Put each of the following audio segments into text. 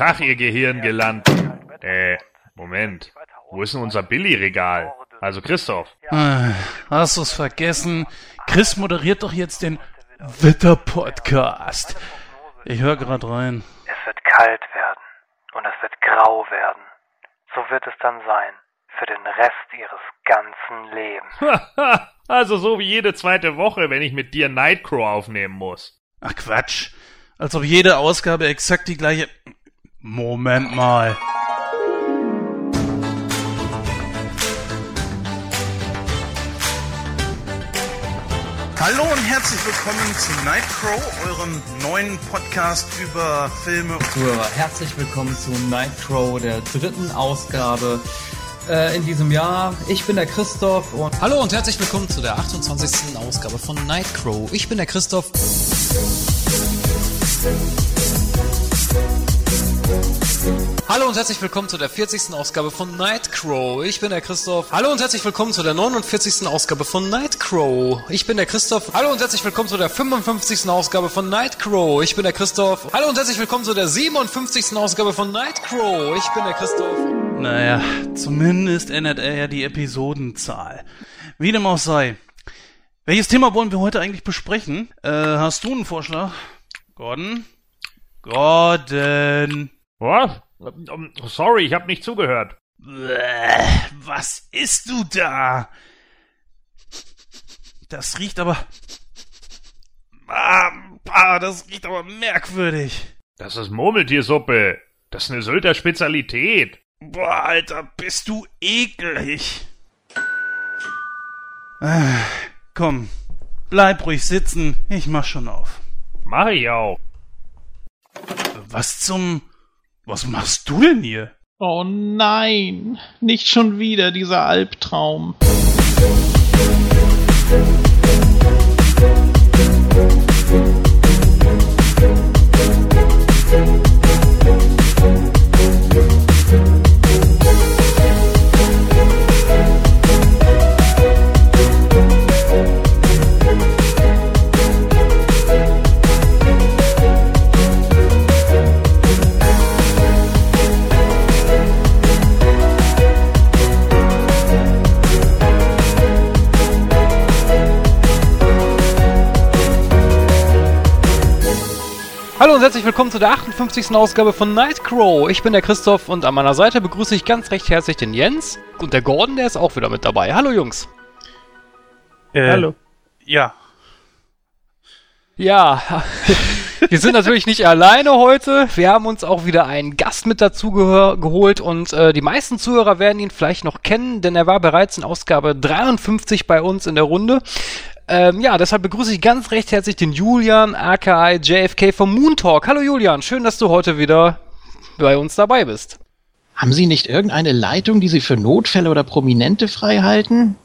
Tag, ihr Gehirngeland. Äh, Moment. Wo ist denn unser Billy-Regal? Also Christoph. Ah, hast du's vergessen? Chris moderiert doch jetzt den Wetter-Podcast. Ich höre gerade rein. Es wird kalt werden und es wird grau werden. So wird es dann sein für den Rest ihres ganzen Lebens. also so wie jede zweite Woche, wenn ich mit dir Nightcrow aufnehmen muss. Ach Quatsch. Als ob jede Ausgabe exakt die gleiche. Moment mal. Hallo und herzlich willkommen zu Nightcrow, eurem neuen Podcast über Filme. Zuhörer, herzlich willkommen zu Nightcrow, der dritten Ausgabe äh, in diesem Jahr. Ich bin der Christoph und. Hallo und herzlich willkommen zu der 28. Ausgabe von Nightcrow. Ich bin der Christoph. Hallo und herzlich willkommen zu der 40. Ausgabe von Nightcrow. Ich bin der Christoph. Hallo und herzlich willkommen zu der 49. Ausgabe von Nightcrow. Ich bin der Christoph. Hallo und herzlich willkommen zu der 55. Ausgabe von Nightcrow. Ich bin der Christoph. Hallo und herzlich willkommen zu der 57. Ausgabe von Nightcrow. Ich bin der Christoph. Naja, zumindest ändert er ja die Episodenzahl. Wie dem auch sei. Welches Thema wollen wir heute eigentlich besprechen? Äh, hast du einen Vorschlag? Gordon? Gordon! Was? Ähm, Sorry, ich habe nicht zugehört. Was isst du da? Das riecht aber. Ah, ah, das riecht aber merkwürdig. Das ist Murmeltiersuppe. Das ist eine Sylter Spezialität. Boah, Alter, bist du eklig. Ah, komm, bleib ruhig sitzen. Ich mach schon auf. Mach ich auch. Was zum. Was machst du denn hier? Oh nein, nicht schon wieder dieser Albtraum. Hallo und herzlich willkommen zu der 58. Ausgabe von Nightcrow. Ich bin der Christoph und an meiner Seite begrüße ich ganz recht herzlich den Jens und der Gordon, der ist auch wieder mit dabei. Hallo Jungs. Äh, Hallo. Ja. Ja, wir sind natürlich nicht alleine heute. Wir haben uns auch wieder einen Gast mit dazu geholt und äh, die meisten Zuhörer werden ihn vielleicht noch kennen, denn er war bereits in Ausgabe 53 bei uns in der Runde. Ähm, ja, deshalb begrüße ich ganz recht herzlich den Julian, aka JFK vom Moon Talk. Hallo Julian, schön, dass du heute wieder bei uns dabei bist. Haben Sie nicht irgendeine Leitung, die Sie für Notfälle oder Prominente frei halten?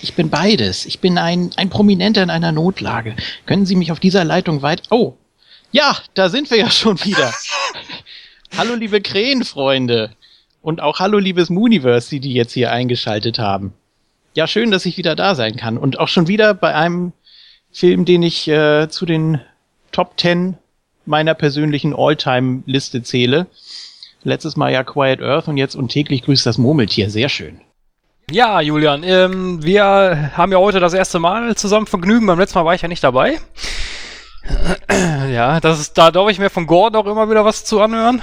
Ich bin beides. Ich bin ein, ein Prominenter in einer Notlage. Können Sie mich auf dieser Leitung weit... Oh, ja, da sind wir ja schon wieder. hallo, liebe Krähenfreunde. Und auch hallo, liebes Mooniverse, die die jetzt hier eingeschaltet haben. Ja, schön, dass ich wieder da sein kann. Und auch schon wieder bei einem Film, den ich äh, zu den Top 10 meiner persönlichen All-Time-Liste zähle. Letztes Mal ja Quiet Earth und jetzt und täglich grüßt das Murmeltier. Sehr schön. Ja, Julian, ähm, wir haben ja heute das erste Mal zusammen Vergnügen. Beim letzten Mal war ich ja nicht dabei. Ja, das ist, da darf ich mir von Gordon auch immer wieder was zu anhören.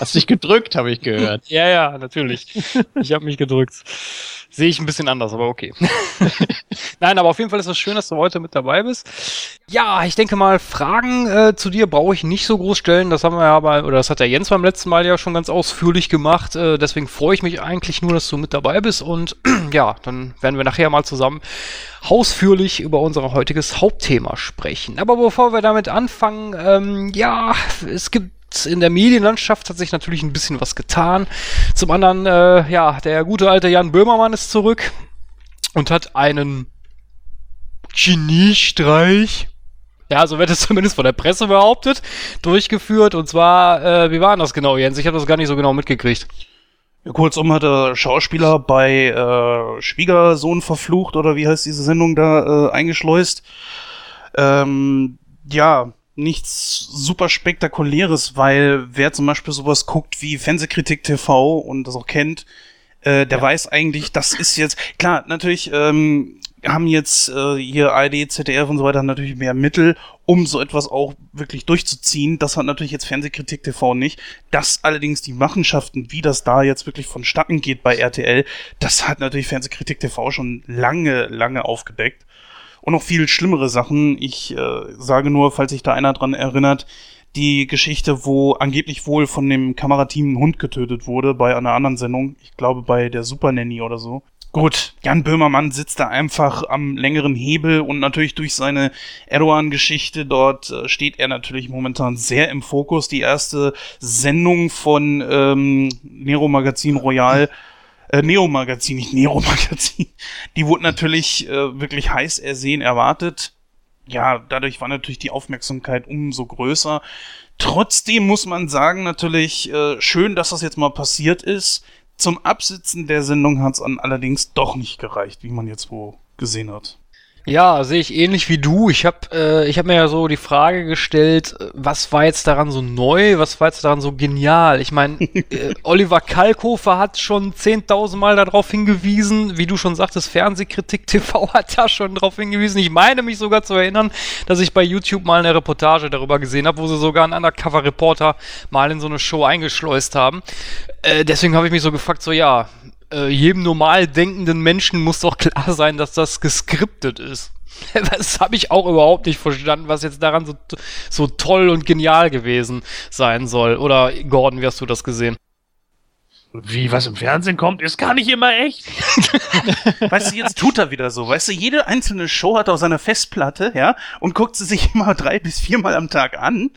Hast dich gedrückt, habe ich gehört. Ja, ja, natürlich. Ich habe mich gedrückt. Sehe ich ein bisschen anders, aber okay. Nein, aber auf jeden Fall ist es schön, dass du heute mit dabei bist. Ja, ich denke mal, Fragen äh, zu dir brauche ich nicht so groß stellen. Das haben wir ja bei, oder das hat der Jens beim letzten Mal ja schon ganz ausführlich gemacht. Äh, deswegen freue ich mich eigentlich nur, dass du mit dabei bist. Und ja, dann werden wir nachher mal zusammen ausführlich über unser heutiges Hauptthema sprechen. Aber bevor wir damit anfangen, ähm, ja, es gibt in der Medienlandschaft hat sich natürlich ein bisschen was getan. Zum anderen, äh, ja, der gute alte Jan Böhmermann ist zurück und hat einen Geniestreich. Ja, so wird es zumindest von der Presse behauptet, durchgeführt. Und zwar, äh, wie war das genau, Jens? Ich habe das gar nicht so genau mitgekriegt. Ja, kurzum hat der Schauspieler bei äh, Schwiegersohn verflucht oder wie heißt diese Sendung da äh, eingeschleust. Ähm, ja, nichts super spektakuläres, weil wer zum Beispiel sowas guckt wie Fernsehkritik TV und das auch kennt, äh, der weiß eigentlich, das ist jetzt, klar, natürlich ähm, haben jetzt äh, hier ARD, ZDF und so weiter natürlich mehr Mittel, um so etwas auch wirklich durchzuziehen. Das hat natürlich jetzt Fernsehkritik TV nicht. Das allerdings die Machenschaften, wie das da jetzt wirklich vonstatten geht bei RTL, das hat natürlich Fernsehkritik TV schon lange, lange aufgedeckt. Und noch viel schlimmere Sachen. Ich äh, sage nur, falls sich da einer dran erinnert, die Geschichte, wo angeblich wohl von dem Kamerateam ein Hund getötet wurde bei einer anderen Sendung. Ich glaube bei der Super Nanny oder so. Gut, Jan Böhmermann sitzt da einfach am längeren Hebel und natürlich durch seine Erdogan-Geschichte dort äh, steht er natürlich momentan sehr im Fokus. Die erste Sendung von ähm, Nero Magazin Royal, äh, Neo Magazin, nicht Nero Magazin, die wurde natürlich äh, wirklich heiß ersehen erwartet. Ja, dadurch war natürlich die Aufmerksamkeit umso größer. Trotzdem muss man sagen, natürlich äh, schön, dass das jetzt mal passiert ist. Zum Absitzen der Sendung hat es allerdings doch nicht gereicht, wie man jetzt wo gesehen hat. Ja, sehe ich ähnlich wie du. Ich habe äh, ich hab mir ja so die Frage gestellt, äh, was war jetzt daran so neu, was war jetzt daran so genial? Ich meine, äh, Oliver Kalkofer hat schon 10.000 Mal darauf hingewiesen, wie du schon sagtest, Fernsehkritik TV hat da schon darauf hingewiesen. Ich meine mich sogar zu erinnern, dass ich bei YouTube mal eine Reportage darüber gesehen habe, wo sie sogar einen Undercover-Reporter mal in so eine Show eingeschleust haben. Äh, deswegen habe ich mich so gefragt, so ja, äh, jedem normal denkenden Menschen muss doch klar sein, dass das geskriptet ist. Das habe ich auch überhaupt nicht verstanden, was jetzt daran so, so toll und genial gewesen sein soll. Oder Gordon, wie hast du das gesehen? Wie, was im Fernsehen kommt, ist gar nicht immer echt. weißt du, jetzt tut er wieder so. Weißt du, jede einzelne Show hat auf seiner Festplatte, ja, und guckt sie sich immer drei bis viermal am Tag an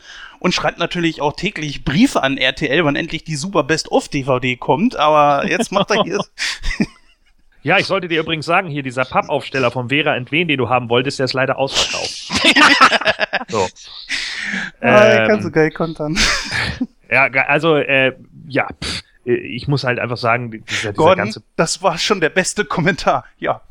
und schreibt natürlich auch täglich Briefe an RTL, wann endlich die Super Best of DVD kommt. Aber jetzt macht er hier. Ja, ich sollte dir übrigens sagen, hier dieser Pappaufsteller von Vera Entwen, den du haben wolltest, der ist leider ausverkauft. so. Ah, ähm, kannst du geil kontern. Ja, also, äh, ja, pff, ich muss halt einfach sagen, dieser, dieser Gordon, ganze. Das war schon der beste Kommentar. Ja.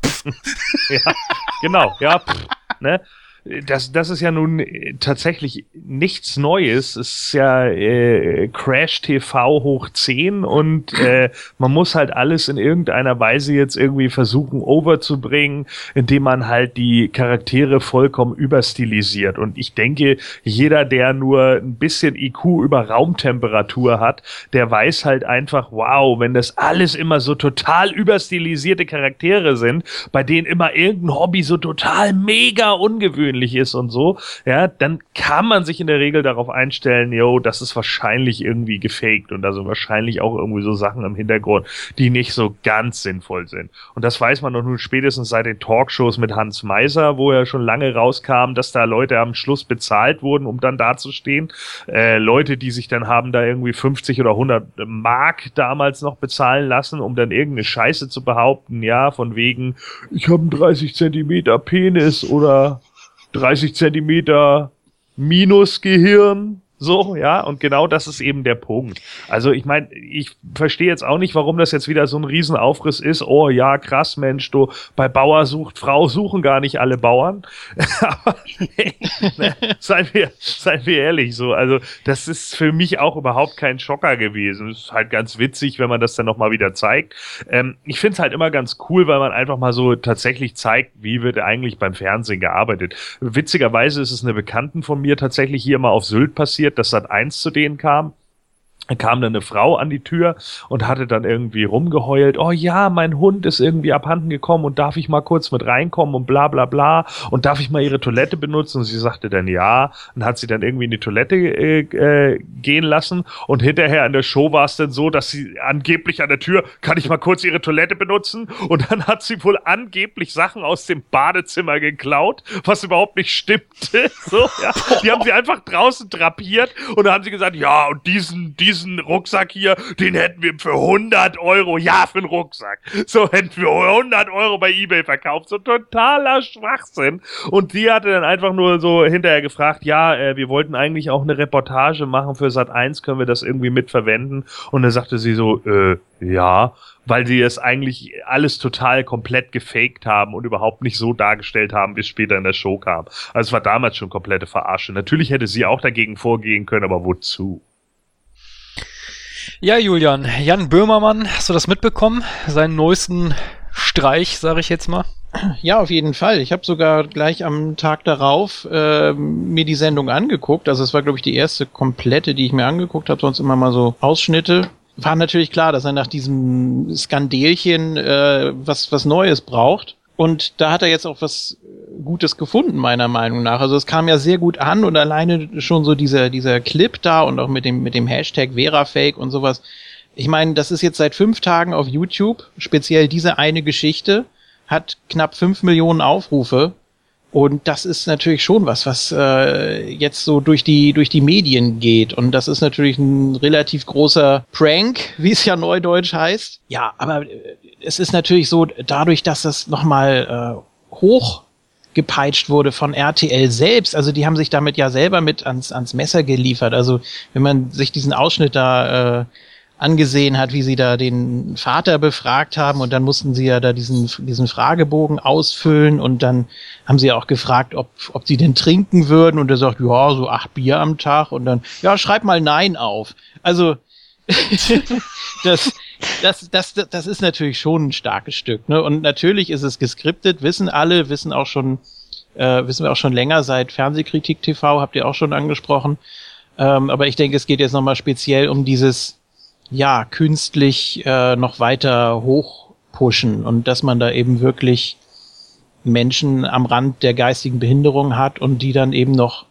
ja, genau, ja. Pff, ne? Das, das ist ja nun äh, tatsächlich nichts Neues. Es ist ja äh, Crash TV hoch 10 und äh, man muss halt alles in irgendeiner Weise jetzt irgendwie versuchen overzubringen, indem man halt die Charaktere vollkommen überstilisiert. Und ich denke, jeder, der nur ein bisschen IQ über Raumtemperatur hat, der weiß halt einfach, wow, wenn das alles immer so total überstilisierte Charaktere sind, bei denen immer irgendein Hobby so total mega ungewöhnlich ungewöhnlich ist und so, ja, dann kann man sich in der Regel darauf einstellen, yo, das ist wahrscheinlich irgendwie gefaked und also wahrscheinlich auch irgendwie so Sachen im Hintergrund, die nicht so ganz sinnvoll sind. Und das weiß man doch nun spätestens seit den Talkshows mit Hans Meiser, wo er schon lange rauskam, dass da Leute am Schluss bezahlt wurden, um dann dazustehen. Äh, Leute, die sich dann haben da irgendwie 50 oder 100 Mark damals noch bezahlen lassen, um dann irgendeine Scheiße zu behaupten, ja, von wegen, ich habe einen 30 Zentimeter Penis oder 30 Zentimeter minus Gehirn so, ja, und genau das ist eben der Punkt. Also ich meine, ich verstehe jetzt auch nicht, warum das jetzt wieder so ein Riesenaufriss ist. Oh ja, krass, Mensch, du, bei Bauer sucht Frau suchen gar nicht alle Bauern. Aber ne, seien, wir, seien wir ehrlich so. Also das ist für mich auch überhaupt kein Schocker gewesen. Es ist halt ganz witzig, wenn man das dann nochmal wieder zeigt. Ähm, ich finde es halt immer ganz cool, weil man einfach mal so tatsächlich zeigt, wie wird eigentlich beim Fernsehen gearbeitet. Witzigerweise ist es eine Bekannten von mir tatsächlich hier mal auf Sylt passiert dass Sat 1 zu denen kam kam dann eine Frau an die Tür und hatte dann irgendwie rumgeheult, oh ja, mein Hund ist irgendwie abhanden gekommen und darf ich mal kurz mit reinkommen und bla bla bla und darf ich mal ihre Toilette benutzen? Und sie sagte dann ja und hat sie dann irgendwie in die Toilette äh, äh, gehen lassen und hinterher in der Show war es dann so, dass sie angeblich an der Tür, kann ich mal kurz ihre Toilette benutzen? Und dann hat sie wohl angeblich Sachen aus dem Badezimmer geklaut, was überhaupt nicht stimmte. So, ja. Die haben sie einfach draußen drapiert und dann haben sie gesagt, ja, und diesen, diesen diesen Rucksack hier, den hätten wir für 100 Euro, ja, für einen Rucksack, so hätten wir 100 Euro bei Ebay verkauft. So totaler Schwachsinn. Und die hatte dann einfach nur so hinterher gefragt, ja, äh, wir wollten eigentlich auch eine Reportage machen für Sat 1, können wir das irgendwie mitverwenden? Und dann sagte sie so, äh, ja, weil sie es eigentlich alles total komplett gefaked haben und überhaupt nicht so dargestellt haben, wie es später in der Show kam. Also es war damals schon komplette Verarsche. Natürlich hätte sie auch dagegen vorgehen können, aber wozu? Ja, Julian, Jan Böhmermann, hast du das mitbekommen? Seinen neuesten Streich, sage ich jetzt mal. Ja, auf jeden Fall. Ich habe sogar gleich am Tag darauf äh, mir die Sendung angeguckt. Also es war, glaube ich, die erste komplette, die ich mir angeguckt habe, sonst immer mal so Ausschnitte. War natürlich klar, dass er nach diesem Skandelchen äh, was, was Neues braucht. Und da hat er jetzt auch was Gutes gefunden, meiner Meinung nach. Also es kam ja sehr gut an und alleine schon so dieser, dieser Clip da und auch mit dem, mit dem Hashtag VeraFake und sowas. Ich meine, das ist jetzt seit fünf Tagen auf YouTube, speziell diese eine Geschichte, hat knapp fünf Millionen Aufrufe. Und das ist natürlich schon was, was äh, jetzt so durch die, durch die Medien geht. Und das ist natürlich ein relativ großer Prank, wie es ja neudeutsch heißt. Ja, aber äh, es ist natürlich so, dadurch, dass das nochmal äh, hochgepeitscht wurde von RTL selbst, also die haben sich damit ja selber mit ans, ans Messer geliefert. Also wenn man sich diesen Ausschnitt da äh, angesehen hat, wie sie da den Vater befragt haben und dann mussten sie ja da diesen, diesen Fragebogen ausfüllen und dann haben sie auch gefragt, ob, ob sie denn trinken würden und er sagt, ja, so acht Bier am Tag und dann, ja, schreib mal Nein auf. Also, das, das, das, das ist natürlich schon ein starkes Stück, ne? Und natürlich ist es geskriptet, wissen alle, wissen auch schon, äh, wissen wir auch schon länger seit Fernsehkritik TV, habt ihr auch schon angesprochen. Ähm, aber ich denke, es geht jetzt nochmal speziell um dieses, ja, künstlich äh, noch weiter hochpushen und dass man da eben wirklich Menschen am Rand der geistigen Behinderung hat und die dann eben noch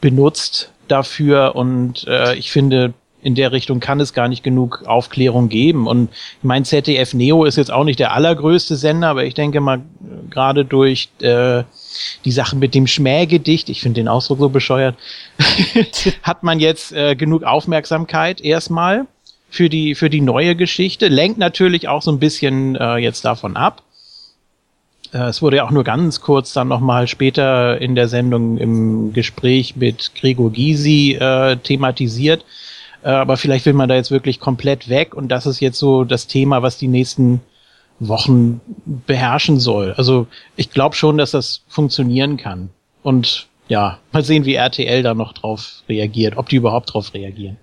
benutzt dafür und äh, ich finde, in der Richtung kann es gar nicht genug Aufklärung geben. Und mein ZDF Neo ist jetzt auch nicht der allergrößte Sender, aber ich denke mal, gerade durch äh, die Sachen mit dem Schmähgedicht, ich finde den Ausdruck so bescheuert, hat man jetzt äh, genug Aufmerksamkeit erstmal für die, für die neue Geschichte. Lenkt natürlich auch so ein bisschen äh, jetzt davon ab. Äh, es wurde ja auch nur ganz kurz dann nochmal später in der Sendung im Gespräch mit Gregor Gysi äh, thematisiert. Äh, aber vielleicht will man da jetzt wirklich komplett weg und das ist jetzt so das Thema, was die nächsten Wochen beherrschen soll. Also ich glaube schon, dass das funktionieren kann. Und ja, mal sehen, wie RTL da noch drauf reagiert, ob die überhaupt drauf reagieren.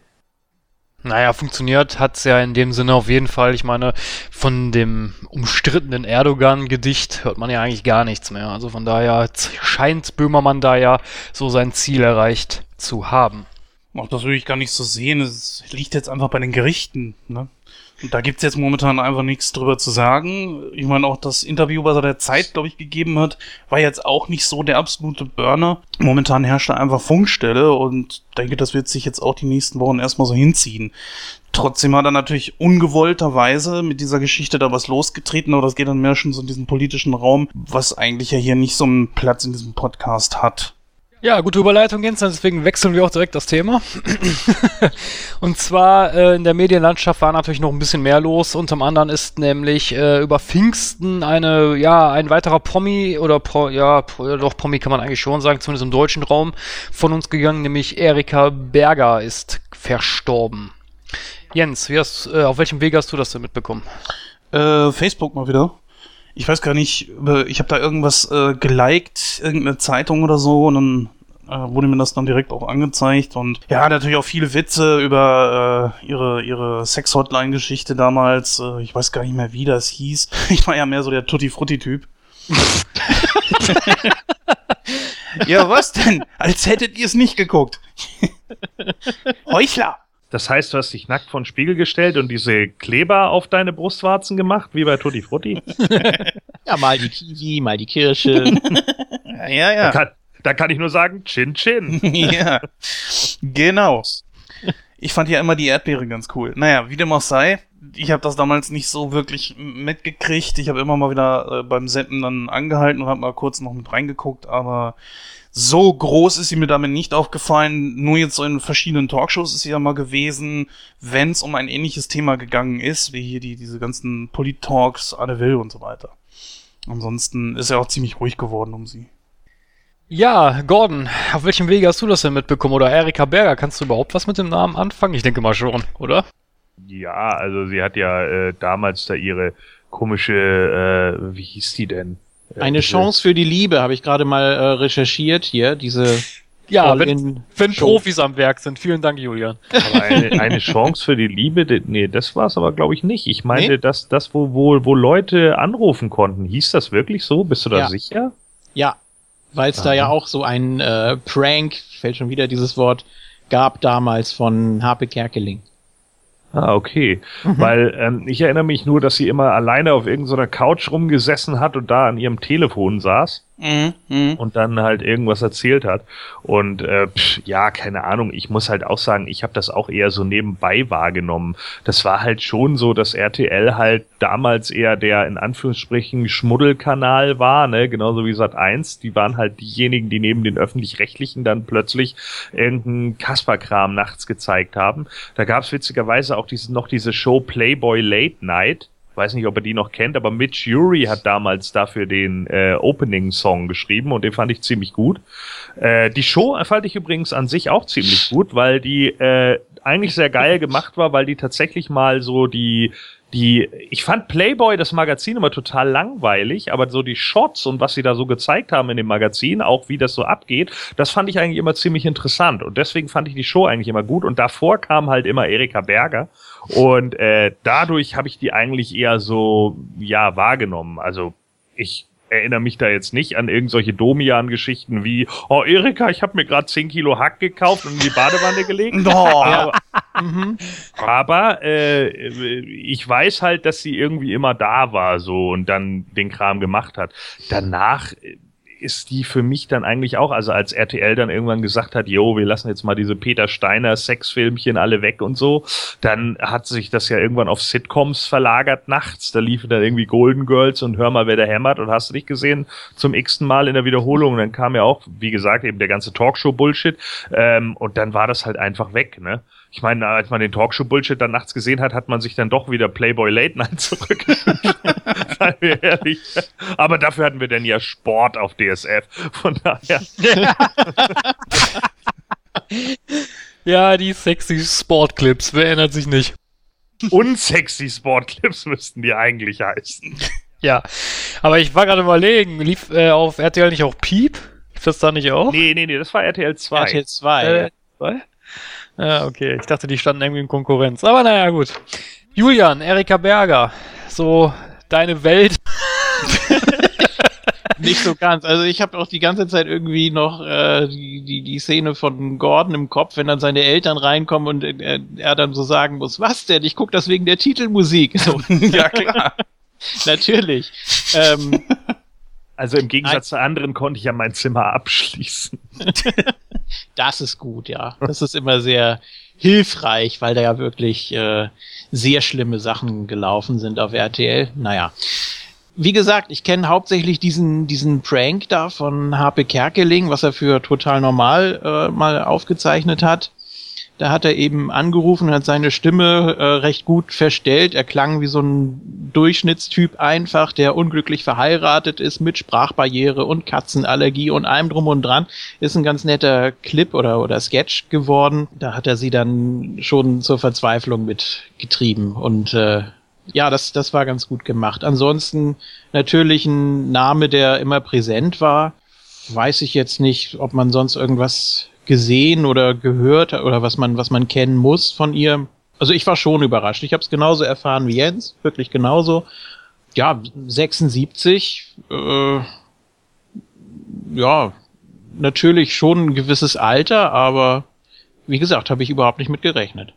Naja, funktioniert hat's ja in dem Sinne auf jeden Fall. Ich meine, von dem umstrittenen Erdogan-Gedicht hört man ja eigentlich gar nichts mehr. Also von daher scheint Böhmermann da ja so sein Ziel erreicht zu haben. Auch das würde ich gar nicht so sehen. Es liegt jetzt einfach bei den Gerichten. Ne? Und da gibt's jetzt momentan einfach nichts drüber zu sagen. Ich meine, auch das Interview, was er der Zeit, glaube ich, gegeben hat, war jetzt auch nicht so der absolute Burner. Momentan herrscht da einfach Funkstelle und denke, das wird sich jetzt auch die nächsten Wochen erstmal so hinziehen. Trotzdem hat er natürlich ungewollterweise mit dieser Geschichte da was losgetreten, aber das geht dann mehr schon so in diesen politischen Raum, was eigentlich ja hier nicht so einen Platz in diesem Podcast hat. Ja, gute Überleitung, Jens, deswegen wechseln wir auch direkt das Thema. und zwar äh, in der Medienlandschaft war natürlich noch ein bisschen mehr los. Unter anderem ist nämlich äh, über Pfingsten eine, ja, ein weiterer Promi oder Pro, ja, Pro, doch Promi kann man eigentlich schon sagen, zumindest im deutschen Raum von uns gegangen, nämlich Erika Berger ist verstorben. Jens, wie hast, äh, auf welchem Weg hast du das denn mitbekommen? Äh, Facebook mal wieder ich weiß gar nicht, ich habe da irgendwas äh, geliked, irgendeine Zeitung oder so und dann äh, wurde mir das dann direkt auch angezeigt und ja, natürlich auch viele Witze über äh, ihre ihre Sex-Hotline-Geschichte damals. Äh, ich weiß gar nicht mehr, wie das hieß. Ich war ja mehr so der Tutti-Frutti-Typ. ja, was denn? Als hättet ihr es nicht geguckt. Heuchler! Das heißt, du hast dich nackt vor den Spiegel gestellt und diese Kleber auf deine Brustwarzen gemacht, wie bei Tutti Frutti? ja, mal die Kiwi, mal die Kirsche. ja, ja. ja. Da, kann, da kann ich nur sagen, Chin Chin. ja, genau. Ich fand ja immer die Erdbeere ganz cool. Naja, wie dem auch sei, ich habe das damals nicht so wirklich mitgekriegt. Ich habe immer mal wieder äh, beim Senden dann angehalten und habe mal kurz noch mit reingeguckt, aber so groß ist sie mir damit nicht aufgefallen. Nur jetzt so in verschiedenen Talkshows ist sie ja mal gewesen, wenn es um ein ähnliches Thema gegangen ist, wie hier die, diese ganzen Polit-Talks, Anne Will und so weiter. Ansonsten ist er auch ziemlich ruhig geworden um sie. Ja, Gordon, auf welchem Wege hast du das denn mitbekommen? Oder Erika Berger, kannst du überhaupt was mit dem Namen anfangen? Ich denke mal schon, oder? Ja, also sie hat ja äh, damals da ihre komische, äh, wie hieß die denn? Äh, Eine diese- Chance für die Liebe habe ich gerade mal äh, recherchiert hier. Diese Ja, wenn, wenn. Profis am Werk sind. Vielen Dank, Julian. Aber eine, eine Chance für die Liebe, nee, das war es aber glaube ich nicht. Ich meinte, Nee? dass das, wo, wo, wo Leute anrufen konnten, hieß das wirklich so? Bist du da Ja. sicher? Ja, weil es da ja auch so ein äh, Prank, fällt schon wieder dieses Wort, gab damals von Harpe Kerkeling. Ah, okay. Mhm. Weil ähm, ich erinnere mich nur, dass sie immer alleine auf irgendeiner Couch rumgesessen hat und da an ihrem Telefon saß Mhm, mhm. und dann halt irgendwas erzählt hat. Und äh, pff, ja, keine Ahnung, ich muss halt auch sagen, ich habe das auch eher so nebenbei wahrgenommen. Das war halt schon so, dass RTL halt damals eher der in Anführungsstrichen Schmuddelkanal war, ne, genauso wie Sat 1. Die waren halt diejenigen, die neben den öffentlich-rechtlichen dann plötzlich irgendeinen Kasperkram nachts gezeigt haben. Da gab es witzigerweise auch diese, noch diese Show Playboy Late Night. Weiß nicht, ob ihr die noch kennt, aber Mitch Ury hat damals dafür den äh, Opening-Song geschrieben und den fand ich ziemlich gut. Äh, die Show fand ich übrigens an sich auch ziemlich gut, weil die äh, eigentlich sehr geil gemacht war, weil die tatsächlich mal so die die, ich fand Playboy, das Magazin, immer total langweilig, aber so die Shots und was sie da so gezeigt haben in dem Magazin, auch wie das so abgeht, das fand ich eigentlich immer ziemlich interessant. Und deswegen fand ich die Show eigentlich immer gut. Und davor kam halt immer Erika Berger. Und äh, dadurch habe ich die eigentlich eher so, ja, wahrgenommen. Also ich erinnere mich da jetzt nicht an irgendwelche Domian-Geschichten wie, oh Erika, ich habe mir gerade 10 Kilo Hack gekauft und in die Badewanne gelegt. Oh, Aber, Mhm. aber äh, ich weiß halt, dass sie irgendwie immer da war so und dann den Kram gemacht hat. Danach äh, ist die für mich dann eigentlich auch, also als RTL dann irgendwann gesagt hat, jo, wir lassen jetzt mal diese Peter Steiner Sexfilmchen alle weg und so, dann hat sich das ja irgendwann auf Sitcoms verlagert nachts. Da liefen dann irgendwie Golden Girls und Hör mal, wer da hämmert und hast du dich gesehen zum x-ten Mal in der Wiederholung. Dann kam ja auch, wie gesagt, eben der ganze Talkshow-Bullshit ähm, und dann war das halt einfach weg, ne? Ich meine, als man den Talkshow-Bullshit dann nachts gesehen hat, hat man sich dann doch wieder Playboy Late Night zurück. Seien wir ehrlich. Aber dafür hatten wir dann ja Sport auf DSF. Von daher. Ja, die sexy Sportclips, wer erinnert sich nicht? Unsexy Sportclips müssten die eigentlich heißen. Ja, aber ich war gerade überlegen, lief äh, auf RTL nicht auch Piep? Lief das da nicht auch? Nee, nee, nee, das war RTL 2. RTL 2. Äh, zwei? Ja, okay. Ich dachte, die standen irgendwie in Konkurrenz. Aber naja, gut. Julian, Erika Berger, so deine Welt. Nicht so ganz. Also ich habe auch die ganze Zeit irgendwie noch äh, die, die, die Szene von Gordon im Kopf, wenn dann seine Eltern reinkommen und er, er dann so sagen muss, was denn? Ich guck das wegen der Titelmusik. So, ja klar. natürlich. ähm, Also im Gegensatz zu anderen konnte ich ja mein Zimmer abschließen. das ist gut, ja. Das ist immer sehr hilfreich, weil da ja wirklich äh, sehr schlimme Sachen gelaufen sind auf RTL. Naja. Wie gesagt, ich kenne hauptsächlich diesen, diesen Prank da von Harpe Kerkeling, was er für total normal äh, mal aufgezeichnet hat. Da hat er eben angerufen und hat seine Stimme äh, recht gut verstellt. Er klang wie so ein Durchschnittstyp einfach, der unglücklich verheiratet ist mit Sprachbarriere und Katzenallergie und allem drum und dran. Ist ein ganz netter Clip oder, oder Sketch geworden. Da hat er sie dann schon zur Verzweiflung mitgetrieben und äh, ja, das, das war ganz gut gemacht. Ansonsten natürlich ein Name, der immer präsent war. Weiß ich jetzt nicht, ob man sonst irgendwas gesehen oder gehört oder was man, was man kennen muss von ihr. Also ich war schon überrascht. Ich habe es genauso erfahren wie Jens, wirklich genauso. Ja, 76, äh, ja, natürlich schon ein gewisses Alter, aber wie gesagt, habe ich überhaupt nicht mit gerechnet.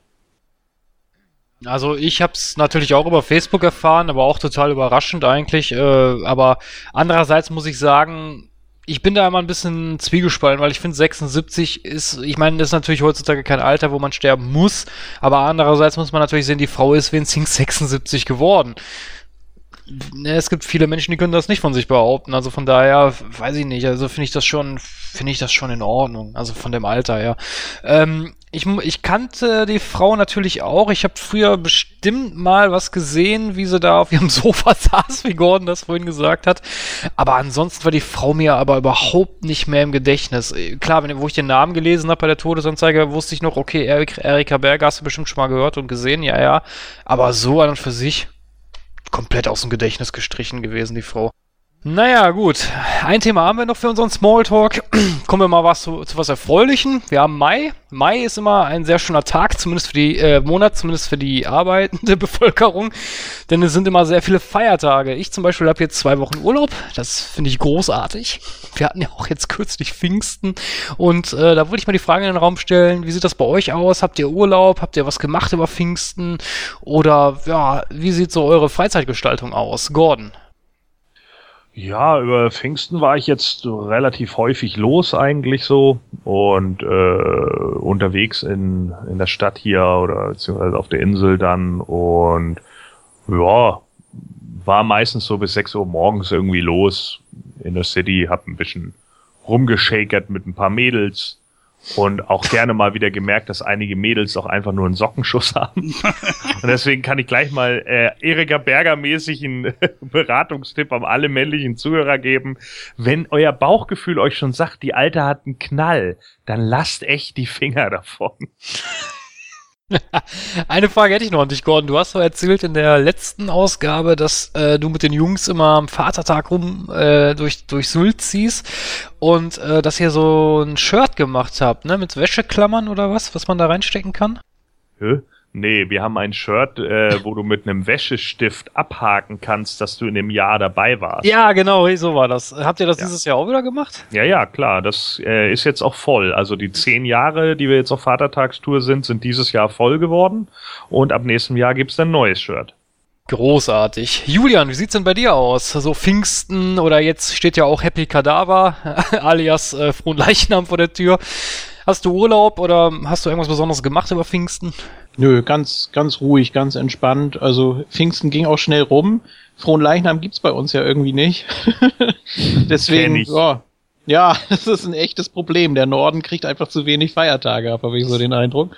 Also ich habe es natürlich auch über Facebook erfahren, aber auch total überraschend eigentlich. Äh, aber andererseits muss ich sagen, ich bin da immer ein bisschen zwiegespalten, weil ich finde 76 ist, ich meine, das ist natürlich heutzutage kein Alter, wo man sterben muss, aber andererseits muss man natürlich sehen, die Frau ist wenigstens 76 geworden. Ne, es gibt viele Menschen, die können das nicht von sich behaupten. Also von daher weiß ich nicht. Also finde ich das schon, finde ich das schon in Ordnung. Also von dem Alter her. Ähm, ich, ich kannte die Frau natürlich auch. Ich habe früher bestimmt mal was gesehen, wie sie da auf ihrem Sofa saß, wie Gordon das vorhin gesagt hat. Aber ansonsten war die Frau mir aber überhaupt nicht mehr im Gedächtnis. Klar, wenn, wo ich den Namen gelesen habe bei der Todesanzeige, wusste ich noch, okay, Erika Berger hast du bestimmt schon mal gehört und gesehen, ja, ja. Aber so an und für sich komplett aus dem Gedächtnis gestrichen gewesen, die Frau. Naja, gut. Ein Thema haben wir noch für unseren Smalltalk. Kommen wir mal was zu, zu, was Erfreulichen. Wir haben Mai. Mai ist immer ein sehr schöner Tag, zumindest für die äh, Monat, zumindest für die arbeitende Bevölkerung. Denn es sind immer sehr viele Feiertage. Ich zum Beispiel habe jetzt zwei Wochen Urlaub. Das finde ich großartig. Wir hatten ja auch jetzt kürzlich Pfingsten. Und äh, da würde ich mal die Frage in den Raum stellen, wie sieht das bei euch aus? Habt ihr Urlaub? Habt ihr was gemacht über Pfingsten? Oder ja, wie sieht so eure Freizeitgestaltung aus? Gordon. Ja, über Pfingsten war ich jetzt relativ häufig los eigentlich so und äh, unterwegs in, in der Stadt hier oder beziehungsweise auf der Insel dann und ja, war meistens so bis 6 Uhr morgens irgendwie los in der City, hab ein bisschen rumgeschakert mit ein paar Mädels und auch gerne mal wieder gemerkt, dass einige Mädels auch einfach nur einen Sockenschuss haben. und deswegen kann ich gleich mal äh, Erika Berger mäßig einen Beratungstipp an alle männlichen Zuhörer geben. Wenn euer Bauchgefühl euch schon sagt, die Alte hat einen Knall, dann lasst echt die Finger davon. Eine Frage hätte ich noch an dich, Gordon. Du hast doch erzählt in der letzten Ausgabe, dass äh, du mit den Jungs immer am Vatertag rum äh, durch, durch Sylt ziehst und äh, dass ihr so ein Shirt gemacht habt, ne? Mit Wäscheklammern oder was, was man da reinstecken kann? Hä? Nee, wir haben ein Shirt, äh, wo du mit einem Wäschestift abhaken kannst, dass du in dem Jahr dabei warst. Ja, genau, so war das. Habt ihr das ja. dieses Jahr auch wieder gemacht? Ja, ja, klar. Das äh, ist jetzt auch voll. Also die zehn Jahre, die wir jetzt auf Vatertagstour sind, sind dieses Jahr voll geworden. Und ab nächstem Jahr gibt's dann ein neues Shirt. Großartig. Julian, wie sieht's denn bei dir aus? So Pfingsten oder jetzt steht ja auch Happy Kadaver, alias äh, Frohen Leichnam vor der Tür. Hast du Urlaub oder hast du irgendwas Besonderes gemacht über Pfingsten? Nö, ganz, ganz ruhig, ganz entspannt. Also Pfingsten ging auch schnell rum. Frohen Leichnam gibt's bei uns ja irgendwie nicht. Deswegen, ja, ja, das ist ein echtes Problem. Der Norden kriegt einfach zu wenig Feiertage, habe ich so den Eindruck.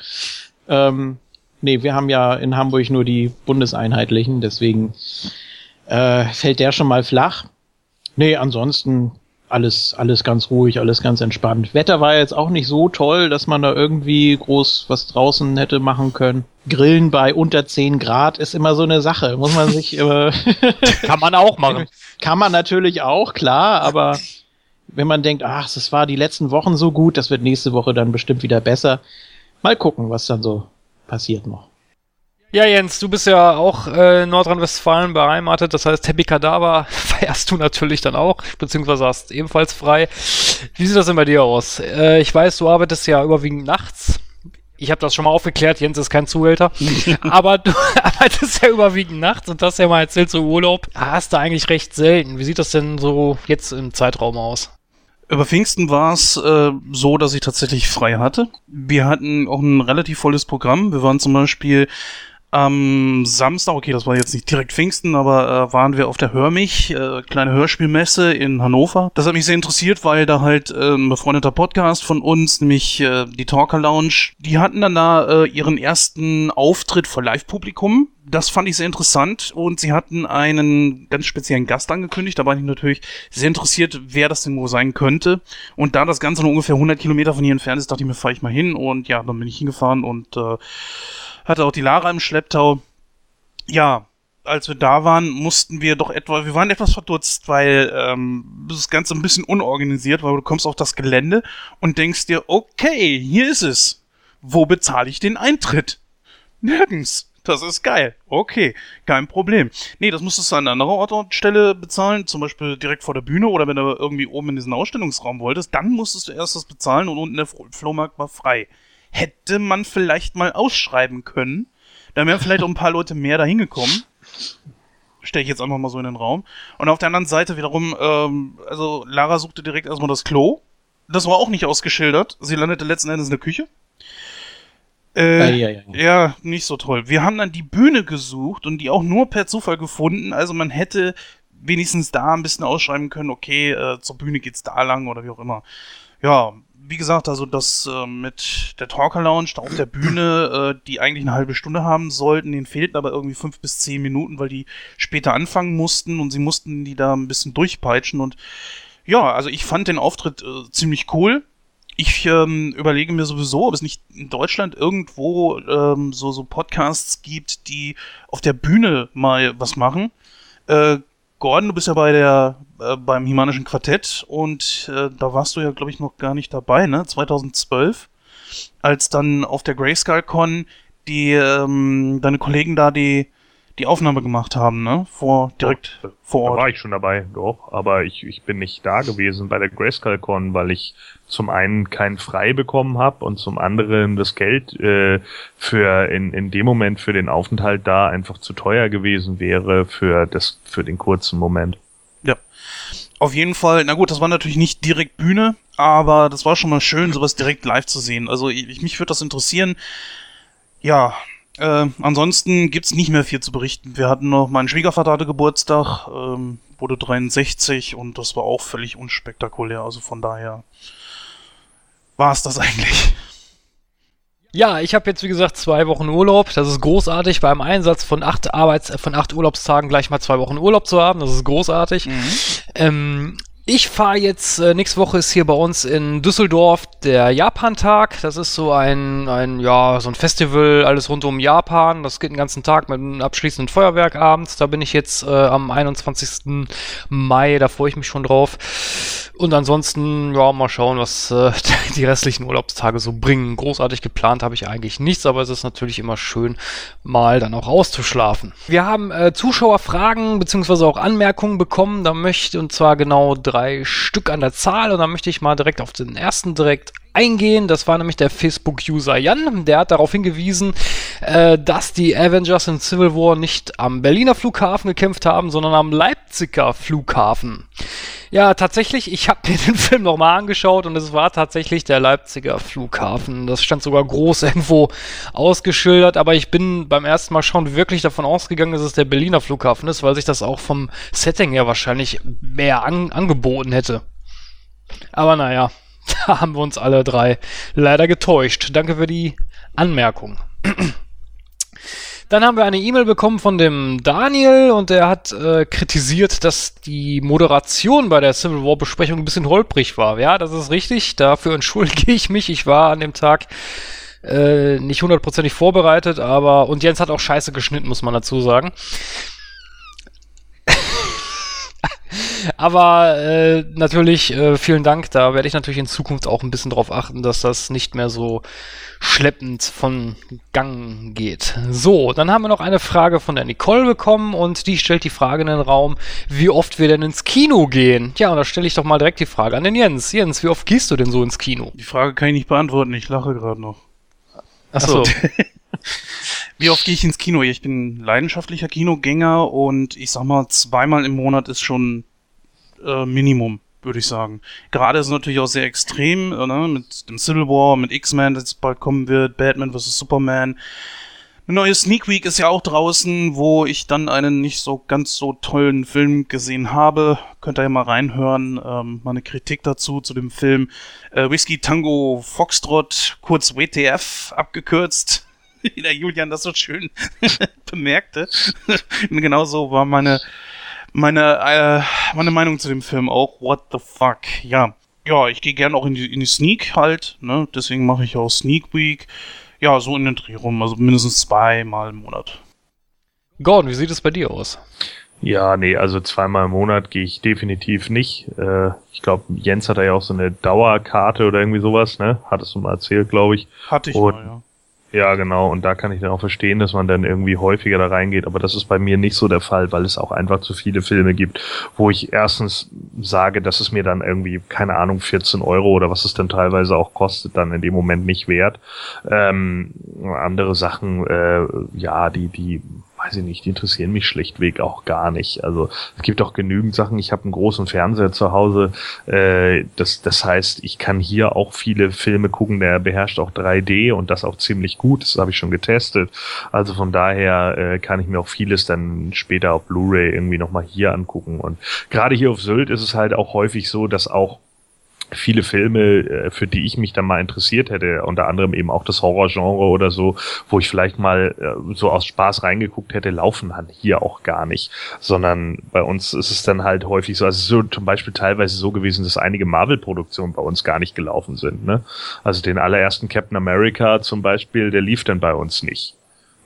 Ähm, nee, wir haben ja in Hamburg nur die bundeseinheitlichen, deswegen äh, fällt der schon mal flach. Nee, ansonsten alles, alles ganz ruhig, alles ganz entspannt. Wetter war jetzt auch nicht so toll, dass man da irgendwie groß was draußen hätte machen können. Grillen bei unter 10 Grad ist immer so eine Sache. Muss man sich immer. Kann man auch machen. Kann man natürlich auch, klar, aber wenn man denkt, ach, das war die letzten Wochen so gut, das wird nächste Woche dann bestimmt wieder besser. Mal gucken, was dann so passiert noch. Ja, Jens, du bist ja auch äh, in Nordrhein-Westfalen beheimatet, das heißt Happy Kadaver feierst du natürlich dann auch, beziehungsweise hast ebenfalls frei. Wie sieht das denn bei dir aus? Äh, ich weiß, du arbeitest ja überwiegend nachts. Ich habe das schon mal aufgeklärt, Jens ist kein Zuhälter, aber du arbeitest ja überwiegend nachts und das ja mal erzählt so Urlaub. Hast du eigentlich recht selten. Wie sieht das denn so jetzt im Zeitraum aus? Über Pfingsten war es äh, so, dass ich tatsächlich frei hatte. Wir hatten auch ein relativ volles Programm. Wir waren zum Beispiel am Samstag, okay, das war jetzt nicht direkt Pfingsten, aber äh, waren wir auf der Hörmich, äh, kleine Hörspielmesse in Hannover. Das hat mich sehr interessiert, weil da halt äh, ein befreundeter Podcast von uns, nämlich äh, die Talker Lounge, die hatten dann da äh, ihren ersten Auftritt vor Live-Publikum. Das fand ich sehr interessant und sie hatten einen ganz speziellen Gast angekündigt. Da war ich natürlich sehr interessiert, wer das denn wohl sein könnte. Und da das Ganze nur ungefähr 100 Kilometer von hier entfernt ist, dachte ich mir, fahre ich mal hin und ja, dann bin ich hingefahren und äh, hatte auch die Lara im Schlepptau. Ja, als wir da waren, mussten wir doch etwa, wir waren etwas verdutzt, weil ähm, das Ganze ein bisschen unorganisiert, weil du kommst auf das Gelände und denkst dir, okay, hier ist es. Wo bezahle ich den Eintritt? Nirgends. Das ist geil. Okay, kein Problem. Nee, das musstest du an einer anderen Ort und Stelle bezahlen, zum Beispiel direkt vor der Bühne oder wenn du irgendwie oben in diesen Ausstellungsraum wolltest, dann musstest du erst das bezahlen und unten der Flohmarkt war frei hätte man vielleicht mal ausschreiben können. Da wären vielleicht auch ein paar Leute mehr dahin gekommen. stelle ich jetzt einfach mal so in den Raum. Und auf der anderen Seite wiederum, ähm, also Lara suchte direkt erstmal das Klo. Das war auch nicht ausgeschildert. Sie landete letzten Endes in der Küche. Äh, Ei, ei, ei. ja, nicht so toll. Wir haben dann die Bühne gesucht und die auch nur per Zufall gefunden. Also man hätte wenigstens da ein bisschen ausschreiben können, okay, äh, zur Bühne geht's da lang oder wie auch immer. Ja, wie gesagt, also das äh, mit der Talker Lounge da auf der Bühne, äh, die eigentlich eine halbe Stunde haben sollten, denen fehlten aber irgendwie fünf bis zehn Minuten, weil die später anfangen mussten und sie mussten die da ein bisschen durchpeitschen und ja, also ich fand den Auftritt äh, ziemlich cool. Ich ähm, überlege mir sowieso, ob es nicht in Deutschland irgendwo ähm, so, so Podcasts gibt, die auf der Bühne mal was machen. Äh, Gordon, du bist ja bei der äh, beim Himanischen Quartett und äh, da warst du ja, glaube ich, noch gar nicht dabei, ne? 2012, als dann auf der Grayskull Con die ähm, deine Kollegen da die die Aufnahme gemacht haben, ne? Vor direkt Da vor Ort. war ich schon dabei, doch. Aber ich, ich bin nicht da gewesen bei der Grayskull-Con, weil ich zum einen keinen frei bekommen habe und zum anderen das Geld äh, für in, in dem Moment für den Aufenthalt da einfach zu teuer gewesen wäre für das für den kurzen Moment. Auf jeden Fall, na gut, das war natürlich nicht direkt Bühne, aber das war schon mal schön, sowas direkt live zu sehen. Also ich, mich würde das interessieren. Ja, äh, ansonsten gibt's nicht mehr viel zu berichten. Wir hatten noch, mein Schwiegervater hatte Geburtstag, ähm, wurde 63 und das war auch völlig unspektakulär. Also von daher war's das eigentlich. Ja, ich habe jetzt wie gesagt zwei Wochen Urlaub. Das ist großartig, beim Einsatz von acht Arbeits von acht Urlaubstagen gleich mal zwei Wochen Urlaub zu haben. Das ist großartig. Ähm, ich fahre jetzt, äh, nächste Woche ist hier bei uns in Düsseldorf der Japan-Tag. Das ist so ein, ein, ja, so ein Festival, alles rund um Japan. Das geht den ganzen Tag mit einem abschließenden Feuerwerk abends. Da bin ich jetzt äh, am 21. Mai, da freue ich mich schon drauf. Und ansonsten, ja, mal schauen, was äh, die restlichen Urlaubstage so bringen. Großartig geplant habe ich eigentlich nichts, aber es ist natürlich immer schön, mal dann auch auszuschlafen. Wir haben äh, Zuschauerfragen beziehungsweise auch Anmerkungen bekommen. Da möchte, und zwar genau drei Stück an der Zahl. Und da möchte ich mal direkt auf den ersten direkt eingehen. Das war nämlich der Facebook-User Jan. Der hat darauf hingewiesen, äh, dass die Avengers in Civil War nicht am Berliner Flughafen gekämpft haben, sondern am Leipziger Flughafen. Ja, tatsächlich, ich habe mir den Film nochmal angeschaut und es war tatsächlich der Leipziger Flughafen. Das stand sogar groß irgendwo ausgeschildert, aber ich bin beim ersten Mal schauen wirklich davon ausgegangen, dass es der Berliner Flughafen ist, weil sich das auch vom Setting her wahrscheinlich mehr an angeboten hätte. Aber naja, da haben wir uns alle drei leider getäuscht. Danke für die Anmerkung. Dann haben wir eine E-Mail bekommen von dem Daniel und der hat äh, kritisiert, dass die Moderation bei der Civil War Besprechung ein bisschen holprig war. Ja, das ist richtig. Dafür entschuldige ich mich. Ich war an dem Tag äh, nicht hundertprozentig vorbereitet, aber und Jens hat auch scheiße geschnitten, muss man dazu sagen. Aber äh, natürlich, äh, vielen Dank. Da werde ich natürlich in Zukunft auch ein bisschen drauf achten, dass das nicht mehr so schleppend von Gang geht. So, dann haben wir noch eine Frage von der Nicole bekommen und die stellt die Frage in den Raum, wie oft wir denn ins Kino gehen. Ja, und da stelle ich doch mal direkt die Frage an den Jens. Jens, wie oft gehst du denn so ins Kino? Die Frage kann ich nicht beantworten, ich lache gerade noch. Achso. Wie oft gehe ich ins Kino? Ich bin leidenschaftlicher Kinogänger und ich sag mal, zweimal im Monat ist schon äh, Minimum, würde ich sagen. Gerade ist es natürlich auch sehr extrem, äh, ne? mit dem Civil War, mit X-Men, das jetzt bald kommen wird, Batman vs. Superman. Eine neue Sneak Week ist ja auch draußen, wo ich dann einen nicht so ganz so tollen Film gesehen habe. Könnt ihr ja mal reinhören. Ähm, meine Kritik dazu, zu dem Film äh, Whisky Tango Foxtrot, kurz WTF abgekürzt. Wie der Julian das so schön bemerkte. Genauso war meine, meine, äh, meine Meinung zu dem Film auch. What the fuck? Ja. Ja, ich gehe gern auch in die, in die Sneak halt, ne? Deswegen mache ich auch Sneak Week. Ja, so in den Dreh rum, also mindestens zweimal im Monat. Gordon, wie sieht es bei dir aus? Ja, nee, also zweimal im Monat gehe ich definitiv nicht. Äh, ich glaube, Jens hat da ja auch so eine Dauerkarte oder irgendwie sowas, ne? Hattest du mal erzählt, glaube ich. Hatte ich Und- mal, ja. Ja, genau. Und da kann ich dann auch verstehen, dass man dann irgendwie häufiger da reingeht. Aber das ist bei mir nicht so der Fall, weil es auch einfach zu viele Filme gibt, wo ich erstens sage, dass es mir dann irgendwie, keine Ahnung, 14 Euro oder was es dann teilweise auch kostet, dann in dem Moment nicht wert. Ähm, andere Sachen, äh, ja, die, die, weiß ich nicht, die interessieren mich schlichtweg auch gar nicht. Also es gibt auch genügend Sachen. Ich habe einen großen Fernseher zu Hause. Äh, das, das heißt, ich kann hier auch viele Filme gucken. Der beherrscht auch 3D und das auch ziemlich gut. Das habe ich schon getestet. Also von daher äh, kann ich mir auch vieles dann später auf Blu-ray irgendwie nochmal hier angucken. Und gerade hier auf Sylt ist es halt auch häufig so, dass auch viele Filme, äh, für die ich mich dann mal interessiert hätte, unter anderem eben auch das Horrorgenre oder so, wo ich vielleicht mal äh, so aus Spaß reingeguckt hätte, laufen dann hier auch gar nicht, sondern bei uns ist es dann halt häufig so, also so zum Beispiel teilweise so gewesen, dass einige Marvel-Produktionen bei uns gar nicht gelaufen sind. Ne? Also den allerersten Captain America zum Beispiel, der lief dann bei uns nicht.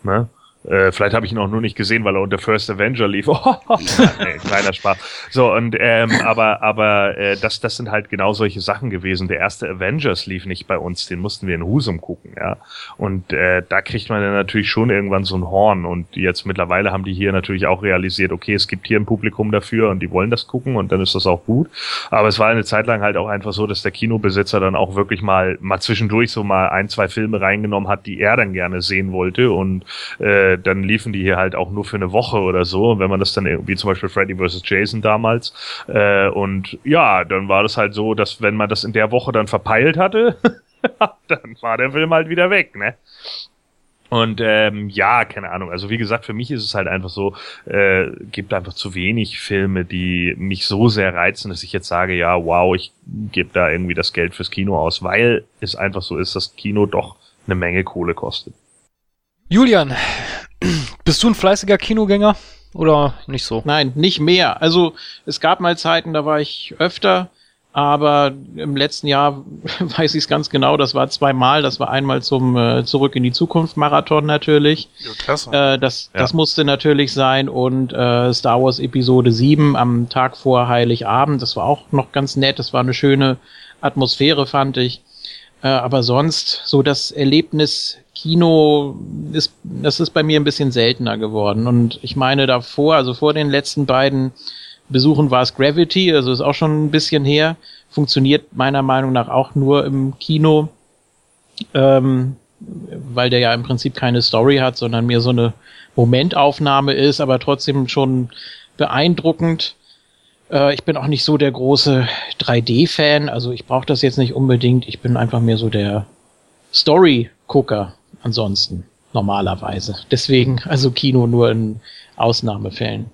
Ne? Äh, vielleicht habe ich ihn auch nur nicht gesehen, weil er unter First Avenger lief. nee, kleiner Spaß. So, und ähm, aber, aber äh, das, das sind halt genau solche Sachen gewesen. Der erste Avengers lief nicht bei uns, den mussten wir in Husum gucken, ja. Und äh, da kriegt man dann natürlich schon irgendwann so ein Horn. Und jetzt mittlerweile haben die hier natürlich auch realisiert, okay, es gibt hier ein Publikum dafür und die wollen das gucken und dann ist das auch gut. Aber es war eine Zeit lang halt auch einfach so, dass der Kinobesitzer dann auch wirklich mal, mal zwischendurch so mal ein, zwei Filme reingenommen hat, die er dann gerne sehen wollte und äh, äh, dann liefen die hier halt auch nur für eine Woche oder so. wenn man das dann irgendwie zum Beispiel Freddy vs. Jason damals. Äh, und ja, dann war das halt so, dass wenn man das in der Woche dann verpeilt hatte, dann war der Film halt wieder weg, ne? Und ähm, ja, keine Ahnung. Also wie gesagt, für mich ist es halt einfach so, äh, gibt einfach zu wenig Filme, die mich so sehr reizen, dass ich jetzt sage, ja, wow, ich gebe da irgendwie das Geld fürs Kino aus, weil es einfach so ist, dass Kino doch eine Menge Kohle kostet. Julian, bist du ein fleißiger Kinogänger oder nicht so? Nein, nicht mehr. Also es gab mal Zeiten, da war ich öfter, aber im letzten Jahr weiß ich es ganz genau, das war zweimal. Das war einmal zum äh, Zurück in die Zukunft Marathon natürlich. Ja, klasse. Äh, das, ja. das musste natürlich sein und äh, Star Wars Episode 7 am Tag vor Heiligabend, das war auch noch ganz nett, das war eine schöne Atmosphäre, fand ich. Äh, aber sonst, so das Erlebnis Kino ist, das ist bei mir ein bisschen seltener geworden. Und ich meine davor, also vor den letzten beiden Besuchen war es Gravity, also ist auch schon ein bisschen her. Funktioniert meiner Meinung nach auch nur im Kino, ähm, weil der ja im Prinzip keine Story hat, sondern mehr so eine Momentaufnahme ist, aber trotzdem schon beeindruckend. Äh, ich bin auch nicht so der große 3D-Fan, also ich brauche das jetzt nicht unbedingt. Ich bin einfach mehr so der Story-Gucker ansonsten, normalerweise. Deswegen, also Kino nur in Ausnahmefällen.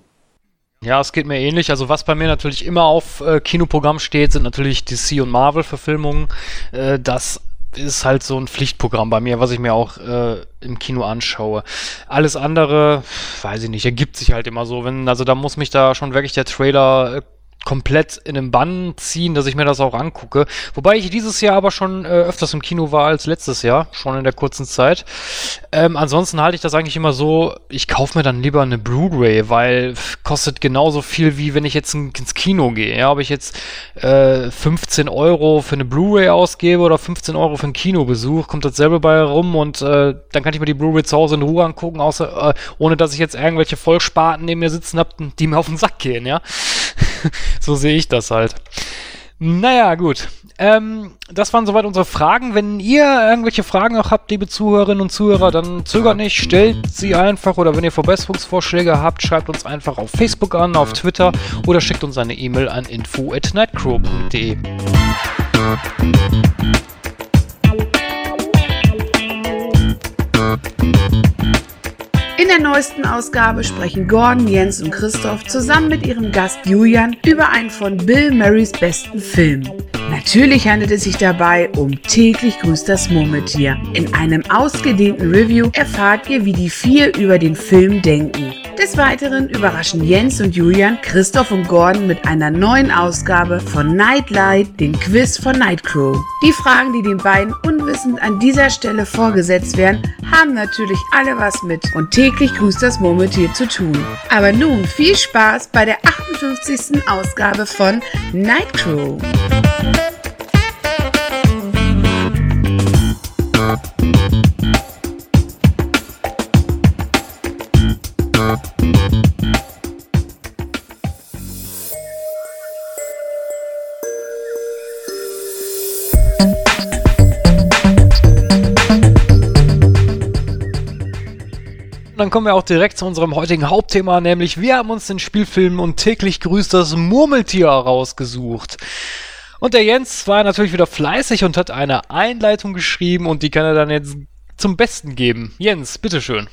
Ja, es geht mir ähnlich. Also was bei mir natürlich immer auf äh, Kinoprogramm steht, sind natürlich DC und Marvel-Verfilmungen. Äh, das ist halt so ein Pflichtprogramm bei mir, was ich mir auch äh, im Kino anschaue. Alles andere, weiß ich nicht, ergibt sich halt immer so. Wenn, also da muss mich da schon wirklich der Trailer äh, komplett in den Bann ziehen, dass ich mir das auch angucke. Wobei ich dieses Jahr aber schon äh, öfters im Kino war als letztes Jahr, schon in der kurzen Zeit. Ähm, ansonsten halte ich das eigentlich immer so, ich kaufe mir dann lieber eine Blu-ray, weil kostet genauso viel, wie wenn ich jetzt in, ins Kino gehe. Ja, ob ich jetzt äh, 15 Euro für eine Blu-ray ausgebe oder 15 Euro für einen Kinobesuch, kommt dasselbe bei rum und äh, dann kann ich mir die Blu-ray zu Hause in Ruhe angucken, außer, äh, ohne dass ich jetzt irgendwelche Vollspaten neben mir sitzen habe, die mir auf den Sack gehen, ja. so sehe ich das halt. Naja, gut. Ähm, das waren soweit unsere Fragen. Wenn ihr irgendwelche Fragen noch habt, liebe Zuhörerinnen und Zuhörer, dann zögert nicht, stellt sie einfach oder wenn ihr Verbesserungsvorschläge habt, schreibt uns einfach auf Facebook an, auf Twitter oder schickt uns eine E-Mail an info at nightcrow.de. In der neuesten Ausgabe sprechen Gordon, Jens und Christoph zusammen mit ihrem Gast Julian über einen von Bill Murrays besten Filmen. Natürlich handelt es sich dabei um täglich grüßt das Murmeltier. In einem ausgedehnten Review erfahrt ihr, wie die vier über den Film denken. Des Weiteren überraschen Jens und Julian Christoph und Gordon mit einer neuen Ausgabe von Nightlight, den Quiz von Nightcrow. Die Fragen, die den beiden unwissend an dieser Stelle vorgesetzt werden, haben natürlich alle was mit und täglich grüßt das Murmeltier zu tun. Aber nun viel Spaß bei der 58. Ausgabe von Nightcrow. Dann kommen wir auch direkt zu unserem heutigen Hauptthema, nämlich wir haben uns den Spielfilm und täglich grüßt das Murmeltier rausgesucht. Und der Jens war natürlich wieder fleißig und hat eine Einleitung geschrieben und die kann er dann jetzt zum Besten geben. Jens, bitteschön.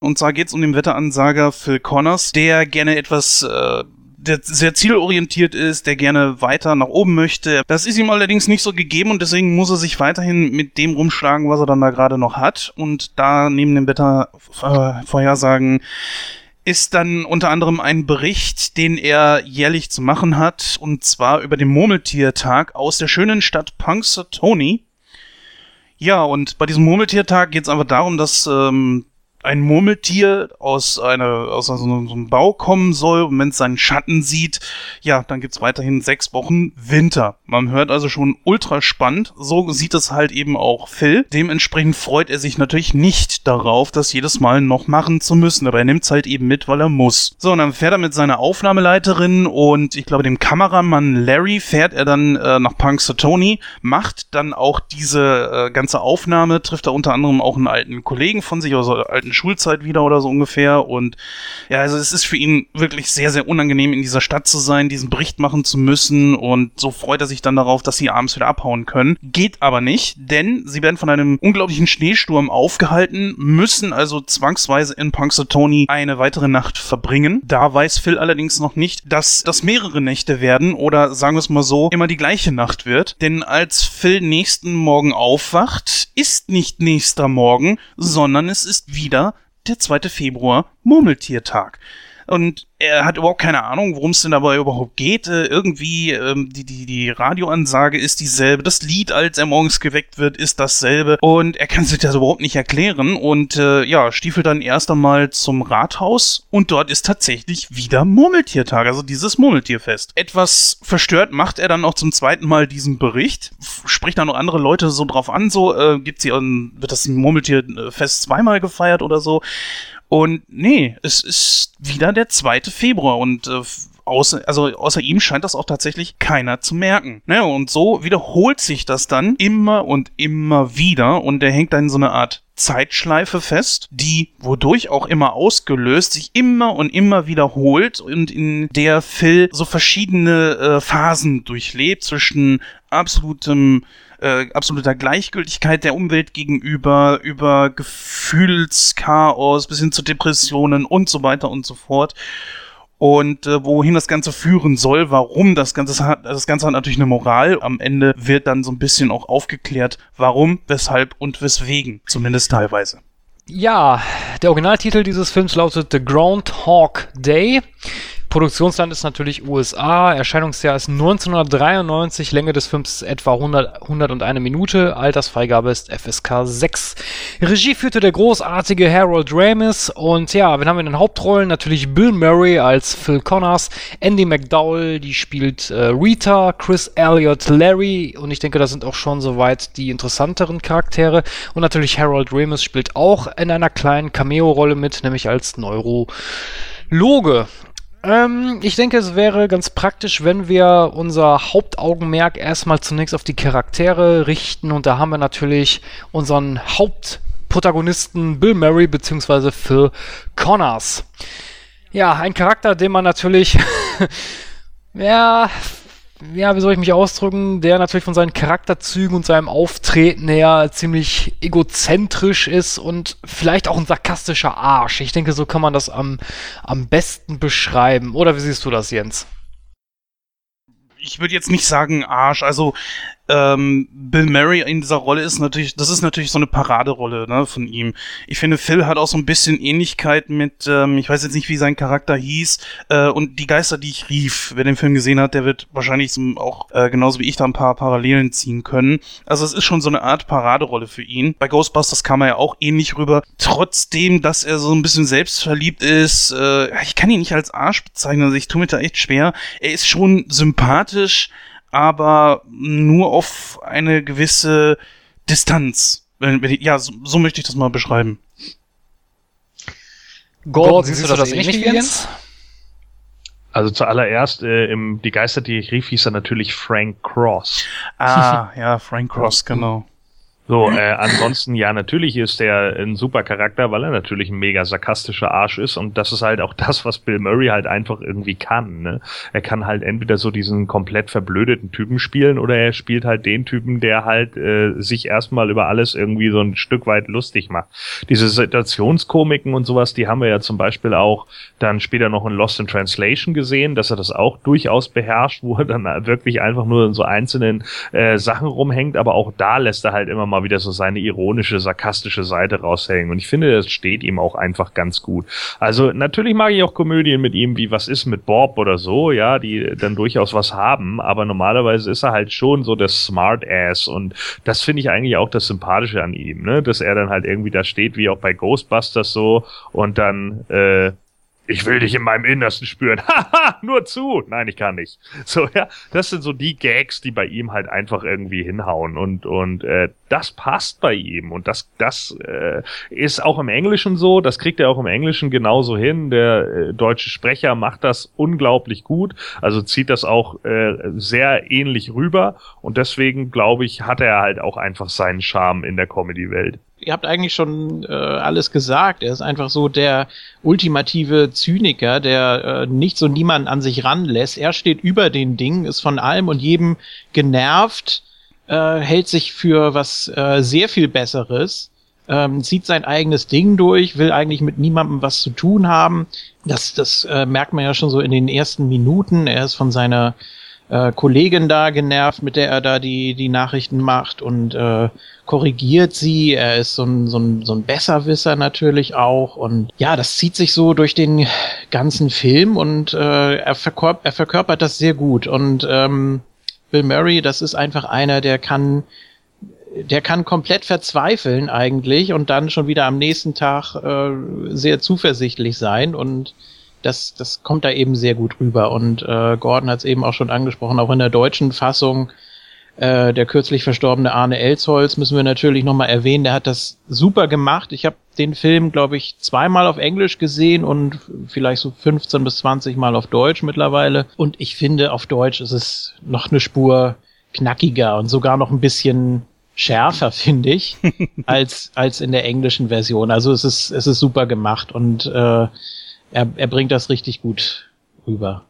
Und zwar geht's um den Wetteransager Phil Connors, der gerne etwas äh, der sehr zielorientiert ist, der gerne weiter nach oben möchte. Das ist ihm allerdings nicht so gegeben und deswegen muss er sich weiterhin mit dem rumschlagen, was er dann da gerade noch hat. Und da neben dem Wettervorhersagen ist dann unter anderem ein Bericht, den er jährlich zu machen hat, und zwar über den Murmeltiertag aus der schönen Stadt Punxsutawney. Ja, und bei diesem Murmeltiertag geht es einfach darum, dass ähm, ein Murmeltier aus einer aus so einem, Bau kommen soll und wenn es seinen Schatten sieht, ja, dann gibt's weiterhin sechs Wochen Winter. Man hört also schon ultra spannend. So sieht es halt eben auch Phil. Dementsprechend freut er sich natürlich nicht darauf, das jedes Mal noch machen zu müssen, aber er nimmt's halt eben mit, weil er muss. So, und dann fährt er mit seiner Aufnahmeleiterin und ich glaube dem Kameramann Larry fährt er dann äh, nach Punxsutawney, macht dann auch diese äh, ganze Aufnahme, trifft er unter anderem auch einen alten Kollegen von sich, also alten alten Schulzeit wieder oder so ungefähr. Und ja, also es ist für ihn wirklich sehr, sehr unangenehm, in dieser Stadt zu sein, diesen Bericht machen zu müssen. Und so freut er sich dann darauf, dass sie abends wieder abhauen können. Geht aber nicht, denn sie werden von einem unglaublichen Schneesturm aufgehalten, müssen also zwangsweise in Punxsutawney eine weitere Nacht verbringen. Da weiß Phil allerdings noch nicht, dass das mehrere Nächte werden oder sagen wir es mal so, immer die gleiche Nacht wird. Denn als Phil nächsten Morgen aufwacht, ist nicht nächster Morgen, sondern es ist wieder der 2. Februar, Murmeltiertag. Und er hat überhaupt keine Ahnung, worum es denn dabei überhaupt geht. Äh, irgendwie, ähm, die, die, die Radioansage ist dieselbe. Das Lied, als er morgens geweckt wird, ist dasselbe. Und er kann sich das überhaupt nicht erklären. Und äh, ja, stiefelt dann erst einmal zum Rathaus. Und dort ist tatsächlich wieder Murmeltiertag, also dieses Murmeltierfest. Etwas verstört macht er dann auch zum zweiten Mal diesen Bericht. Spricht dann noch andere Leute so drauf an, so, äh, gibt's hier, wird das Murmeltierfest zweimal gefeiert oder so. Und nee, es ist wieder der 2. Februar und äh, außer, also außer ihm scheint das auch tatsächlich keiner zu merken. Naja, und so wiederholt sich das dann immer und immer wieder und er hängt dann in so eine Art Zeitschleife fest, die wodurch auch immer ausgelöst sich immer und immer wiederholt und in der Phil so verschiedene äh, Phasen durchlebt zwischen absolutem äh, absoluter Gleichgültigkeit der Umwelt gegenüber, über Gefühlschaos bis hin zu Depressionen und so weiter und so fort. Und äh, wohin das Ganze führen soll, warum das Ganze hat, das Ganze hat natürlich eine Moral. Am Ende wird dann so ein bisschen auch aufgeklärt, warum, weshalb und weswegen, zumindest teilweise. Ja, der Originaltitel dieses Films lautet The Groundhog Day. Produktionsland ist natürlich USA. Erscheinungsjahr ist 1993. Länge des Films ist etwa 100, 101 Minute. Altersfreigabe ist FSK 6. Regie führte der großartige Harold Ramis. Und ja, wen haben wir in den Hauptrollen? Natürlich Bill Murray als Phil Connors. Andy McDowell, die spielt äh, Rita. Chris Elliott, Larry. Und ich denke, das sind auch schon soweit die interessanteren Charaktere. Und natürlich Harold Ramis spielt auch in einer kleinen Cameo-Rolle mit, nämlich als Neurologe. Ähm, ich denke, es wäre ganz praktisch, wenn wir unser Hauptaugenmerk erstmal zunächst auf die Charaktere richten. Und da haben wir natürlich unseren Hauptprotagonisten Bill Murray bzw. Phil Connors. Ja, ein Charakter, den man natürlich ja ja, wie soll ich mich ausdrücken, der natürlich von seinen Charakterzügen und seinem Auftreten her ziemlich egozentrisch ist und vielleicht auch ein sarkastischer Arsch. Ich denke, so kann man das am, am besten beschreiben. Oder wie siehst du das, Jens? Ich würde jetzt nicht sagen Arsch, also ähm, Bill Murray in dieser Rolle ist natürlich, das ist natürlich so eine Paraderolle ne, von ihm. Ich finde, Phil hat auch so ein bisschen Ähnlichkeit mit, ähm, ich weiß jetzt nicht, wie sein Charakter hieß, äh, und die Geister, die ich rief. Wer den Film gesehen hat, der wird wahrscheinlich auch äh, genauso wie ich da ein paar Parallelen ziehen können. Also es ist schon so eine Art Paraderolle für ihn. Bei Ghostbusters kam er ja auch ähnlich rüber. Trotzdem, dass er so ein bisschen selbstverliebt ist, äh, ich kann ihn nicht als Arsch bezeichnen, also ich tue mir da echt schwer. Er ist schon sympathisch, aber nur auf eine gewisse Distanz. Ja, so, so möchte ich das mal beschreiben. Gordon, siehst, du das, das ähnlich wie Jens? Also zuallererst, äh, im Die Geister, die ich rief, hieß er natürlich Frank Cross. Ah, ja, Frank Cross, genau. So, äh, ansonsten, ja, natürlich ist der ein super Charakter, weil er natürlich ein mega sarkastischer Arsch ist und das ist halt auch das, was Bill Murray halt einfach irgendwie kann. Ne? Er kann halt entweder so diesen komplett verblödeten Typen spielen oder er spielt halt den Typen, der halt äh, sich erstmal über alles irgendwie so ein Stück weit lustig macht. Diese Situationskomiken und sowas, die haben wir ja zum Beispiel auch dann später noch in Lost in Translation gesehen, dass er das auch durchaus beherrscht, wo er dann wirklich einfach nur in so einzelnen äh, Sachen rumhängt, aber auch da lässt er halt immer mal wieder so seine ironische, sarkastische Seite raushängen. Und ich finde, das steht ihm auch einfach ganz gut. Also natürlich mag ich auch Komödien mit ihm, wie Was ist mit Bob oder so, ja, die dann durchaus was haben, aber normalerweise ist er halt schon so der Smart Ass und das finde ich eigentlich auch das Sympathische an ihm, ne, dass er dann halt irgendwie da steht, wie auch bei Ghostbusters so und dann, äh, ich will dich in meinem Innersten spüren. Haha, nur zu. Nein, ich kann nicht. So, ja, das sind so die Gags, die bei ihm halt einfach irgendwie hinhauen und und äh, das passt bei ihm und das das äh, ist auch im Englischen so. Das kriegt er auch im Englischen genauso hin. Der äh, deutsche Sprecher macht das unglaublich gut, also zieht das auch äh, sehr ähnlich rüber und deswegen glaube ich, hat er halt auch einfach seinen Charme in der Comedy-Welt ihr habt eigentlich schon äh, alles gesagt. Er ist einfach so der ultimative Zyniker, der äh, nicht so niemanden an sich ranlässt. Er steht über den Dingen, ist von allem und jedem genervt, äh, hält sich für was äh, sehr viel Besseres, ähm, zieht sein eigenes Ding durch, will eigentlich mit niemandem was zu tun haben. Das, das äh, merkt man ja schon so in den ersten Minuten. Er ist von seiner äh, Kollegin da genervt, mit der er da die, die Nachrichten macht und äh, korrigiert sie. Er ist so ein, so, ein, so ein Besserwisser natürlich auch. Und ja, das zieht sich so durch den ganzen Film und äh, er, verkörp er verkörpert das sehr gut. Und ähm, Bill Murray, das ist einfach einer, der kann der kann komplett verzweifeln eigentlich und dann schon wieder am nächsten Tag äh, sehr zuversichtlich sein und das, das kommt da eben sehr gut rüber. Und äh, Gordon hat es eben auch schon angesprochen, auch in der deutschen Fassung, äh, der kürzlich verstorbene Arne Elsholz müssen wir natürlich nochmal erwähnen, der hat das super gemacht. Ich habe den Film, glaube ich, zweimal auf Englisch gesehen und vielleicht so 15 bis 20 Mal auf Deutsch mittlerweile. Und ich finde, auf Deutsch ist es noch eine Spur knackiger und sogar noch ein bisschen schärfer, finde ich, als, als in der englischen Version. Also es ist, es ist super gemacht und äh, er, er bringt das richtig gut rüber.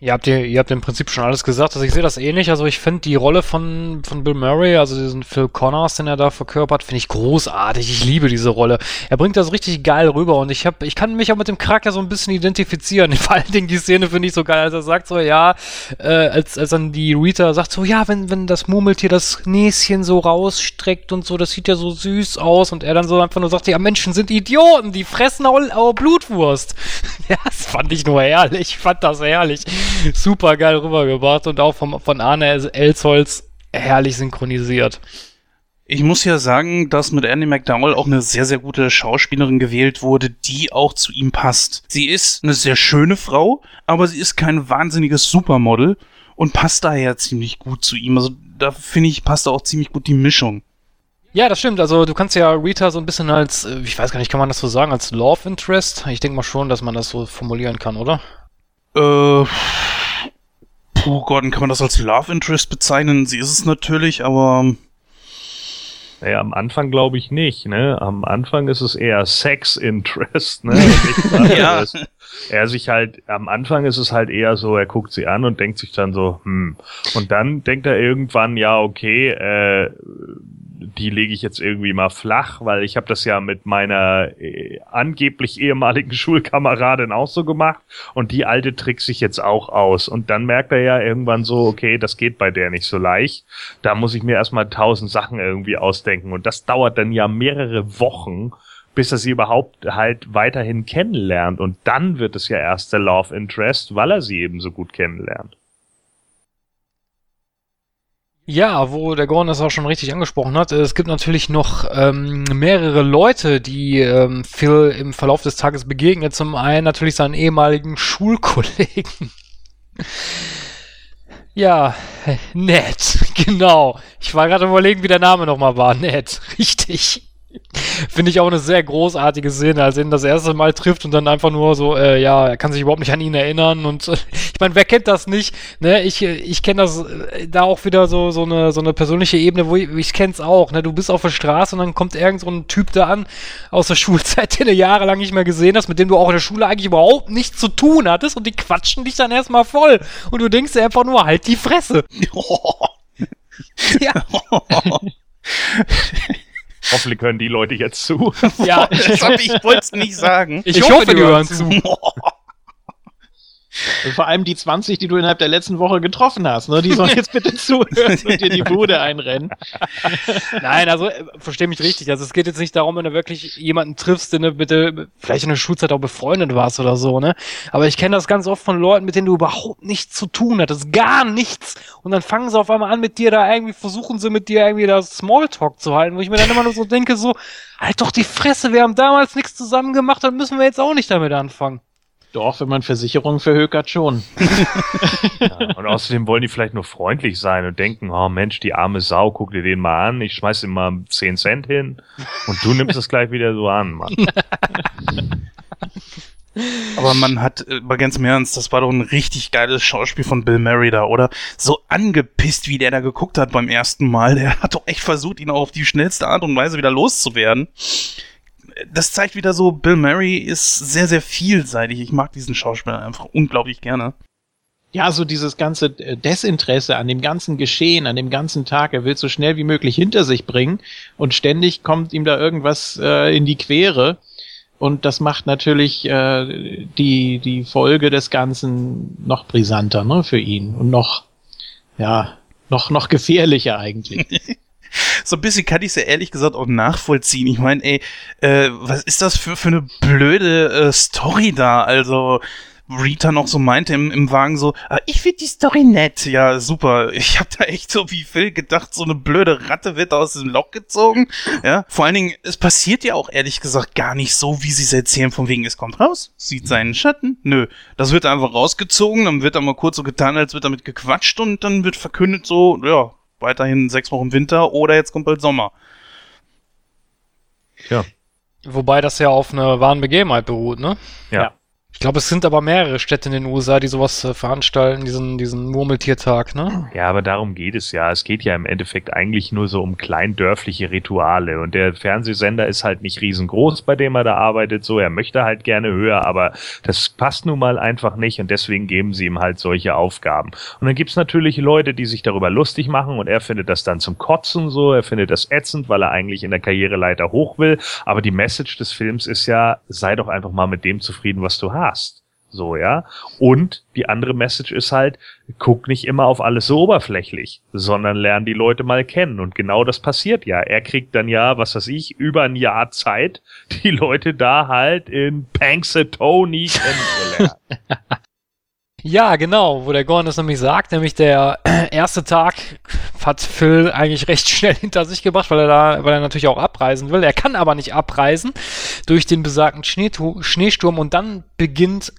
Ihr habt, ihr, ihr habt im Prinzip schon alles gesagt. Also ich sehe das ähnlich. Also ich finde die Rolle von, von Bill Murray, also diesen Phil Connors, den er da verkörpert, finde ich großartig. Ich liebe diese Rolle. Er bringt das richtig geil rüber und ich hab, ich kann mich auch mit dem Charakter so ein bisschen identifizieren. Vor allen Dingen die Szene finde ich so geil, als er sagt so, ja, äh, als, als dann die Rita sagt so, ja, wenn, wenn das Murmeltier das Näschen so rausstreckt und so, das sieht ja so süß aus und er dann so einfach nur sagt, ja, Menschen sind Idioten, die fressen auch, auch Blutwurst. ja, das fand ich nur herrlich. Ich fand das herrlich super geil rübergebracht und auch vom, von Arne Elsholz herrlich synchronisiert. Ich muss ja sagen, dass mit Andy McDowell auch eine sehr, sehr gute Schauspielerin gewählt wurde, die auch zu ihm passt. Sie ist eine sehr schöne Frau, aber sie ist kein wahnsinniges Supermodel und passt daher ziemlich gut zu ihm. Also da finde ich, passt auch ziemlich gut die Mischung. Ja, das stimmt. Also du kannst ja Rita so ein bisschen als, äh, ich weiß gar nicht, kann man das so sagen, als Love Interest? Ich denke mal schon, dass man das so formulieren kann, oder? Äh, puh, Gordon, kann man das als Love Interest bezeichnen? Sie ist es natürlich, aber. Naja, am Anfang glaube ich nicht, ne? Am Anfang ist es eher Sex Interest, ne? ja. Er sich halt, am Anfang ist es halt eher so, er guckt sie an und denkt sich dann so, hm. Und dann denkt er irgendwann, ja, okay, äh, die lege ich jetzt irgendwie mal flach, weil ich habe das ja mit meiner äh, angeblich ehemaligen Schulkameradin auch so gemacht und die alte trickst sich jetzt auch aus und dann merkt er ja irgendwann so, okay, das geht bei der nicht so leicht. Da muss ich mir erstmal tausend Sachen irgendwie ausdenken und das dauert dann ja mehrere Wochen, bis er sie überhaupt halt weiterhin kennenlernt und dann wird es ja erst der Love Interest, weil er sie eben so gut kennenlernt. Ja, wo der Gordon das auch schon richtig angesprochen hat, es gibt natürlich noch ähm, mehrere Leute, die ähm, Phil im Verlauf des Tages begegnet. Zum einen natürlich seinen ehemaligen Schulkollegen. ja, Ned, genau. Ich war gerade überlegen, wie der Name nochmal war. Ned, richtig. Finde ich auch eine sehr großartige Szene, als er ihn das erste Mal trifft und dann einfach nur so, äh, ja, er kann sich überhaupt nicht an ihn erinnern und äh, ich meine, wer kennt das nicht? Ne, ich, ich kenne das äh, da auch wieder so, so eine, so eine persönliche Ebene, wo ich, ich kenn's auch, ne, du bist auf der Straße und dann kommt irgend so ein Typ da an aus der Schulzeit, den du jahrelang nicht mehr gesehen hast, mit dem du auch in der Schule eigentlich überhaupt nichts zu tun hattest und die quatschen dich dann erstmal voll und du denkst dir einfach nur, halt die Fresse. ja. Hoffentlich hören die Leute jetzt zu. Ja, Das hab ich wollte es nicht sagen. ich, hoffe, die hören zu. Und vor allem die 20, die du innerhalb der letzten Woche getroffen hast, ne? Die sollen jetzt bitte zuhören und dir die Bude einrennen. Nein, also äh, versteh mich richtig. Also es geht jetzt nicht darum, wenn du wirklich jemanden triffst, den du bitte vielleicht in der Schulzeit auch befreundet warst oder so, ne? Aber ich kenne das ganz oft von Leuten, mit denen du überhaupt nichts zu tun hattest, gar nichts. Und dann fangen sie auf einmal an, mit dir da irgendwie, versuchen sie mit dir irgendwie das Smalltalk zu halten, wo ich mir dann immer nur so denke, so, halt doch die Fresse, wir haben damals nichts zusammen gemacht, dann müssen wir jetzt auch nicht damit anfangen. Doch, wenn man Versicherungen verhökert, schon. Ja, und außerdem wollen die vielleicht nur freundlich sein und denken, oh Mensch, die arme Sau, guck dir den mal an, ich schmeiß ihm mal 10 Cent hin und du nimmst es gleich wieder so an, Mann. Aber man hat, äh, mal ganz im Ernst, das war doch ein richtig geiles Schauspiel von Bill Murray da, oder? So angepisst, wie der da geguckt hat beim ersten Mal. Der hat doch echt versucht, ihn auch auf die schnellste Art und Weise wieder loszuwerden. Das zeigt wieder so, Bill Murray ist sehr, sehr vielseitig. Ich mag diesen Schauspieler einfach unglaublich gerne. Ja, so dieses ganze äh, Desinteresse an dem ganzen Geschehen, an dem ganzen Tag. Er will es so schnell wie möglich hinter sich bringen und ständig kommt ihm da irgendwas äh, in die Quere. Und das macht natürlich äh, die, die Folge des Ganzen noch brisanter, ne, für ihn. Und noch, ja, noch, noch gefährlicher eigentlich. So ein bisschen kann ich es ja ehrlich gesagt auch nachvollziehen. Ich meine, ey, äh, was ist das für, für eine blöde äh, Story da? Also, Rita noch so meinte im, im Wagen so, ah, ich finde die Story nett. Ja, super. Ich habe da echt so wie Phil gedacht, so eine blöde Ratte wird aus dem Loch gezogen. Ja, vor allen Dingen, es passiert ja auch ehrlich gesagt gar nicht so, wie sie es erzählen, von wegen, es kommt raus, sieht seinen Schatten. Nö, das wird einfach rausgezogen, dann wird da mal kurz so getan, als wird damit gequatscht und dann wird verkündet so, ja, weiterhin sechs Wochen Winter oder jetzt kommt bald Sommer. Wobei das ja auf einer wahren Begebenheit beruht, ne? Ja. Ich glaube, es sind aber mehrere Städte in den USA, die sowas äh, veranstalten, diesen, diesen Murmeltiertag, ne? Ja, aber darum geht es ja. Es geht ja im Endeffekt eigentlich nur so um kleindörfliche Rituale. Und der Fernsehsender ist halt nicht riesengroß, bei dem er da arbeitet. So, er möchte halt gerne höher, aber das passt nun mal einfach nicht und deswegen geben sie ihm halt solche Aufgaben. Und dann gibt's natürlich Leute, die sich darüber lustig machen und er findet das dann zum Kotzen so. Er findet das ätzend, weil er eigentlich in der Karriereleiter hoch will. Aber die Message des Films ist ja, sei doch einfach mal mit dem zufrieden, was du hast. So, ja. Und die andere Message ist halt, guck nicht immer auf alles so oberflächlich, sondern lern die Leute mal kennen. Und genau das passiert ja. Er kriegt dann ja, was weiß ich, über ein Jahr Zeit, die Leute da halt in Punxsutawney kennenzulernen. Ja, genau, wo der Gordon das nämlich sagt, nämlich der erste Tag hat Phil eigentlich recht schnell hinter sich gebracht, weil er da, weil er natürlich auch abreisen will. Er kann aber nicht abreisen durch den besagten Schneetu Schneesturm und dann beginnt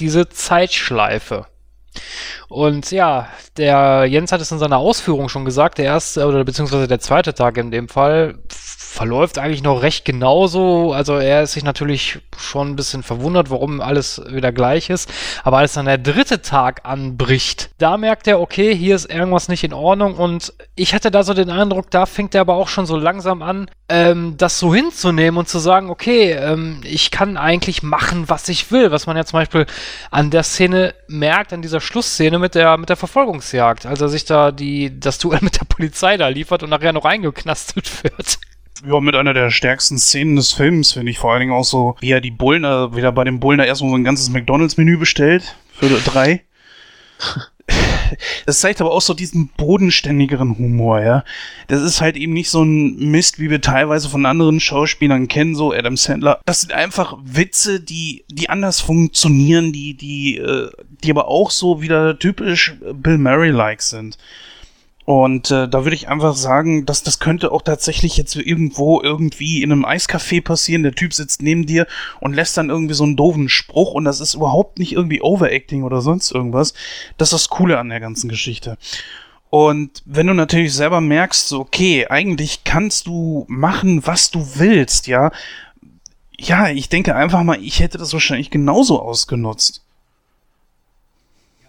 diese Zeitschleife. Und ja, der Jens hat es in seiner Ausführung schon gesagt, der erste oder beziehungsweise der zweite Tag in dem Fall verläuft eigentlich noch recht genauso. Also er ist sich natürlich schon ein bisschen verwundert, warum alles wieder gleich ist. Aber als dann der dritte Tag anbricht, da merkt er, okay, hier ist irgendwas nicht in Ordnung. Und ich hatte da so den Eindruck, da fängt er aber auch schon so langsam an, ähm, das so hinzunehmen und zu sagen, okay, ähm, ich kann eigentlich machen, was ich will. Was man ja zum Beispiel an der Szene merkt, an dieser Schlussszene mit der, mit der Verfolgungsjagd, als er sich da die, das Duell mit der Polizei da liefert und nachher noch eingeknastelt wird. Ja, mit einer der stärksten Szenen des Films, finde ich vor allen Dingen auch so, wie er die Bullen, äh, wieder bei dem Bullen erstmal so ein ganzes McDonalds-Menü bestellt. Für drei. Das zeigt aber auch so diesen bodenständigeren Humor, ja. Das ist halt eben nicht so ein Mist, wie wir teilweise von anderen Schauspielern kennen, so Adam Sandler. Das sind einfach Witze, die, die anders funktionieren, die, die, äh, die aber auch so wieder typisch Bill Murray-like sind. Und äh, da würde ich einfach sagen, dass das könnte auch tatsächlich jetzt irgendwo irgendwie in einem Eiscafé passieren. Der Typ sitzt neben dir und lässt dann irgendwie so einen doofen Spruch und das ist überhaupt nicht irgendwie Overacting oder sonst irgendwas. Das ist das Coole an der ganzen Geschichte. Und wenn du natürlich selber merkst, so, okay, eigentlich kannst du machen, was du willst, ja. Ja, ich denke einfach mal, ich hätte das wahrscheinlich genauso ausgenutzt.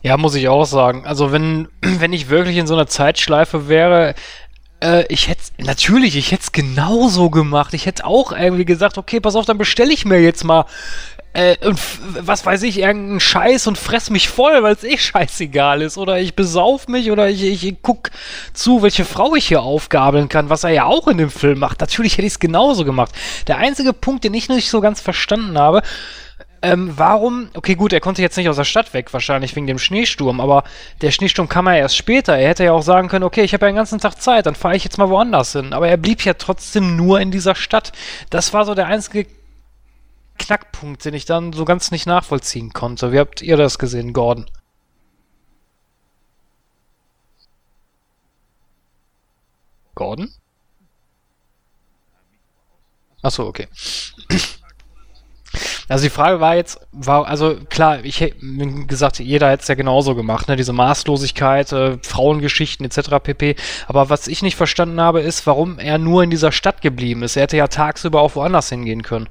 Ja, muss ich auch sagen. Also wenn, wenn ich wirklich in so einer Zeitschleife wäre, äh, ich hätte natürlich, ich hätte es genauso gemacht. Ich hätte auch irgendwie gesagt, okay, pass auf, dann bestelle ich mir jetzt mal äh, und was weiß ich, irgendeinen Scheiß und fress mich voll, weil es eh scheißegal ist. Oder ich besauf mich oder ich, ich guck zu, welche Frau ich hier aufgabeln kann, was er ja auch in dem Film macht. Natürlich hätte ich es genauso gemacht. Der einzige Punkt, den ich nicht so ganz verstanden habe, ähm, warum, okay gut, er konnte jetzt nicht aus der Stadt weg, wahrscheinlich wegen dem Schneesturm, aber der Schneesturm kam ja erst später. Er hätte ja auch sagen können, okay, ich habe ja den ganzen Tag Zeit, dann fahre ich jetzt mal woanders hin. Aber er blieb ja trotzdem nur in dieser Stadt. Das war so der einzige Knackpunkt, den ich dann so ganz nicht nachvollziehen konnte. Wie habt ihr das gesehen, Gordon? Gordon? Achso, okay. Also die Frage war jetzt, war, also klar, ich hätte gesagt, jeder hätte es ja genauso gemacht, ne? Diese Maßlosigkeit, äh, Frauengeschichten etc. pp. Aber was ich nicht verstanden habe, ist, warum er nur in dieser Stadt geblieben ist. Er hätte ja tagsüber auch woanders hingehen können.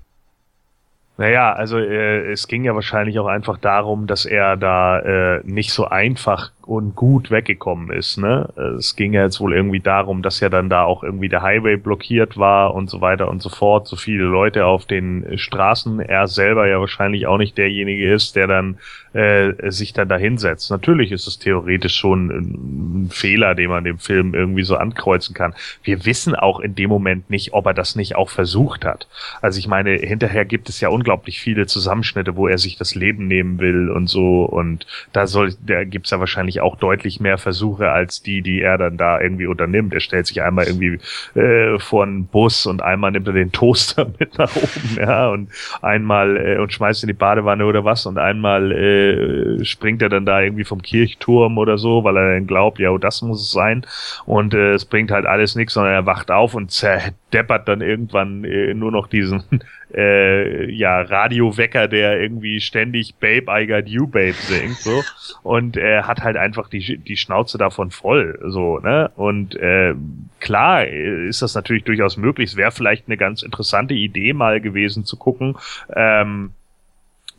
Naja, also äh, es ging ja wahrscheinlich auch einfach darum, dass er da äh, nicht so einfach und gut weggekommen ist. Ne? Es ging ja jetzt wohl irgendwie darum, dass ja dann da auch irgendwie der Highway blockiert war und so weiter und so fort. So viele Leute auf den Straßen. Er selber ja wahrscheinlich auch nicht derjenige ist, der dann äh, sich dann da hinsetzt. Natürlich ist es theoretisch schon ein, Fehler, den man dem Film irgendwie so ankreuzen kann. Wir wissen auch in dem Moment nicht, ob er das nicht auch versucht hat. Also ich meine, hinterher gibt es ja unglaublich viele Zusammenschnitte, wo er sich das Leben nehmen will und so. Und da soll, da gibt's ja wahrscheinlich auch deutlich mehr Versuche als die, die er dann da irgendwie unternimmt. Er stellt sich einmal irgendwie äh, vor einen Bus und einmal nimmt er den Toaster mit nach oben, ja, und einmal äh, und schmeißt in die Badewanne oder was und einmal äh, springt er dann da irgendwie vom Kirchturm oder so, weil er dann glaubt, ja, das muss es sein. Und äh, es bringt halt alles nichts, sondern er wacht auf und zerdeppert dann irgendwann äh, nur noch diesen äh, ja, Radiowecker, der irgendwie ständig Babe, I got you, Babe singt, so. Und er hat halt einfach die, die Schnauze davon voll, so, ne? Und äh, klar ist das natürlich durchaus möglich. Es wäre vielleicht eine ganz interessante Idee mal gewesen zu gucken, ähm,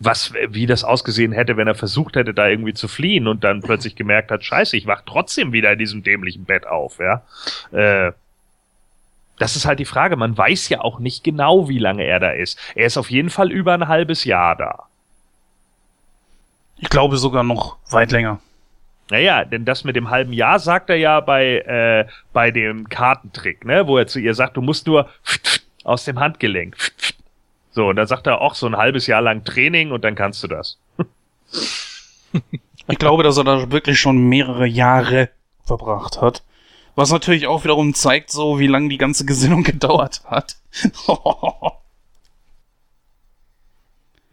was, wie das ausgesehen hätte, wenn er versucht hätte, da irgendwie zu fliehen und dann plötzlich gemerkt hat, scheiße, ich wach trotzdem wieder in diesem dämlichen Bett auf, ja. Äh, das ist halt die Frage. Man weiß ja auch nicht genau, wie lange er da ist. Er ist auf jeden Fall über ein halbes Jahr da. Ich glaube sogar noch weit länger. Naja, denn das mit dem halben Jahr sagt er ja bei, äh, bei dem Kartentrick, ne, wo er zu ihr sagt, du musst nur aus dem Handgelenk. So, und dann sagt er auch so ein halbes Jahr lang Training und dann kannst du das. Ich glaube, dass er da wirklich schon mehrere Jahre verbracht hat. Was natürlich auch wiederum zeigt, so wie lange die ganze Gesinnung gedauert hat.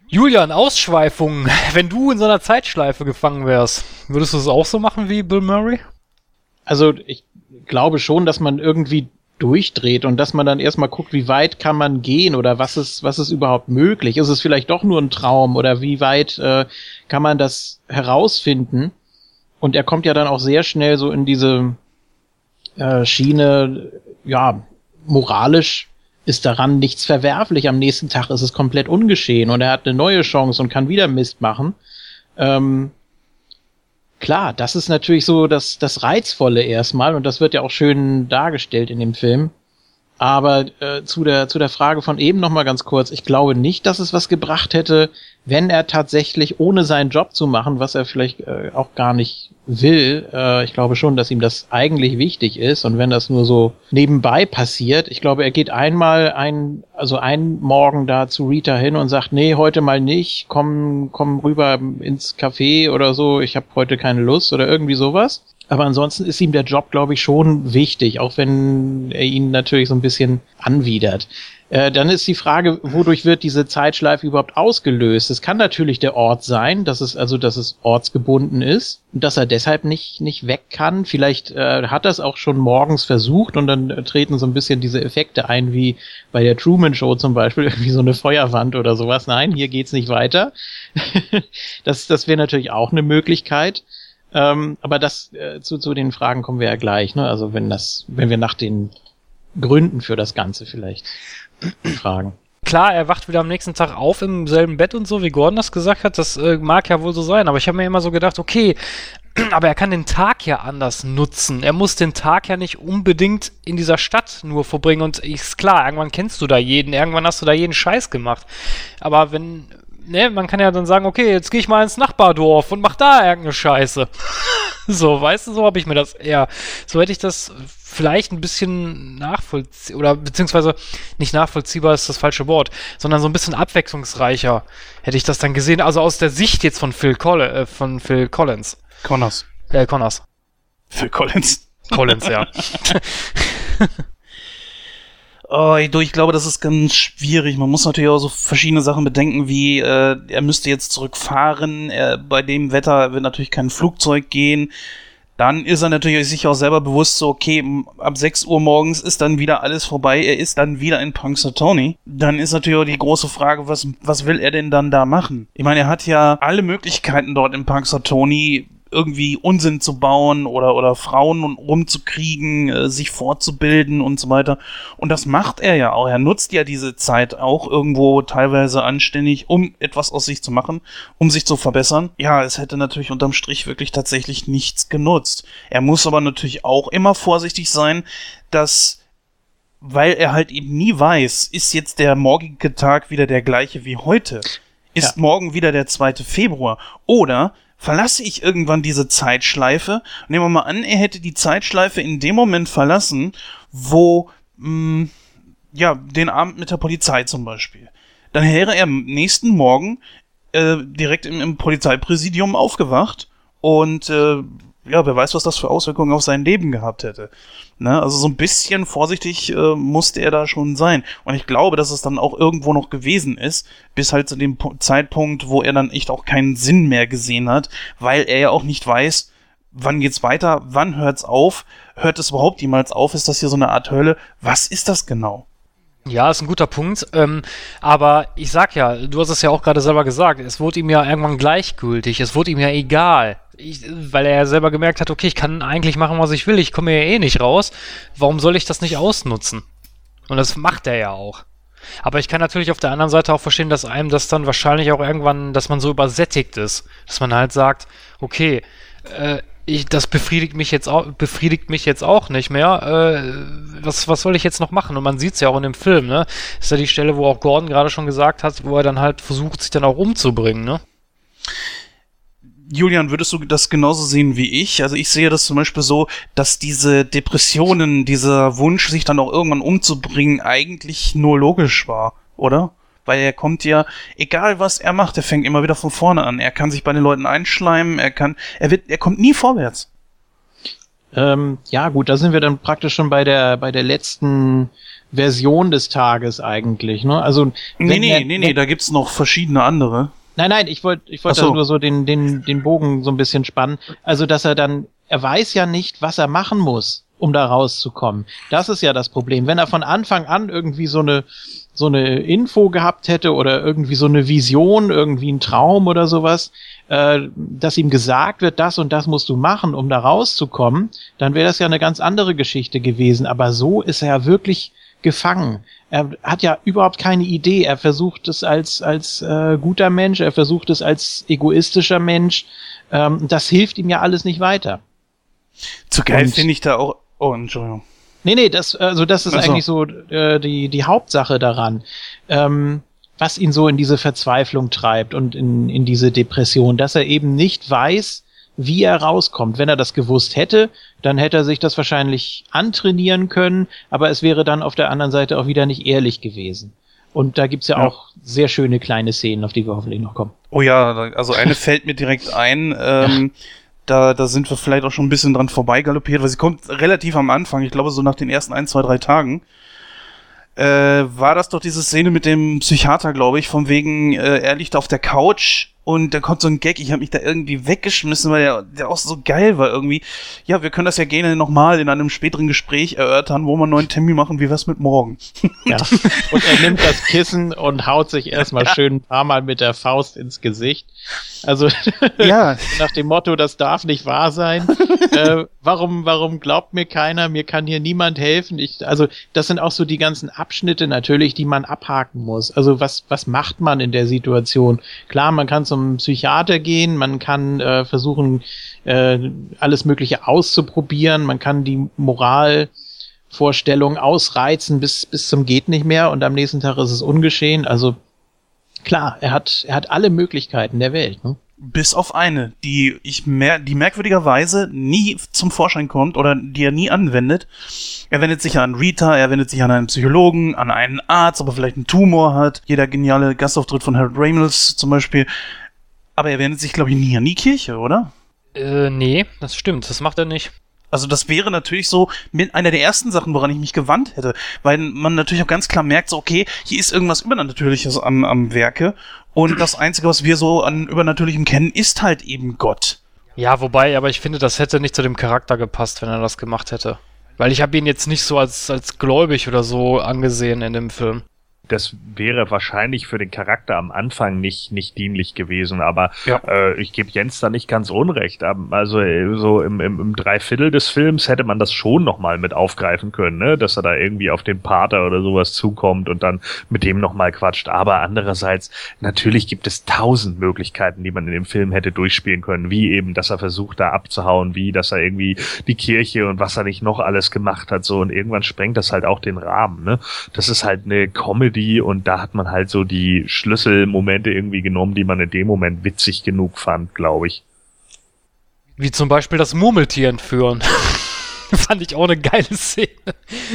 Julian, Ausschweifungen. Wenn du in so einer Zeitschleife gefangen wärst, würdest du es auch so machen wie Bill Murray? Also ich glaube schon, dass man irgendwie durchdreht und dass man dann erstmal guckt, wie weit kann man gehen oder was ist, was ist überhaupt möglich? Ist es vielleicht doch nur ein Traum oder wie weit äh, kann man das herausfinden? Und er kommt ja dann auch sehr schnell so in diese äh, Schiene, ja, moralisch ist daran nichts verwerflich. Am nächsten Tag ist es komplett ungeschehen und er hat eine neue Chance und kann wieder Mist machen. Ähm, klar, das ist natürlich so das, das Reizvolle erstmal und das wird ja auch schön dargestellt in dem Film. Aber äh, zu, der, zu der Frage von eben noch mal ganz kurz. Ich glaube nicht, dass es was gebracht hätte, wenn er tatsächlich ohne seinen Job zu machen, was er vielleicht äh, auch gar nicht will. Äh, ich glaube schon, dass ihm das eigentlich wichtig ist. Und wenn das nur so nebenbei passiert, ich glaube, er geht einmal ein, also einen Morgen da zu Rita hin und sagt, nee, heute mal nicht, komm, komm rüber ins Café oder so, ich habe heute keine Lust oder irgendwie sowas. Aber ansonsten ist ihm der Job, glaube ich, schon wichtig, auch wenn er ihn natürlich so ein bisschen anwidert. Äh, dann ist die Frage, wodurch wird diese Zeitschleife überhaupt ausgelöst? Es kann natürlich der Ort sein, dass es also, dass es ortsgebunden ist und dass er deshalb nicht nicht weg kann. Vielleicht äh, hat er es auch schon morgens versucht und dann äh, treten so ein bisschen diese Effekte ein, wie bei der Truman Show zum Beispiel, irgendwie so eine Feuerwand oder sowas. Nein, hier geht's nicht weiter. das das wäre natürlich auch eine Möglichkeit. Ähm, aber das äh, zu, zu den Fragen kommen wir ja gleich, ne? Also wenn das, wenn wir nach den Gründen für das Ganze vielleicht fragen. Klar, er wacht wieder am nächsten Tag auf im selben Bett und so, wie Gordon das gesagt hat. Das äh, mag ja wohl so sein, aber ich habe mir immer so gedacht, okay, aber er kann den Tag ja anders nutzen. Er muss den Tag ja nicht unbedingt in dieser Stadt nur verbringen. Und ist klar, irgendwann kennst du da jeden, irgendwann hast du da jeden Scheiß gemacht. Aber wenn, ne, man kann ja dann sagen, okay, jetzt gehe ich mal ins Nachbardorf und mach da irgendeine Scheiße. so, weißt du, so habe ich mir das eher, so hätte ich das vielleicht ein bisschen nachvollziehbar, oder beziehungsweise nicht nachvollziehbar ist das falsche Wort, sondern so ein bisschen abwechslungsreicher hätte ich das dann gesehen. Also aus der Sicht jetzt von Phil, Coll äh, von Phil Collins. Connors. Äh, Connors. Phil Collins. Collins, ja. Oh, ich glaube, das ist ganz schwierig. Man muss natürlich auch so verschiedene Sachen bedenken, wie äh, er müsste jetzt zurückfahren. Er, bei dem Wetter wird natürlich kein Flugzeug gehen. Dann ist er natürlich sich auch selber bewusst, so, okay, ab 6 Uhr morgens ist dann wieder alles vorbei. Er ist dann wieder in Punxsutawney. Dann ist natürlich auch die große Frage, was, was will er denn dann da machen? Ich meine, er hat ja alle Möglichkeiten dort in Punxsutawney irgendwie Unsinn zu bauen oder, oder Frauen rumzukriegen, äh, sich fortzubilden und so weiter. Und das macht er ja auch. Er nutzt ja diese Zeit auch irgendwo teilweise anständig, um etwas aus sich zu machen, um sich zu verbessern. Ja, es hätte natürlich unterm Strich wirklich tatsächlich nichts genutzt. Er muss aber natürlich auch immer vorsichtig sein, dass weil er halt eben nie weiß, ist jetzt der morgige Tag wieder der gleiche wie heute? Ist morgen wieder der 2. Februar? Oder verlasse ich irgendwann diese Zeitschleife? Nehmen wir mal an, er hätte die Zeitschleife in dem Moment verlassen, wo, mh, ja, den Abend mit der Polizei zum Beispiel. Dann wäre er am nächsten Morgen äh, direkt im, im Polizeipräsidium aufgewacht und äh, ja, wer weiß, was das für Auswirkungen auf sein Leben gehabt hätte. Ne? Also so ein bisschen vorsichtig äh, musste er da schon sein. Und ich glaube, dass es dann auch irgendwo noch gewesen ist, bis halt zu dem Pu- Zeitpunkt, wo er dann echt auch keinen Sinn mehr gesehen hat, weil er ja auch nicht weiß, wann geht's weiter, wann hört's auf, hört es überhaupt jemals auf, ist das hier so eine Art Hölle? Was ist das genau? Ja, ist ein guter Punkt. Ähm, aber ich sag ja, du hast es ja auch gerade selber gesagt, es wurde ihm ja irgendwann gleichgültig, es wurde ihm ja egal. Ich, weil er ja selber gemerkt hat, okay, ich kann eigentlich machen, was ich will, ich komme ja eh nicht raus. Warum soll ich das nicht ausnutzen? Und das macht er ja auch. Aber ich kann natürlich auf der anderen Seite auch verstehen, dass einem das dann wahrscheinlich auch irgendwann, dass man so übersättigt ist. Dass man halt sagt, okay, äh, ich, das befriedigt mich jetzt auch, befriedigt mich jetzt auch nicht mehr. Äh, was, was soll ich jetzt noch machen? Und man sieht es ja auch in dem Film, ne? Ist ja die Stelle, wo auch Gordon gerade schon gesagt hat, wo er dann halt versucht, sich dann auch umzubringen, ne? Julian, würdest du das genauso sehen wie ich? Also ich sehe das zum Beispiel so, dass diese Depressionen, dieser Wunsch, sich dann auch irgendwann umzubringen, eigentlich nur logisch war, oder? Weil er kommt ja, egal was er macht, er fängt immer wieder von vorne an. Er kann sich bei den Leuten einschleimen, er kann, er wird, er kommt nie vorwärts. Ähm, ja, gut, da sind wir dann praktisch schon bei der, bei der letzten Version des Tages eigentlich, ne? Also, Nee, nee, er- nee, nee, da gibt's noch verschiedene andere. Nein, nein, ich wollte ich wollte so. nur so den, den, den Bogen so ein bisschen spannen. Also, dass er dann, er weiß ja nicht, was er machen muss, um da rauszukommen. Das ist ja das Problem. Wenn er von Anfang an irgendwie so eine, so eine Info gehabt hätte oder irgendwie so eine Vision, irgendwie ein Traum oder sowas, äh, dass ihm gesagt wird, das und das musst du machen, um da rauszukommen, dann wäre das ja eine ganz andere Geschichte gewesen. Aber so ist er ja wirklich gefangen. Er hat ja überhaupt keine Idee. Er versucht es als, als äh, guter Mensch, er versucht es als egoistischer Mensch. Ähm, das hilft ihm ja alles nicht weiter. Zu geil finde ich da auch. Oh, Entschuldigung. Nee, nee, das, also das ist Ach so. eigentlich so äh, die, die Hauptsache daran. Ähm, was ihn so in diese Verzweiflung treibt und in, in diese Depression, dass er eben nicht weiß, wie er rauskommt. Wenn er das gewusst hätte, dann hätte er sich das wahrscheinlich antrainieren können, aber es wäre dann auf der anderen Seite auch wieder nicht ehrlich gewesen. Und da gibt's ja, Ja. auch sehr schöne kleine Szenen, auf die wir hoffentlich noch kommen. Oh ja, also eine fällt mir direkt ein. Ähm, da, da sind wir vielleicht auch schon ein bisschen dran vorbeigaloppiert, weil sie kommt relativ am Anfang, ich glaube so nach den ersten ein, zwei, drei Tagen. Äh, war das doch diese Szene mit dem Psychiater, glaube ich, von wegen, äh, er liegt auf der Couch Und da kommt so ein Gag, ich habe mich da irgendwie weggeschmissen, weil der, der auch so geil war irgendwie. Ja, wir können das ja gerne nochmal in einem späteren Gespräch erörtern, wo wir einen neuen Termin machen, wie wär's mit morgen. Ja. Und er nimmt das Kissen und haut sich erstmal ja. schön ein paar Mal mit der Faust ins Gesicht. Also ja. nach dem Motto, das darf nicht wahr sein. äh, warum, warum glaubt mir keiner? Mir kann hier niemand helfen. Ich, also das sind auch so die ganzen Abschnitte natürlich, die man abhaken muss. Also was, was macht man in der Situation? Klar, man kann zum Psychiater gehen, man kann äh, versuchen, äh, alles Mögliche auszuprobieren, man kann die Moralvorstellung ausreizen bis, bis zum geht nicht mehr und am nächsten Tag ist es ungeschehen. Also klar, er hat, er hat alle Möglichkeiten der Welt. Ne? Bis auf eine, die ich mer die merkwürdigerweise nie zum Vorschein kommt oder die er nie anwendet. Er wendet sich an Rita, er wendet sich an einen Psychologen, an einen Arzt, ob er vielleicht einen Tumor hat. Jeder geniale Gastauftritt von Harold Reynolds zum Beispiel. Aber er wendet sich, glaube ich, nie an die Kirche, oder? Äh, nee, das stimmt. Das macht er nicht. Also das wäre natürlich so mit einer der ersten Sachen, woran ich mich gewandt hätte, weil man natürlich auch ganz klar merkt, so okay, hier ist irgendwas Übernatürliches am, am Werke und das Einzige, was wir so an Übernatürlichem kennen, ist halt eben Gott. Ja, wobei, aber ich finde, das hätte nicht zu dem Charakter gepasst, wenn er das gemacht hätte. Weil ich habe ihn jetzt nicht so als, als gläubig oder so angesehen in dem Film das wäre wahrscheinlich für den Charakter am Anfang nicht, nicht dienlich gewesen, aber ja. äh, ich gebe Jens da nicht ganz unrecht. Also äh, so im, im, im Dreiviertel des Films hätte man das schon nochmal mit aufgreifen können, ne? dass er da irgendwie auf den Pater oder sowas zukommt und dann mit dem nochmal quatscht. Aber andererseits, natürlich gibt es tausend Möglichkeiten, die man in dem Film hätte durchspielen können, wie eben, dass er versucht, da abzuhauen, wie, dass er irgendwie die Kirche und was er nicht noch alles gemacht hat, so und irgendwann sprengt das halt auch den Rahmen. Ne? Das ist halt eine Comedy, Comedy und da hat man halt so die Schlüsselmomente irgendwie genommen, die man in dem Moment witzig genug fand, glaube ich. Wie zum Beispiel das Murmeltier entführen. Fand ich auch eine geile Szene.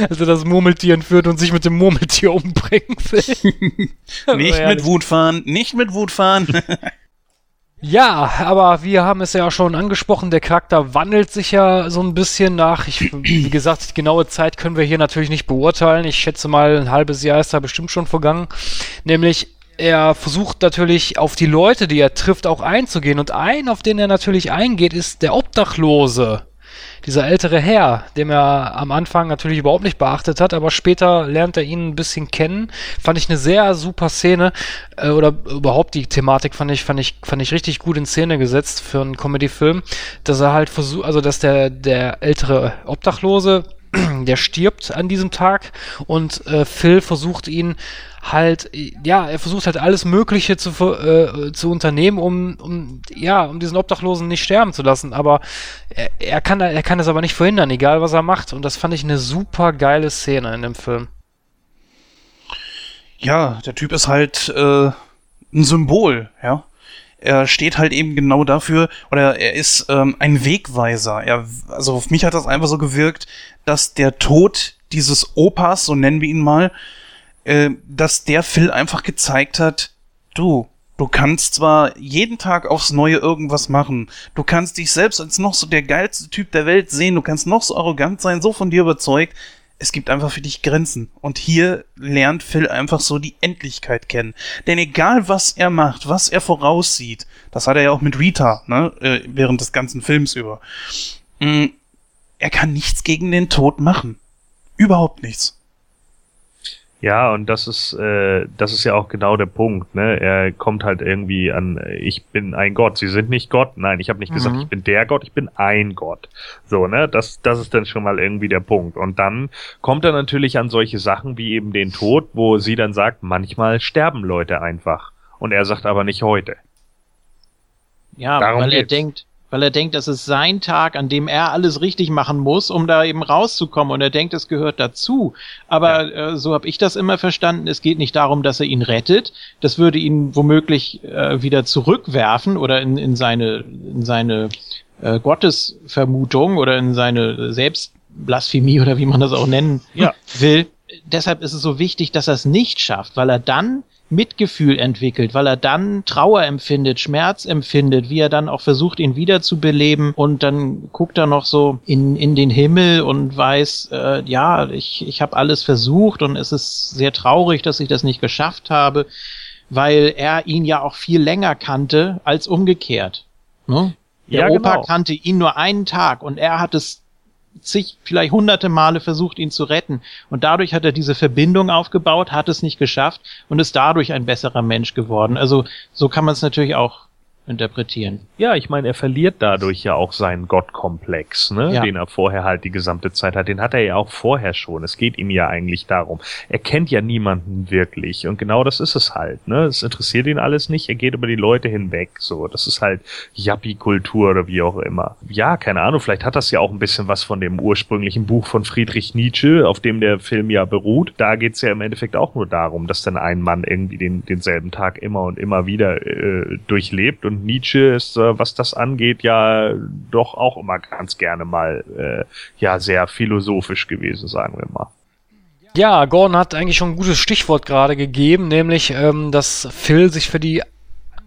Also das Murmeltier entführt und sich mit dem Murmeltier umbringen will. nicht mit Wut fahren, nicht mit Wut fahren. Ja, aber wir haben es ja schon angesprochen, der Charakter wandelt sich ja so ein bisschen nach. Ich, wie gesagt, die genaue Zeit können wir hier natürlich nicht beurteilen. Ich schätze mal, ein halbes Jahr ist da bestimmt schon vergangen. Nämlich, er versucht natürlich auf die Leute, die er trifft, auch einzugehen. Und ein, auf den er natürlich eingeht, ist der Obdachlose dieser ältere Herr, dem er am Anfang natürlich überhaupt nicht beachtet hat, aber später lernt er ihn ein bisschen kennen. Fand ich eine sehr super Szene äh, oder überhaupt die Thematik fand ich fand ich fand ich richtig gut in Szene gesetzt für einen Comedy-Film, dass er halt versucht, also dass der der ältere Obdachlose der stirbt an diesem Tag und äh, Phil versucht ihn halt, ja, er versucht halt alles Mögliche zu, äh, zu unternehmen, um, um, ja, um diesen Obdachlosen nicht sterben zu lassen. Aber er, er, kann, er kann es aber nicht verhindern, egal was er macht. Und das fand ich eine super geile Szene in dem Film. Ja, der Typ ist halt äh, ein Symbol, ja. Er steht halt eben genau dafür, oder er ist ähm, ein Wegweiser. Er, also auf mich hat das einfach so gewirkt, dass der Tod dieses Opas, so nennen wir ihn mal, äh, dass der Phil einfach gezeigt hat, du, du kannst zwar jeden Tag aufs Neue irgendwas machen, du kannst dich selbst als noch so der geilste Typ der Welt sehen, du kannst noch so arrogant sein, so von dir überzeugt, es gibt einfach für dich Grenzen. Und hier lernt Phil einfach so die Endlichkeit kennen. Denn egal was er macht, was er voraussieht, das hat er ja auch mit Rita, ne, äh, während des ganzen Films über, mm, er kann nichts gegen den Tod machen. Überhaupt nichts. Ja, und das ist, äh, das ist ja auch genau der Punkt, ne? Er kommt halt irgendwie an, ich bin ein Gott. Sie sind nicht Gott. Nein, ich habe nicht mhm. gesagt, ich bin der Gott, ich bin ein Gott. So, ne? Das, das ist dann schon mal irgendwie der Punkt. Und dann kommt er natürlich an solche Sachen wie eben den Tod, wo sie dann sagt, manchmal sterben Leute einfach. Und er sagt aber nicht heute. Ja, Darum weil geht's. er denkt, weil er denkt, das ist sein Tag, an dem er alles richtig machen muss, um da eben rauszukommen. Und er denkt, es gehört dazu. Aber ja. äh, so habe ich das immer verstanden. Es geht nicht darum, dass er ihn rettet. Das würde ihn womöglich äh, wieder zurückwerfen oder in, in seine, in seine äh, Gottesvermutung oder in seine Selbstblasphemie oder wie man das auch nennen ja. will. Deshalb ist es so wichtig, dass er es nicht schafft, weil er dann Mitgefühl entwickelt, weil er dann Trauer empfindet, Schmerz empfindet, wie er dann auch versucht, ihn wiederzubeleben und dann guckt er noch so in, in den Himmel und weiß, äh, ja, ich, ich habe alles versucht und es ist sehr traurig, dass ich das nicht geschafft habe. weil er ihn ja auch viel länger kannte als umgekehrt. Ne? Der Ja, Opa genau. kannte ihn nur einen Tag und er hat es zig, vielleicht hunderte Male versucht, ihn zu retten. Und dadurch hat er diese Verbindung aufgebaut, hat es nicht geschafft und ist dadurch ein besserer Mensch geworden. Also so kann man es natürlich auch interpretieren. Ja, ich meine, er verliert dadurch ja auch seinen Gottkomplex, ne? Ja. den er vorher halt die gesamte Zeit hat. Den hat er ja auch vorher schon. Es geht ihm ja eigentlich darum. Er kennt ja niemanden wirklich. Und genau das ist es halt. Ne? Es interessiert ihn alles nicht. Er geht über die Leute hinweg. So, das ist halt Yuppie-Kultur oder wie auch immer. Ja, keine Ahnung. Vielleicht hat das ja auch ein bisschen was von dem ursprünglichen Buch von Friedrich Nietzsche, auf dem der Film ja beruht. Da geht's ja im Endeffekt auch nur darum, dass dann ein Mann irgendwie den, denselben Tag immer und immer wieder äh, durchlebt. Und Nietzsche ist, äh, was das angeht, ja doch auch immer ganz gerne mal äh, ja sehr philosophisch gewesen, sagen wir mal. Ja, Gordon hat eigentlich schon ein gutes Stichwort gerade gegeben, nämlich, ähm, dass Phil sich für die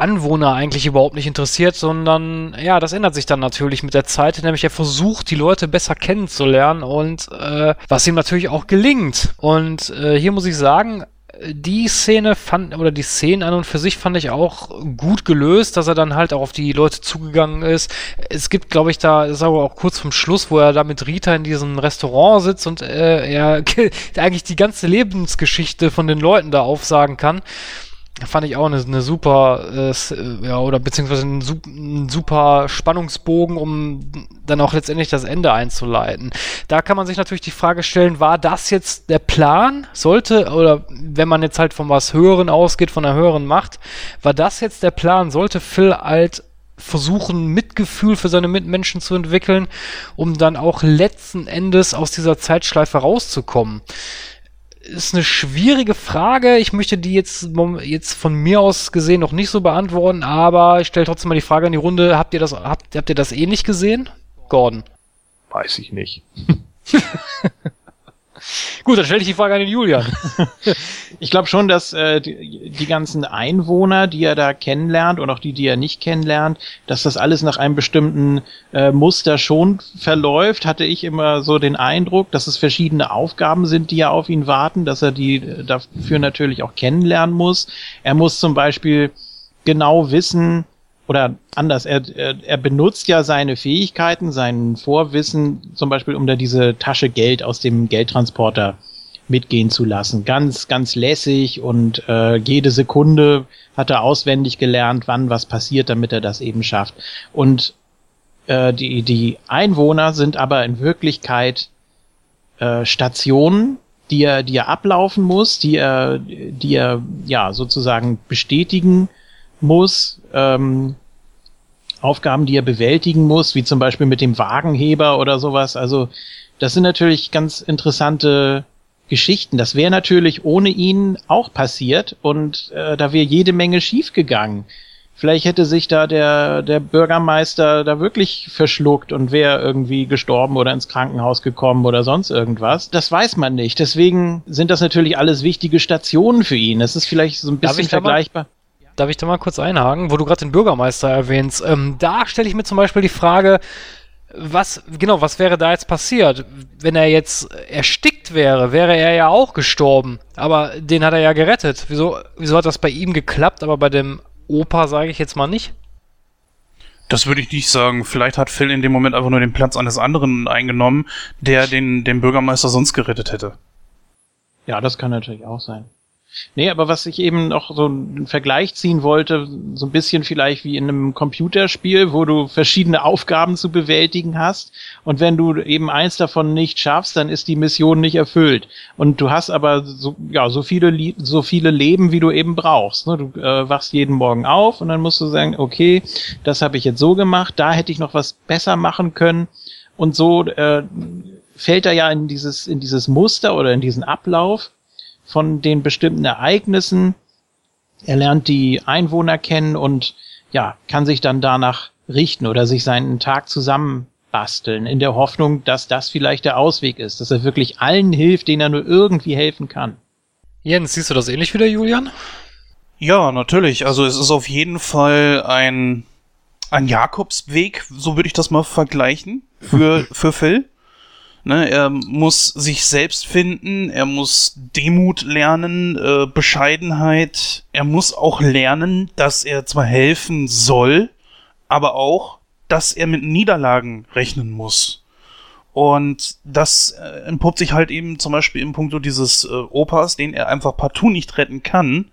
Anwohner eigentlich überhaupt nicht interessiert, sondern ja, das ändert sich dann natürlich mit der Zeit, nämlich er versucht, die Leute besser kennenzulernen und äh, was ihm natürlich auch gelingt. Und äh, hier muss ich sagen, die Szene fand, oder die Szenen an und für sich fand ich auch gut gelöst, dass er dann halt auch auf die Leute zugegangen ist. Es gibt, glaube ich, da, ist aber auch kurz vom Schluss, wo er da mit Rita in diesem Restaurant sitzt und äh, er eigentlich die ganze Lebensgeschichte von den Leuten da aufsagen kann. Fand ich auch eine, eine super, äh, äh, ja, oder beziehungsweise ein super Spannungsbogen, um dann auch letztendlich das Ende einzuleiten. Da kann man sich natürlich die Frage stellen, war das jetzt der Plan? Sollte, oder wenn man jetzt halt von was Höheren ausgeht, von einer höheren Macht, war das jetzt der Plan? Sollte Phil halt versuchen, Mitgefühl für seine Mitmenschen zu entwickeln, um dann auch letzten Endes aus dieser Zeitschleife rauszukommen? Ist eine schwierige Frage. Ich möchte die jetzt, jetzt von mir aus gesehen noch nicht so beantworten, aber ich stelle trotzdem mal die Frage in die Runde. Habt ihr das, habt, habt ihr das ähnlich gesehen? Gordon. Weiß ich nicht. Gut, dann stelle ich die Frage an den Julian. Ich glaube schon, dass äh, die, die ganzen Einwohner, die er da kennenlernt und auch die, die er nicht kennenlernt, dass das alles nach einem bestimmten äh, Muster schon verläuft, hatte ich immer so den Eindruck, dass es verschiedene Aufgaben sind, die ja auf ihn warten, dass er die äh, dafür natürlich auch kennenlernen muss. Er muss zum Beispiel genau wissen, oder anders, er, er, benutzt ja seine Fähigkeiten, sein Vorwissen, zum Beispiel, um da diese Tasche Geld aus dem Geldtransporter mitgehen zu lassen. Ganz, ganz lässig und äh, jede Sekunde hat er auswendig gelernt, wann was passiert, damit er das eben schafft. Und äh, die, die Einwohner sind aber in Wirklichkeit äh, Stationen, die er, die er ablaufen muss, die er, die er ja sozusagen bestätigen muss, ähm, Aufgaben, die er bewältigen muss, wie zum Beispiel mit dem Wagenheber oder sowas. Also das sind natürlich ganz interessante Geschichten. Das wäre natürlich ohne ihn auch passiert und äh, da wäre jede Menge schiefgegangen. Vielleicht hätte sich da der, der Bürgermeister da wirklich verschluckt und wäre irgendwie gestorben oder ins Krankenhaus gekommen oder sonst irgendwas. Das weiß man nicht. Deswegen sind das natürlich alles wichtige Stationen für ihn. Das ist vielleicht so ein bisschen vergleichbar. Darf ich da mal kurz einhaken, wo du gerade den Bürgermeister erwähnst? Ähm, da stelle ich mir zum Beispiel die Frage, was, genau, was wäre da jetzt passiert? Wenn er jetzt erstickt wäre, wäre er ja auch gestorben. Aber den hat er ja gerettet. Wieso, wieso hat das bei ihm geklappt, aber bei dem Opa sage ich jetzt mal nicht? Das würde ich nicht sagen. Vielleicht hat Phil in dem Moment einfach nur den Platz eines anderen eingenommen, der den, den Bürgermeister sonst gerettet hätte. Ja, das kann natürlich auch sein. Nee, aber was ich eben noch so einen Vergleich ziehen wollte, so ein bisschen vielleicht wie in einem Computerspiel, wo du verschiedene Aufgaben zu bewältigen hast und wenn du eben eins davon nicht schaffst, dann ist die Mission nicht erfüllt und du hast aber so, ja, so viele so viele Leben, wie du eben brauchst. Ne? Du äh, wachst jeden Morgen auf und dann musst du sagen, okay, das habe ich jetzt so gemacht, da hätte ich noch was besser machen können und so äh, fällt er ja in dieses in dieses Muster oder in diesen Ablauf von den bestimmten Ereignissen. Er lernt die Einwohner kennen und ja, kann sich dann danach richten oder sich seinen Tag zusammenbasteln, in der Hoffnung, dass das vielleicht der Ausweg ist, dass er wirklich allen hilft, denen er nur irgendwie helfen kann. Jens, siehst du das ähnlich wie der Julian? Ja, natürlich. Also es ist auf jeden Fall ein, ein Jakobsweg, so würde ich das mal vergleichen, für, für Phil. Ne, er muss sich selbst finden, er muss Demut lernen, äh, Bescheidenheit. Er muss auch lernen, dass er zwar helfen soll, aber auch, dass er mit Niederlagen rechnen muss. Und das äh, entpuppt sich halt eben zum Beispiel im Punkto dieses äh, Opas, den er einfach partout nicht retten kann.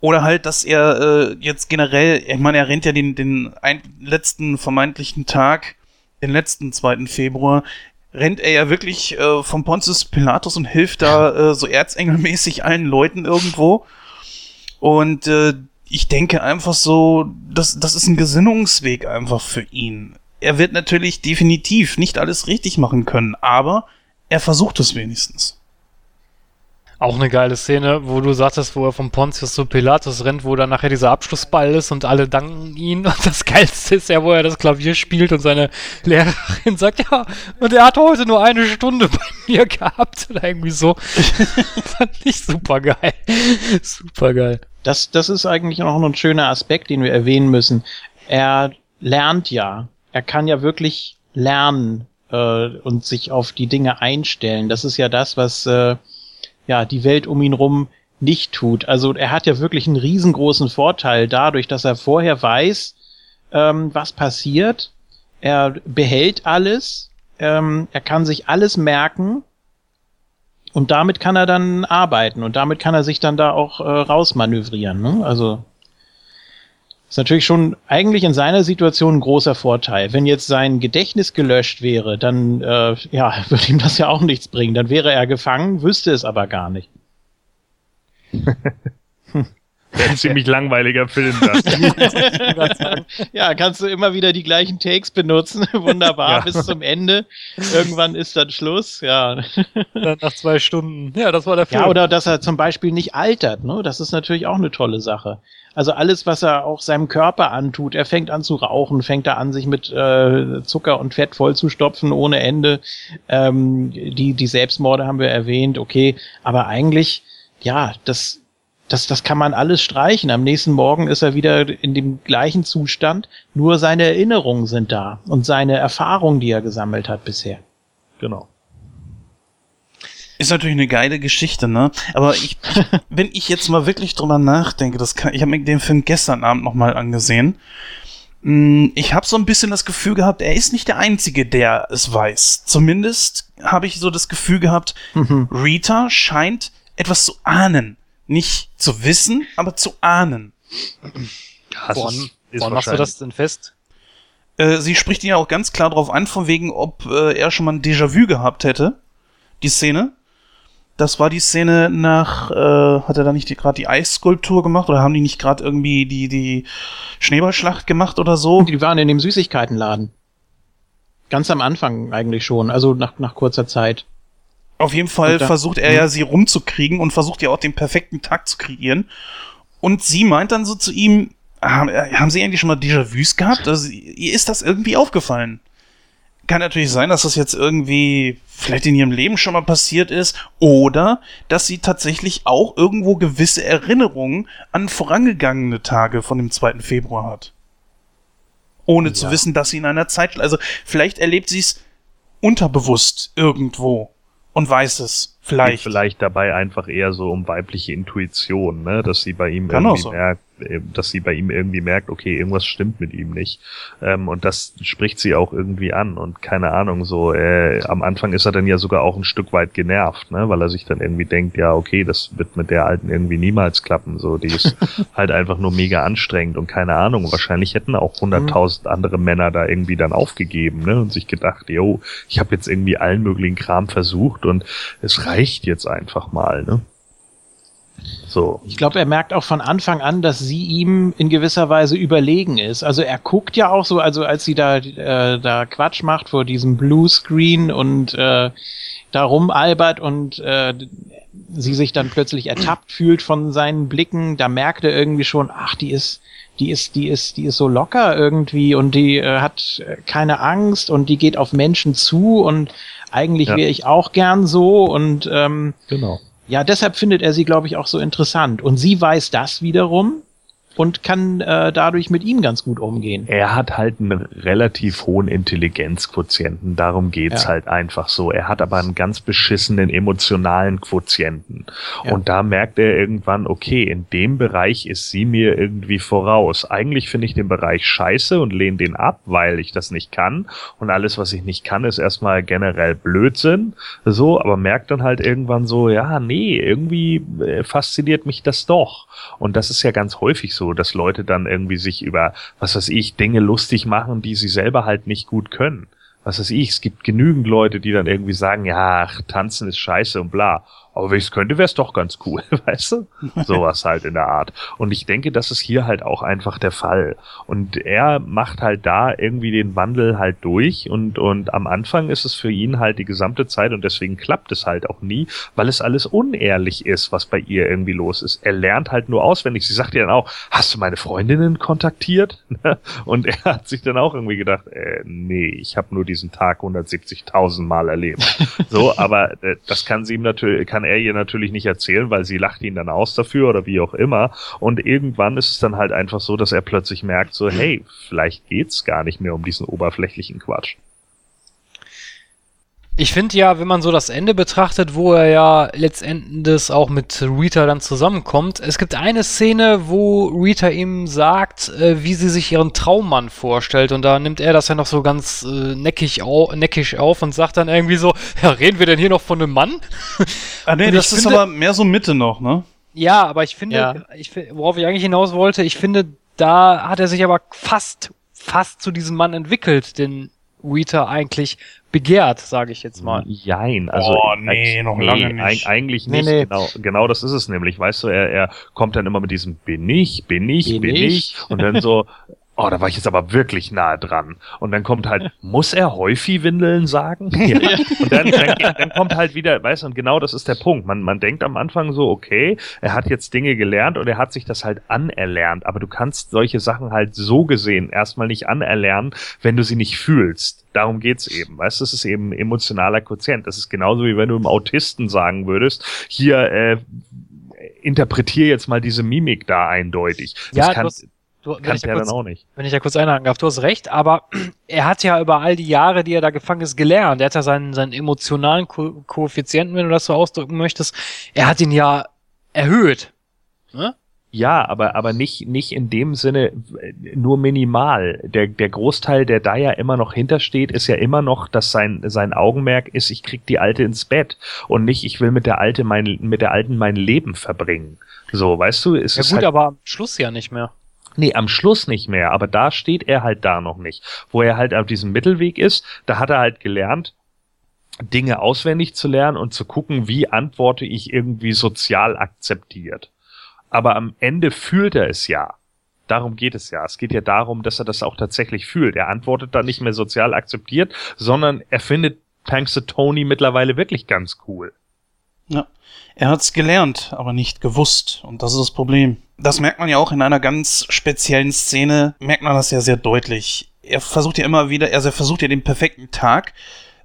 Oder halt, dass er äh, jetzt generell, ich meine, er rennt ja den, den letzten vermeintlichen Tag, den letzten 2. Februar, rennt er ja wirklich äh, vom Pontius Pilatus und hilft da äh, so erzengelmäßig allen Leuten irgendwo. Und äh, ich denke einfach so, das, das ist ein Gesinnungsweg einfach für ihn. Er wird natürlich definitiv nicht alles richtig machen können, aber er versucht es wenigstens. Auch eine geile Szene, wo du sagtest, wo er vom Pontius zu Pilatus rennt, wo dann nachher dieser Abschlussball ist und alle danken ihn. Und das Geilste ist ja, wo er das Klavier spielt und seine Lehrerin sagt, ja, und er hat heute nur eine Stunde bei mir gehabt. Oder irgendwie so. Fand ich super geil. Super geil. Das, das ist eigentlich noch ein schöner Aspekt, den wir erwähnen müssen. Er lernt ja. Er kann ja wirklich lernen äh, und sich auf die Dinge einstellen. Das ist ja das, was äh, ja die Welt um ihn rum nicht tut. Also er hat ja wirklich einen riesengroßen Vorteil dadurch, dass er vorher weiß, ähm, was passiert. Er behält alles. Ähm, er kann sich alles merken. Und damit kann er dann arbeiten und damit kann er sich dann da auch äh, rausmanövrieren. Ne? Also ist natürlich schon eigentlich in seiner Situation ein großer Vorteil. Wenn jetzt sein Gedächtnis gelöscht wäre, dann äh, ja, würde ihm das ja auch nichts bringen. Dann wäre er gefangen, wüsste es aber gar nicht. Wäre ein ziemlich langweiliger Film. Das. ja, kannst du immer wieder die gleichen Takes benutzen. Wunderbar, Ja. bis zum Ende. Irgendwann ist dann Schluss, ja. Dann nach zwei Stunden. Ja, das war der Film. Ja, oder dass er zum Beispiel nicht altert, ne? Das ist natürlich auch eine tolle Sache. Also alles, was er auch seinem Körper antut, er fängt an zu rauchen, fängt er an, sich mit äh, Zucker und Fett vollzustopfen ohne Ende. Ähm, die, die Selbstmorde haben wir erwähnt, okay, aber eigentlich, ja, das, das, das kann man alles streichen. Am nächsten Morgen ist er wieder in dem gleichen Zustand, nur seine Erinnerungen sind da und seine Erfahrungen, die er gesammelt hat bisher. genau. Ist natürlich eine geile Geschichte, ne? Aber ich, wenn ich jetzt mal wirklich drüber nachdenke, das kann, ich habe mir den Film gestern Abend nochmal angesehen. Mm, Ich habe so ein bisschen das Gefühl gehabt, er ist nicht der Einzige, der es weiß. Zumindest habe ich so das Gefühl gehabt, Rita scheint etwas zu ahnen. Nicht zu wissen, aber zu ahnen. Das woran woran machst du das denn fest? Äh, sie spricht ihn ja auch ganz klar darauf an, von wegen, ob äh, er schon mal ein Déjà-vu gehabt hätte. Die Szene. Das war die Szene nach, äh, hat er da nicht gerade die Eisskulptur gemacht oder haben die nicht gerade irgendwie die, die Schneeballschlacht gemacht oder so? Die waren in dem Süßigkeitenladen. Ganz am Anfang eigentlich schon, also nach, nach kurzer Zeit. Auf jeden Fall da- versucht er ja, sie rumzukriegen und versucht ja auch den perfekten Tag zu kreieren. Und sie meint dann so zu ihm, haben, äh, haben sie eigentlich schon mal Déjà-vus gehabt? Also, ihr ist das irgendwie aufgefallen. Kann natürlich sein, dass das jetzt irgendwie vielleicht in ihrem Leben schon mal passiert ist oder dass sie tatsächlich auch irgendwo gewisse Erinnerungen an vorangegangene Tage von dem 2. Februar hat. Ohne zu wissen, dass sie in einer Zeit, also vielleicht erlebt sie es unterbewusst irgendwo und weiß es. Vielleicht. vielleicht dabei einfach eher so um weibliche Intuition, ne? dass sie bei ihm Kann irgendwie so. merkt, äh, dass sie bei ihm irgendwie merkt, okay, irgendwas stimmt mit ihm nicht. Ähm, und das spricht sie auch irgendwie an und keine Ahnung, so äh, am Anfang ist er dann ja sogar auch ein Stück weit genervt, ne? weil er sich dann irgendwie denkt, ja, okay, das wird mit der Alten irgendwie niemals klappen, so die ist halt einfach nur mega anstrengend und keine Ahnung, wahrscheinlich hätten auch hunderttausend andere Männer da irgendwie dann aufgegeben ne? und sich gedacht, yo, ich habe jetzt irgendwie allen möglichen Kram versucht und es reicht jetzt einfach mal, ne? So. Ich glaube, er merkt auch von Anfang an, dass sie ihm in gewisser Weise überlegen ist. Also er guckt ja auch so, also als sie da, äh, da Quatsch macht vor diesem Bluescreen und äh, da rumalbert und äh, sie sich dann plötzlich ertappt fühlt von seinen Blicken, da merkt er irgendwie schon, ach, die ist, die ist, die ist, die ist so locker irgendwie und die äh, hat keine Angst und die geht auf Menschen zu und eigentlich Ja. wäre ich auch gern so und ähm, Genau. ja, deshalb findet er sie, glaube ich, auch so interessant. Und sie weiß das wiederum, und kann äh, dadurch mit ihm ganz gut umgehen. Er hat halt einen relativ hohen Intelligenzquotienten, darum geht's Ja. halt einfach so. Er hat aber einen ganz beschissenen emotionalen Quotienten. Ja. Und da merkt er irgendwann, okay, in dem Bereich ist sie mir irgendwie voraus. Eigentlich finde ich den Bereich scheiße und lehne den ab, weil ich das nicht kann. Und alles, was ich nicht kann, ist erstmal generell Blödsinn. So, aber merkt dann halt irgendwann so, ja, nee, irgendwie äh, fasziniert mich das doch. Und das ist ja ganz häufig so, dass Leute dann irgendwie sich über, was weiß ich, Dinge lustig machen, die sie selber halt nicht gut können. Was weiß ich, es gibt genügend Leute, die dann irgendwie sagen, ja, ach, tanzen ist scheiße und bla. Aber wenn ich es könnte, wäre es doch ganz cool, weißt du? Sowas halt in der Art. Und ich denke, das ist hier halt auch einfach der Fall. Und er macht halt da irgendwie den Wandel halt durch und, und am Anfang ist es für ihn halt die gesamte Zeit und deswegen klappt es halt auch nie, weil es alles unehrlich ist, was bei ihr irgendwie los ist. Er lernt halt nur auswendig. Sie sagt ja dann auch, hast du meine Freundinnen kontaktiert? Und er hat sich dann auch irgendwie gedacht, äh, nee, ich habe nur diesen Tag 170.000 Mal erlebt. So, aber äh, das kann sie ihm natürlich, kann er ihr natürlich nicht erzählen, weil sie lacht ihn dann aus dafür oder wie auch immer. Und irgendwann ist es dann halt einfach so, dass er plötzlich merkt, so, hey, vielleicht geht's gar nicht mehr um diesen oberflächlichen Quatsch. Ich finde ja, wenn man so das Ende betrachtet, wo er ja letztendlich auch mit Rita dann zusammenkommt, es gibt eine Szene, wo Rita ihm sagt, äh, wie sie sich ihren Traummann vorstellt und da nimmt er das ja noch so ganz äh, neckig, au neckisch auf und sagt dann irgendwie so, ja, reden wir denn hier noch von einem Mann? Ah, nee, das ich ist finde- aber mehr so Mitte noch, ne? Ja, aber ich finde, Ja. ich, worauf ich eigentlich hinaus wollte, ich finde, da hat er sich aber fast, fast zu diesem Mann entwickelt, den Rita eigentlich begehrt, sage ich jetzt mal. Jein, also Oh, nee, noch lange nicht. eig- eigentlich Nee, nicht. nee. Genau, genau das ist es nämlich. Weißt du, er, er kommt dann immer mit diesem bin ich, bin ich, bin, Bin ich. ich? und dann so Oh, da war ich jetzt aber wirklich nahe dran. Und dann kommt halt, muss er Häufi-Windeln sagen? Ja. Und dann, dann, dann kommt halt wieder, weißt du, und genau das ist der Punkt. Man, man denkt am Anfang so, okay, er hat jetzt Dinge gelernt und er hat sich das halt anerlernt. Aber du kannst solche Sachen halt so gesehen erstmal nicht anerlernen, wenn du sie nicht fühlst. Darum geht's eben. Weißt du, es ist eben ein emotionaler Quotient. Das ist genauso wie wenn du einem Autisten sagen würdest, hier, äh, interpretier jetzt mal diese Mimik da eindeutig. Das Ja, kann, hast- Du, wenn, kann ich da der kurz, dann auch nicht. wenn ich da kurz einhaken darf, du hast recht, aber er hat ja über all die Jahre, die er da gefangen ist, gelernt. Er hat ja seinen, seinen emotionalen Ko Koeffizienten, wenn du das so ausdrücken möchtest, er hat ihn ja erhöht. Ne? Ja, aber, aber nicht, nicht in dem Sinne nur minimal. Der, der Großteil, der da ja immer noch hintersteht, ist ja immer noch, dass sein, sein Augenmerk ist, ich krieg die Alte ins Bett und nicht, ich will mit der Alte mein, mit der Alten mein Leben verbringen. So, weißt du, es Ja ist gut, halt, aber am Schluss ja nicht mehr. Nee, am Schluss nicht mehr, aber da steht er halt da noch nicht. Wo er halt auf diesem Mittelweg ist, da hat er halt gelernt, Dinge auswendig zu lernen und zu gucken, wie antworte ich irgendwie sozial akzeptiert. Aber am Ende fühlt er es ja. Darum geht es ja. Es geht ja darum, dass er das auch tatsächlich fühlt. Er antwortet da nicht mehr sozial akzeptiert, sondern er findet Tony mittlerweile wirklich ganz cool. Ja. Er hat's gelernt, aber nicht gewusst. Und das ist das Problem. Das merkt man ja auch in einer ganz speziellen Szene, merkt man das ja sehr deutlich. Er versucht ja immer wieder, also er versucht ja den perfekten Tag,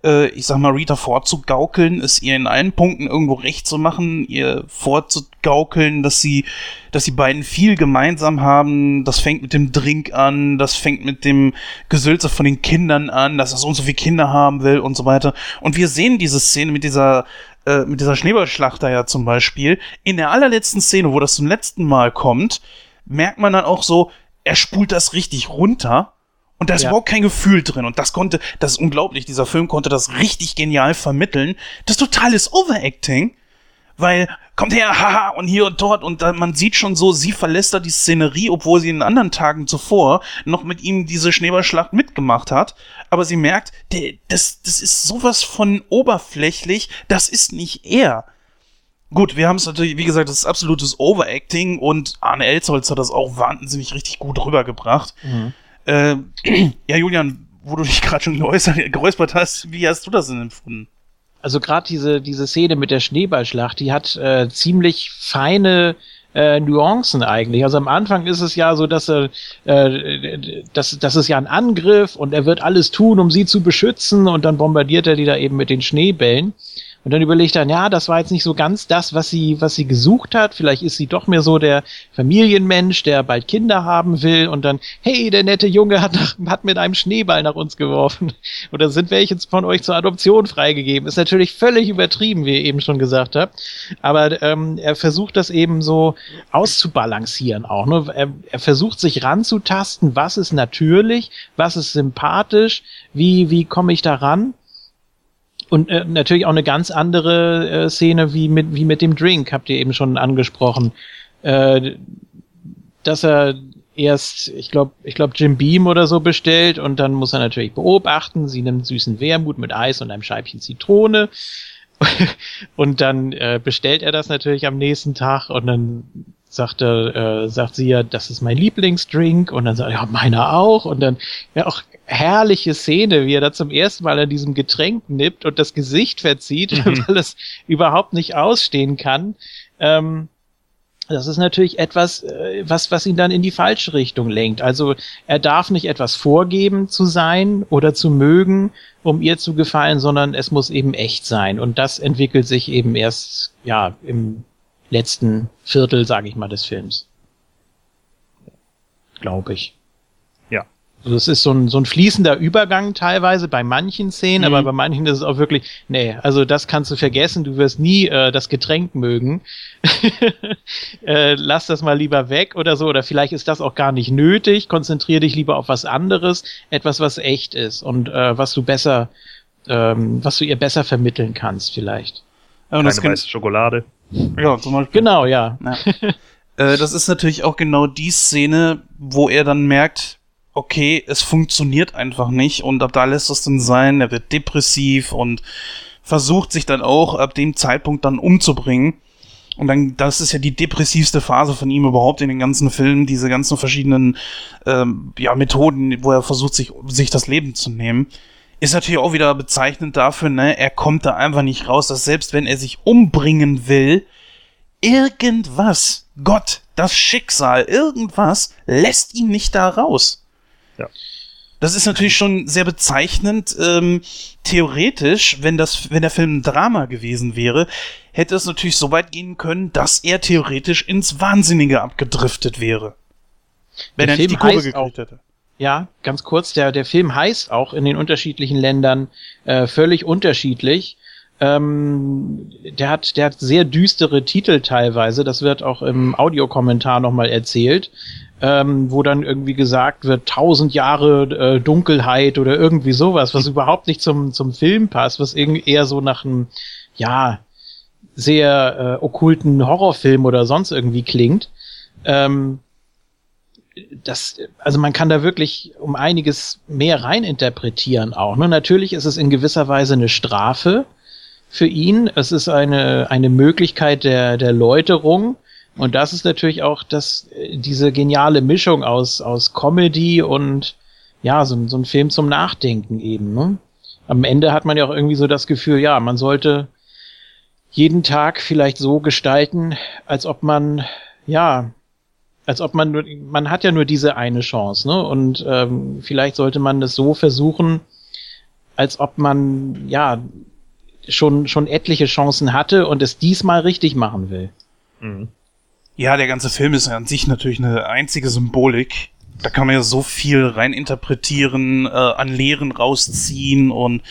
äh, ich sag mal, Rita vorzugaukeln, es ihr in allen Punkten irgendwo recht zu machen, ihr vorzugaukeln, dass sie, dass die beiden viel gemeinsam haben. Das fängt mit dem Drink an, das fängt mit dem Gesülze von den Kindern an, dass er so und so viele Kinder haben will und so weiter. Und wir sehen diese Szene mit dieser äh, mit dieser Schneeballschlacht da ja zum Beispiel, in der allerletzten Szene, wo das zum letzten Mal kommt, merkt man dann auch so, er spult das richtig runter und da ist Ja. überhaupt kein Gefühl drin. Und das konnte, das ist unglaublich, dieser Film konnte das richtig genial vermitteln. Das total ist Overacting, weil kommt her, haha, und hier und dort und man sieht schon so, sie verlässt da die Szenerie, obwohl sie in anderen Tagen zuvor noch mit ihm diese Schneeballschlacht mitgemacht hat. Aber sie merkt, das, das ist sowas von oberflächlich, das ist nicht er. Gut, wir haben es natürlich, wie gesagt, das ist absolutes Overacting und Arne Elsholz hat das auch wahnsinnig richtig gut rübergebracht. Äh, ja, Julian, wo du dich gerade schon geäußert, geräuspert hast, wie hast du das denn empfunden? Also gerade diese, diese Szene mit der Schneeballschlacht, die hat äh, ziemlich feine äh, Nuancen eigentlich. Also am Anfang ist es ja so, dass er, äh, das, das ist ja ein Angriff und er wird alles tun, um sie zu beschützen und dann bombardiert er die da eben mit den Schneebällen. Und dann überlegt er, ja, das war jetzt nicht so ganz das, was sie, was sie gesucht hat. Vielleicht ist sie doch mehr so der Familienmensch, der bald Kinder haben will. Und dann, hey, der nette Junge hat, nach, hat mit einem Schneeball nach uns geworfen. Oder sind welche von euch zur Adoption freigegeben? Ist natürlich völlig übertrieben, wie ihr eben schon gesagt habt. Aber ähm, er versucht das eben so auszubalancieren auch. Ne? Er, er versucht sich ranzutasten, was ist natürlich, was ist sympathisch, wie, wie komme ich da ran? Und äh, natürlich auch eine ganz andere äh, Szene wie mit, wie mit dem Drink, habt ihr eben schon angesprochen. Äh, dass er erst, ich glaube, ich glaube Jim Beam oder so bestellt und dann muss er natürlich beobachten, sie nimmt süßen Wermut mit Eis und einem Scheibchen Zitrone. und dann äh, bestellt er das natürlich am nächsten Tag und dann sagt er, äh, sagt sie ja, das ist mein Lieblingsdrink und dann sagt er, ja, meiner auch und dann ja auch herrliche Szene, wie er da zum ersten Mal an diesem Getränk nippt und das Gesicht verzieht, mhm. weil es überhaupt nicht ausstehen kann. Ähm, das ist natürlich etwas, äh, was, was ihn dann in die falsche Richtung lenkt. Also er darf nicht etwas vorgeben zu sein oder zu mögen, um ihr zu gefallen, sondern es muss eben echt sein. Und das entwickelt sich eben erst, ja, im letzten Viertel, sage ich mal, des Films. Glaube ich. Also es ist so ein, so ein fließender Übergang teilweise bei manchen Szenen, mhm. aber bei manchen ist es auch wirklich, nee, also das kannst du vergessen, du wirst nie äh, das Getränk mögen. äh, lass das mal lieber weg oder so, oder vielleicht ist das auch gar nicht nötig, konzentriere dich lieber auf was anderes, etwas, was echt ist und äh, was du besser, ähm, was du ihr besser vermitteln kannst, vielleicht. Ja, und Keine das weiße Schokolade. Ja, zum Beispiel. Genau, ja. ja. äh, das ist natürlich auch genau die Szene, wo er dann merkt, okay, es funktioniert einfach nicht und ab da lässt es dann sein, er wird depressiv und versucht sich dann auch ab dem Zeitpunkt dann umzubringen. Und dann, das ist ja die depressivste Phase von ihm überhaupt in den ganzen Filmen, diese ganzen verschiedenen ähm, ja, Methoden, wo er versucht, sich, sich das Leben zu nehmen. Ist natürlich auch wieder bezeichnend dafür, ne, er kommt da einfach nicht raus, dass selbst wenn er sich umbringen will, irgendwas, Gott, das Schicksal, irgendwas lässt ihn nicht da raus. Ja. Das ist natürlich schon sehr bezeichnend. Ähm, theoretisch, wenn das, wenn der Film ein Drama gewesen wäre, hätte es natürlich so weit gehen können, dass er theoretisch ins Wahnsinnige abgedriftet wäre. Wenn der er nicht die Kurve gekriegt hätte. Ja, ganz kurz, der, der Film heißt auch in den unterschiedlichen Ländern äh, völlig unterschiedlich. Ähm, der hat, der hat sehr düstere Titel teilweise. Das wird auch im Audiokommentar nochmal erzählt ähm, wo dann irgendwie gesagt wird, tausend Jahre äh, Dunkelheit oder irgendwie sowas, was überhaupt nicht zum, zum Film passt, was irgendwie eher so nach einem, ja, sehr äh, okkulten Horrorfilm oder sonst irgendwie klingt. Ähm, das, also man kann da wirklich um einiges mehr reininterpretieren auch. Ne? Natürlich ist es in gewisser Weise eine Strafe für ihn. Es ist eine, eine Möglichkeit der, der Läuterung und das ist natürlich auch das, diese geniale Mischung aus, aus Comedy und ja, so, so ein Film zum Nachdenken eben. Ne? Am Ende hat man ja auch irgendwie so das Gefühl, ja, man sollte jeden Tag vielleicht so gestalten, als ob man, ja, als ob man nur, man hat ja nur diese eine Chance, ne? Und ähm, vielleicht sollte man das so versuchen, als ob man, ja, schon, schon etliche Chancen hatte und es diesmal richtig machen will. Mhm. Ja, der ganze Film ist an sich natürlich eine einzige Symbolik. Da kann man ja so viel reininterpretieren, äh, an Lehren rausziehen und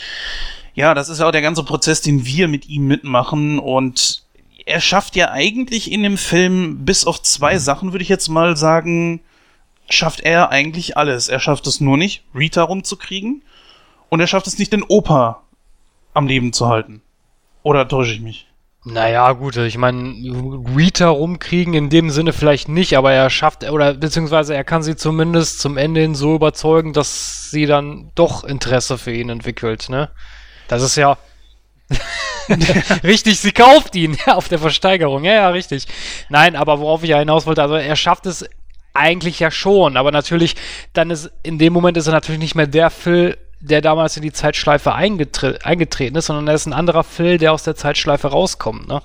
ja, das ist ja auch der ganze Prozess, den wir mit ihm mitmachen und er schafft ja eigentlich in dem Film bis auf zwei Sachen, würde ich jetzt mal sagen, schafft er eigentlich alles. Er schafft es nur nicht, Rita rumzukriegen und er schafft es nicht, den Opa am Leben zu halten. Oder täusche ich mich? Naja, gut, ich meine, Rita rumkriegen in dem Sinne vielleicht nicht, aber er schafft, oder beziehungsweise er kann sie zumindest zum Ende hin so überzeugen, dass sie dann doch Interesse für ihn entwickelt, ne? Das ist ja. richtig, sie kauft ihn auf der Versteigerung. Ja, ja, richtig. Nein, aber worauf ich ja hinaus wollte, also er schafft es eigentlich ja schon, aber natürlich, dann ist in dem Moment ist er natürlich nicht mehr der Phil, der damals in die Zeitschleife eingetre eingetreten ist, sondern er ist ein anderer Phil, der aus der Zeitschleife rauskommt, ne?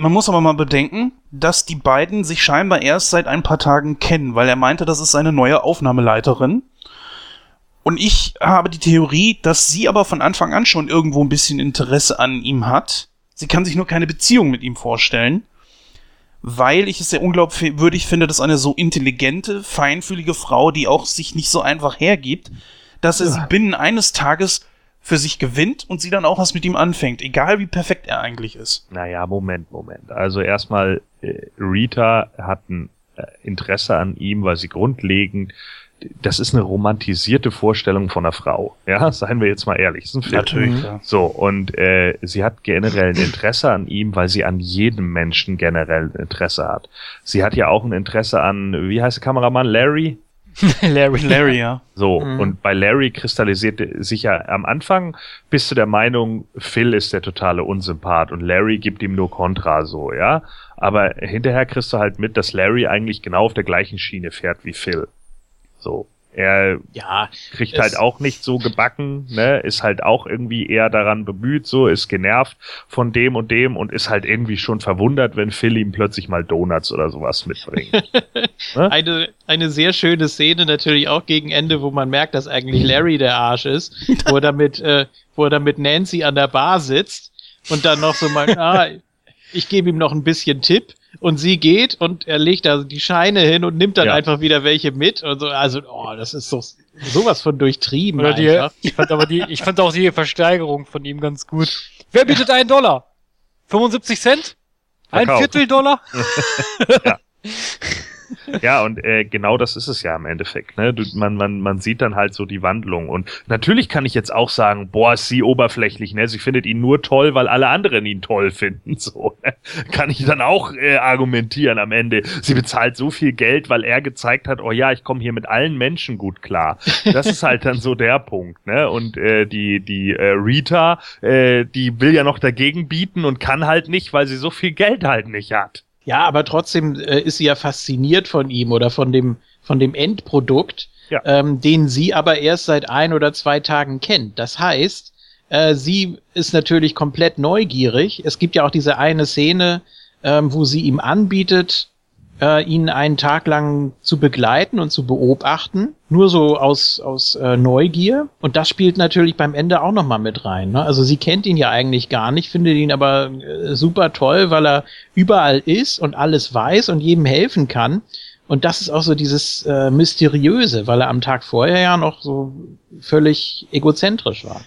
Man muss aber mal bedenken, dass die beiden sich scheinbar erst seit ein paar Tagen kennen, weil er meinte, das ist seine neue Aufnahmeleiterin. Und ich habe die Theorie, dass sie aber von Anfang an schon irgendwo ein bisschen Interesse an ihm hat. Sie kann sich nur keine Beziehung mit ihm vorstellen, weil ich es sehr unglaubwürdig finde, dass eine so intelligente, feinfühlige Frau, die auch sich nicht so einfach hergibt, dass er sie binnen eines Tages für sich gewinnt und sie dann auch was mit ihm anfängt, egal wie perfekt er eigentlich ist. Naja, Moment, Moment. Also erstmal, äh, Rita hat ein äh, Interesse an ihm, weil sie grundlegend, das ist eine romantisierte Vorstellung von einer Frau. Ja, seien wir jetzt mal ehrlich. Das ist ein Film. Natürlich, ja. So, und äh, sie hat generell ein Interesse an ihm, weil sie an jedem Menschen generell ein Interesse hat. Sie hat ja auch ein Interesse an, wie heißt der Kameramann, Larry? Larry. Larry, ja. So, Mhm. und bei Larry kristallisiert sich ja am Anfang, bist du der Meinung, Phil ist der totale Unsympath und Larry gibt ihm nur Kontra, so, ja. Aber hinterher kriegst du halt mit, dass Larry eigentlich genau auf der gleichen Schiene fährt wie Phil. So. Er Ja, kriegt halt auch nicht so gebacken, ne, ist halt auch irgendwie eher daran bemüht, so, ist genervt von dem und dem und ist halt irgendwie schon verwundert, wenn Phil ihm plötzlich mal Donuts oder sowas mitbringt. eine, eine sehr schöne Szene natürlich auch gegen Ende, wo man merkt, dass eigentlich Larry der Arsch ist, wo er damit, äh, wo er damit Nancy an der Bar sitzt und dann noch so mal, ah, ich gebe ihm noch ein bisschen Tipp und sie geht und er legt da die Scheine hin und nimmt dann Ja. einfach wieder welche mit und so, also, oh, das ist so sowas von durchtrieben Oder die, einfach. ich fand aber die, ich fand auch die Versteigerung von ihm ganz gut. Wer bietet einen Dollar? 75 Cent? Ein Verkauft. Viertel Dollar? Ja, und äh, genau das ist es ja im Endeffekt. Ne? Du, man, man, man sieht dann halt so die Wandlung. Und natürlich kann ich jetzt auch sagen, boah, ist sie oberflächlich. Ne? Sie findet ihn nur toll, weil alle anderen ihn toll finden. So ne? kann ich dann auch äh, argumentieren am Ende. Sie bezahlt so viel Geld, weil er gezeigt hat, oh ja, ich komme hier mit allen Menschen gut klar. Das ist halt dann so der Punkt. Ne? Und äh, die, die äh, Rita, äh, die will ja noch dagegen bieten und kann halt nicht, weil sie so viel Geld halt nicht hat. Ja, aber trotzdem äh, ist sie ja fasziniert von ihm oder von dem, von dem Endprodukt, Ja. ähm, den sie aber erst seit ein oder zwei Tagen kennt. Das heißt, äh, sie ist natürlich komplett neugierig. Es gibt ja auch diese eine Szene, ähm, wo sie ihm anbietet, äh, ihn einen Tag lang zu begleiten und zu beobachten, nur so aus, aus äh, Neugier. Und das spielt natürlich beim Ende auch nochmal mit rein. Ne? Also sie kennt ihn ja eigentlich gar nicht, findet ihn aber äh, super toll, weil er überall ist und alles weiß und jedem helfen kann. Und das ist auch so dieses äh, Mysteriöse, weil er am Tag vorher ja noch so völlig egozentrisch war.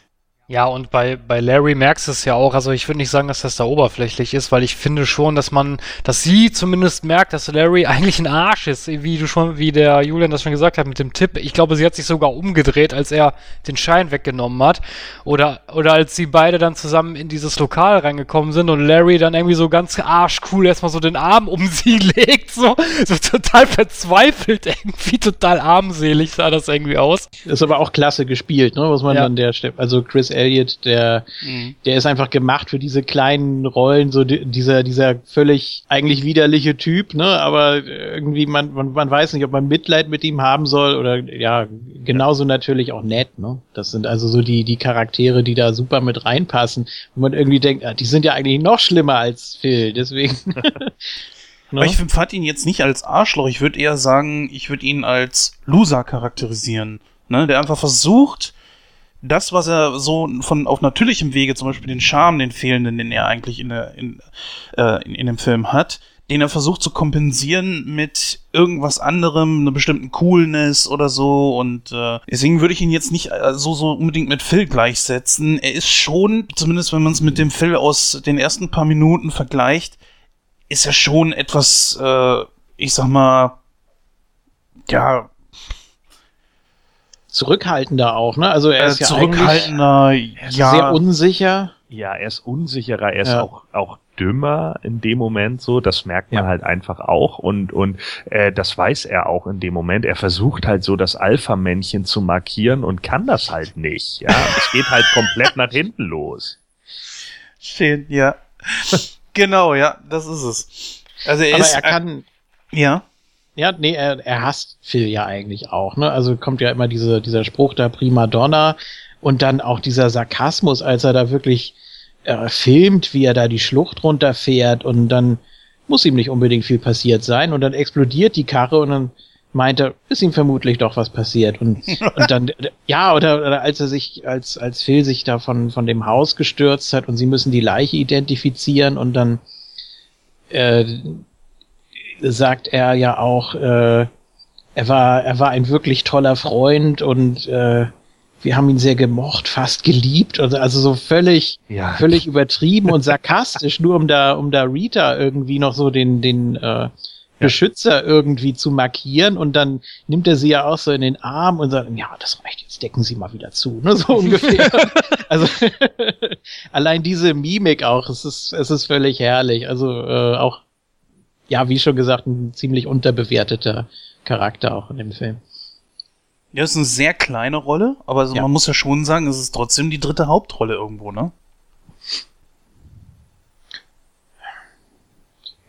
Ja, und bei, bei Larry merkst du es ja auch, also ich würde nicht sagen, dass das da oberflächlich ist, weil ich finde schon, dass man, dass sie zumindest merkt, dass Larry eigentlich ein Arsch ist, wie du schon, wie der Julian das schon gesagt hat mit dem Tipp. Ich glaube, sie hat sich sogar umgedreht, als er den Schein weggenommen hat. Oder, oder als sie beide dann zusammen in dieses Lokal reingekommen sind und Larry dann irgendwie so ganz arschcool erstmal so den Arm um sie legt, so, so total verzweifelt irgendwie, total armselig sah das irgendwie aus. Ist aber auch klasse gespielt, ne? Muss man Ja. an der Stelle. Also Chris Elliott, der, Mhm. der ist einfach gemacht für diese kleinen Rollen, so di- dieser, dieser völlig eigentlich widerliche Typ, ne? Aber irgendwie, man, man, man weiß nicht, ob man Mitleid mit ihm haben soll oder ja, genauso natürlich auch nett, ne? Das sind also so die, die Charaktere, die da super mit reinpassen, wo man irgendwie denkt, ah, die sind ja eigentlich noch schlimmer als Phil, deswegen. Aber ich fand ihn jetzt nicht als Arschloch. Ich würde eher sagen, ich würde ihn als Loser charakterisieren. Ne? Der einfach versucht, das, was er so von auf natürlichem Wege, zum Beispiel den Charme, den fehlenden, den er eigentlich in, der, in, äh, in, in dem Film hat, den er versucht zu kompensieren mit irgendwas anderem, einer bestimmten Coolness oder so. Und äh, deswegen würde ich ihn jetzt nicht äh, so, so unbedingt mit Phil gleichsetzen. Er ist schon, zumindest wenn man es mit dem Phil aus den ersten paar Minuten vergleicht, ist er schon etwas, äh, ich sag mal, ja, Zurückhaltender auch, ne? Also er äh, ist ja zurückhaltender, eigentlich ja. sehr unsicher. Ja, er ist unsicherer, er ist Ja. auch, auch dümmer in dem Moment so, das merkt man Ja. halt einfach auch und, und äh, das weiß er auch in dem Moment. Er versucht halt so das Alpha-Männchen zu markieren und kann das halt nicht. Ja, es geht halt komplett nach hinten los. Stehen, ja. genau, ja, das ist es. Also er Aber ist, er kann, ja. Ja, nee, er, er hasst Phil ja eigentlich auch, ne? Also kommt ja immer diese, dieser Spruch da Prima Donna und dann auch dieser Sarkasmus, als er da wirklich äh, filmt, wie er da die Schlucht runterfährt und dann muss ihm nicht unbedingt viel passiert sein und dann explodiert die Karre und dann meinte, ist ihm vermutlich doch was passiert. Und, und dann, ja, oder, oder als er sich, als, als Phil sich da von, von dem Haus gestürzt hat und sie müssen die Leiche identifizieren und dann äh, sagt er ja auch, äh, er war, er war ein wirklich toller Freund und äh, wir haben ihn sehr gemocht, fast geliebt, also, also so völlig, Ja. völlig übertrieben und sarkastisch, nur um da, um da Rita irgendwie noch so den, den äh, Beschützer irgendwie zu markieren und dann nimmt er sie ja auch so in den Arm und sagt, ja, das reicht, jetzt decken Sie mal wieder zu, ne, so ungefähr. also allein diese Mimik auch, es ist, es ist völlig herrlich. Also äh, auch, ja, wie schon gesagt, ein ziemlich unterbewerteter Charakter auch in dem Film. Ja, ist eine sehr kleine Rolle, aber also Ja. man muss ja schon sagen, es ist trotzdem die dritte Hauptrolle irgendwo, ne?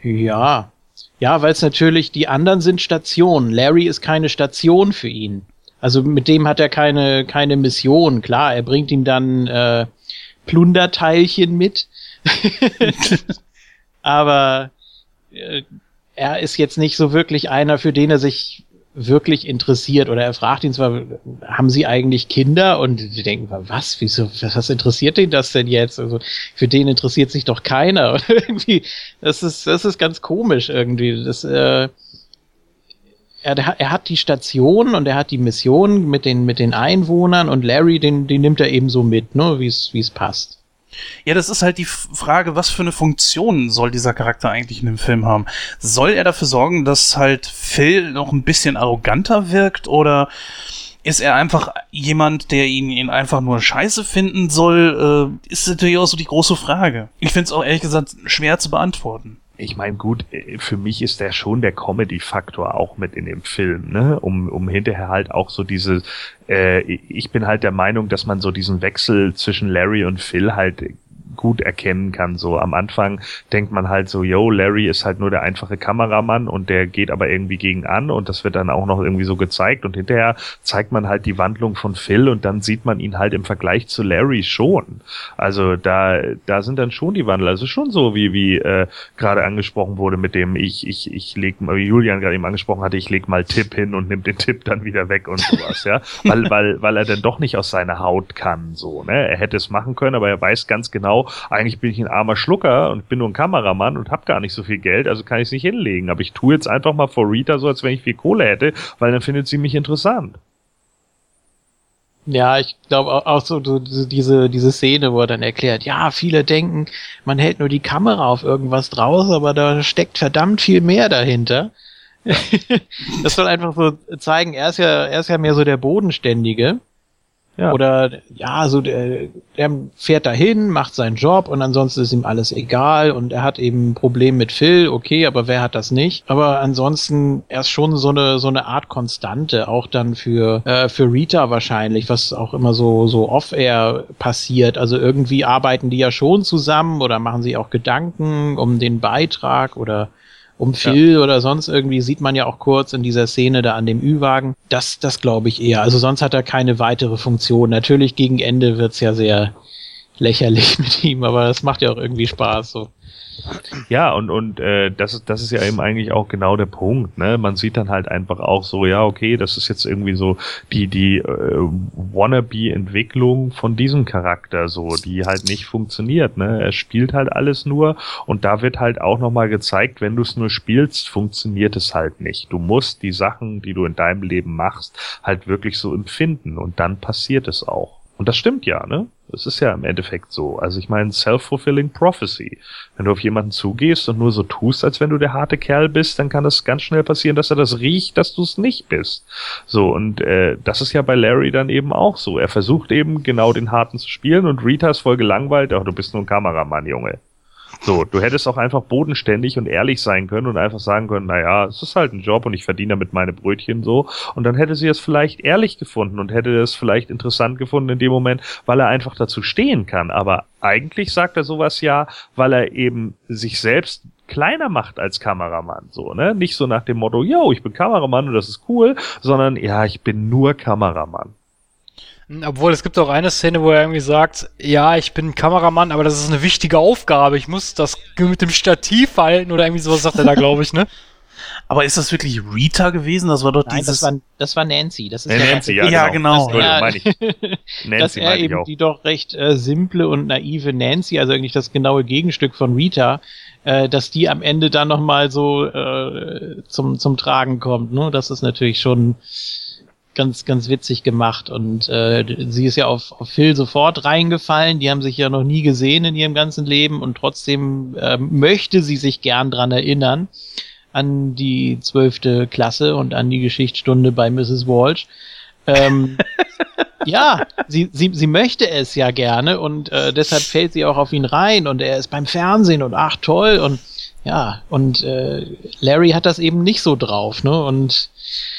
Ja. Ja, weil es natürlich, die anderen sind Stationen. Larry ist keine Station für ihn. Also mit dem hat er keine, keine Mission. Klar, er bringt ihm dann äh, Plunderteilchen mit. Aber äh, er ist jetzt nicht so wirklich einer, für den er sich wirklich interessiert. Oder er fragt ihn zwar, haben Sie eigentlich Kinder? Und die denken, was, wieso, was interessiert den das denn jetzt? Also für den interessiert sich doch keiner. Irgendwie, das ist, das ist ganz komisch irgendwie. Das, äh, er, er hat die Station und er hat die Mission mit den, mit den Einwohnern und Larry, den, den nimmt er eben so mit, ne, wie es, wie es passt. Ja, das ist halt die Frage, was für eine Funktion soll dieser Charakter eigentlich in dem Film haben? Soll er dafür sorgen, dass halt Phil noch ein bisschen arroganter wirkt oder ist er einfach jemand, der ihn, ihn einfach nur scheiße finden soll? Äh, ist natürlich auch so die große Frage. Ich finde es auch ehrlich gesagt schwer zu beantworten. Ich meine, gut, äh, für mich ist der schon der Comedy-Faktor auch mit in dem Film, ne? Um, um hinterher halt auch so diese, äh, ich bin halt der Meinung, dass man so diesen Wechsel zwischen Larry und Phil halt gut erkennen kann. So am Anfang denkt man halt so, yo, Larry ist halt nur der einfache Kameramann und der geht aber irgendwie gegen an und das wird dann auch noch irgendwie so gezeigt und hinterher zeigt man halt die Wandlung von Phil und dann sieht man ihn halt im Vergleich zu Larry schon. Also da, da sind dann schon die Wandel. Also schon so wie, wie äh, gerade angesprochen wurde mit dem ich, ich, ich leg mal, wie Julian gerade eben angesprochen hatte, ich leg mal Tipp hin und nimm den Tipp dann wieder weg und sowas, ja. Weil, weil, weil er dann doch nicht aus seiner Haut kann, so, ne. Er hätte es machen können, aber er weiß ganz genau, eigentlich bin ich ein armer Schlucker und bin nur ein Kameramann und hab gar nicht so viel Geld, also kann ich es nicht hinlegen. Aber ich tue jetzt einfach mal vor Rita so, als wenn ich viel Kohle hätte, weil dann findet sie mich interessant. Ja, ich glaube auch, so diese, diese Szene, wo er dann erklärt, ja, viele denken, man hält nur die Kamera auf irgendwas draus, aber da steckt verdammt viel mehr dahinter. das soll einfach so zeigen, er ist ja, er ist ja mehr so der Bodenständige. Ja. Oder ja, so der, der fährt dahin, macht seinen Job und ansonsten ist ihm alles egal und er hat eben ein Problem mit Phil, okay, aber wer hat das nicht? Aber ansonsten er ist schon so eine so eine Art Konstante, auch dann für äh, für Rita wahrscheinlich, was auch immer so so off-air passiert. Also irgendwie arbeiten die ja schon zusammen oder machen sie auch Gedanken um den Beitrag oder um Phil oder sonst irgendwie sieht man ja auch kurz in dieser Szene da an dem Ü-Wagen. Das, das glaube ich eher. Also sonst hat er keine weitere Funktion. Natürlich gegen Ende wird's ja sehr lächerlich mit ihm, aber das macht ja auch irgendwie Spaß. So. Ja, und, und äh, das, ist, das ist ja eben eigentlich auch genau der Punkt. Ne? Man sieht dann halt einfach auch so, ja, okay, das ist jetzt irgendwie so die, die äh, Wannabe-Entwicklung von diesem Charakter, so, die halt nicht funktioniert. Ne? Er spielt halt alles nur und da wird halt auch nochmal gezeigt, wenn du es nur spielst, funktioniert es halt nicht. Du musst die Sachen, die du in deinem Leben machst, halt wirklich so empfinden und dann passiert es auch. Und das stimmt ja, ne? Das ist ja im Endeffekt so. Also ich meine, self-fulfilling prophecy. Wenn du auf jemanden zugehst und nur so tust, als wenn du der harte Kerl bist, dann kann das ganz schnell passieren, dass er das riecht, dass du es nicht bist. So, und äh, das ist ja bei Larry dann eben auch so. Er versucht eben genau den Harten zu spielen und Rita ist voll gelangweilt, ach, du bist nur ein Kameramann, Junge. So, du hättest auch einfach bodenständig und ehrlich sein können und einfach sagen können, na ja, es ist halt ein Job und ich verdiene damit meine Brötchen so. Und dann hätte sie es vielleicht ehrlich gefunden und hätte es vielleicht interessant gefunden in dem Moment, weil er einfach dazu stehen kann. Aber eigentlich sagt er sowas ja, weil er eben sich selbst kleiner macht als Kameramann, so, ne? Nicht so nach dem Motto, yo, ich bin Kameramann und das ist cool, sondern ja, ich bin nur Kameramann. Obwohl, es gibt auch eine Szene, wo er irgendwie sagt, ja, ich bin Kameramann, aber das ist eine wichtige Aufgabe. Ich muss das mit dem Stativ halten oder irgendwie sowas sagt er da, glaube ich, ne? Aber ist das wirklich Rita gewesen? Das war doch Nein, dieses. das war, das war Nancy. Das ist Nee, der Nancy, ja, Ja, genau. Entschuldigung, Ja. meine ich. dass Nancy er meine ich eben auch. die doch recht äh, simple und naive Nancy, also eigentlich das genaue Gegenstück von Rita, äh, dass die am Ende dann nochmal so äh, zum, zum Tragen kommt. Ne? Das ist natürlich schon ganz, ganz witzig gemacht. Und äh, sie ist ja auf, auf Phil sofort reingefallen. Die haben sich ja noch nie gesehen in ihrem ganzen Leben und trotzdem äh, möchte sie sich gern dran erinnern an die zwölfte Klasse und an die Geschichtsstunde bei Mrs. Walsh. Ähm, ja, sie, sie, sie möchte es ja gerne und äh, deshalb fällt sie auch auf ihn rein und er ist beim Fernsehen und ach toll und ja, und äh, Larry hat das eben nicht so drauf, ne? Und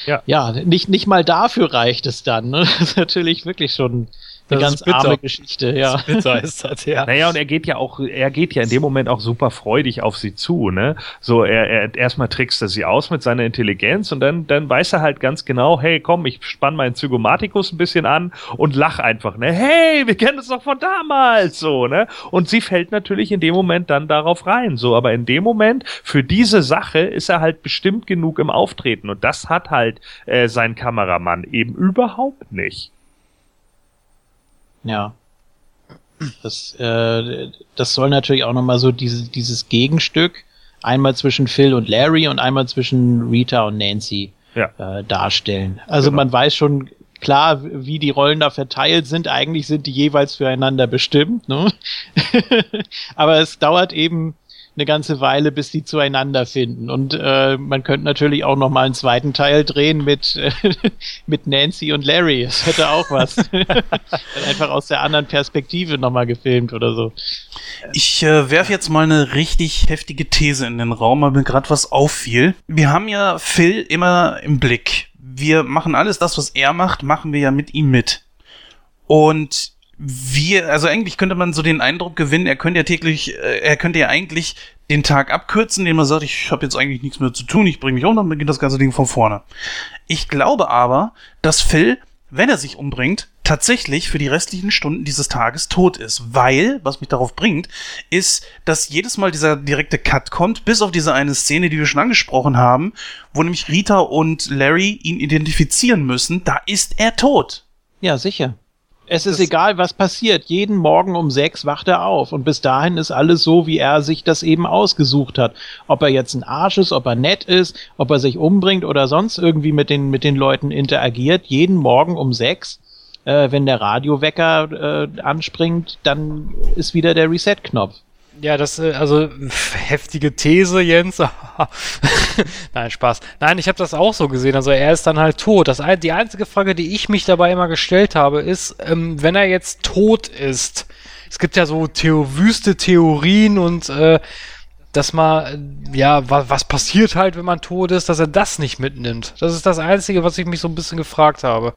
Ja. ja, nicht, nicht mal dafür reicht es dann, ne? Das ist natürlich wirklich schon eine Das ganz ist bitter. arme Geschichte, ja. Bitter ist das, ja. Naja, und er geht ja auch, er geht ja in dem Moment auch super freudig auf sie zu, ne? So, er, er erstmal trickst er sie aus mit seiner Intelligenz und dann, dann weiß er halt ganz genau, hey, komm, ich spann meinen Zygomaticus ein bisschen an und lach einfach, ne? Hey, wir kennen das doch von damals, so, ne? Und sie fällt natürlich in dem Moment dann darauf rein, so, aber in dem Moment, für diese Sache ist er halt bestimmt genug im Auftreten und das hat halt äh, sein Kameramann eben überhaupt nicht. Ja. Das, äh, das soll natürlich auch nochmal so diese, dieses Gegenstück einmal zwischen Phil und Larry und einmal zwischen Rita und Nancy Ja. äh, darstellen. Also Genau. man weiß schon klar, wie die Rollen da verteilt sind. Eigentlich sind die jeweils füreinander bestimmt. Ne? Aber es dauert eben eine ganze Weile, bis die zueinander finden. Und äh, man könnte natürlich auch noch mal einen zweiten Teil drehen mit, äh, mit Nancy und Larry. Das hätte auch was. Einfach aus der anderen Perspektive noch mal gefilmt oder so. Ich äh, werfe jetzt mal eine richtig heftige These in den Raum, weil mir gerade was auffiel. Wir haben ja Phil immer im Blick. Wir machen alles das, was er macht, machen wir ja mit ihm mit. Und wir, also eigentlich könnte man so den Eindruck gewinnen, er könnte ja täglich, äh, er könnte ja eigentlich den Tag abkürzen, indem er sagt, ich habe jetzt eigentlich nichts mehr zu tun, ich bringe mich um, dann beginnt das ganze Ding von vorne. Ich glaube aber, dass Phil, wenn er sich umbringt, tatsächlich für die restlichen Stunden dieses Tages tot ist. Weil, was mich darauf bringt, ist, dass jedes Mal dieser direkte Cut kommt, bis auf diese eine Szene, die wir schon angesprochen haben, wo nämlich Rita und Larry ihn identifizieren müssen, da ist er tot. Ja, sicher. Es ist egal, was passiert. Jeden Morgen um sechs wacht er auf. Und bis dahin ist alles so, wie er sich das eben ausgesucht hat. Ob er jetzt ein Arsch ist, ob er nett ist, ob er sich umbringt oder sonst irgendwie mit den, mit den Leuten interagiert. Jeden Morgen um sechs, äh, wenn der Radiowecker äh, anspringt, dann ist wieder der Reset-Knopf. Ja, das, äh, also heftige These, Jens. Nein, Spaß. Nein, ich habe das auch so gesehen. Also er ist dann halt tot. Das die einzige Frage, die ich mich dabei immer gestellt habe, ist, ähm, wenn er jetzt tot ist. Es gibt ja so Theo wüste Theorien und äh, dass man, äh, ja, wa was passiert halt, wenn man tot ist, dass er das nicht mitnimmt. Das ist das Einzige, was ich mich so ein bisschen gefragt habe.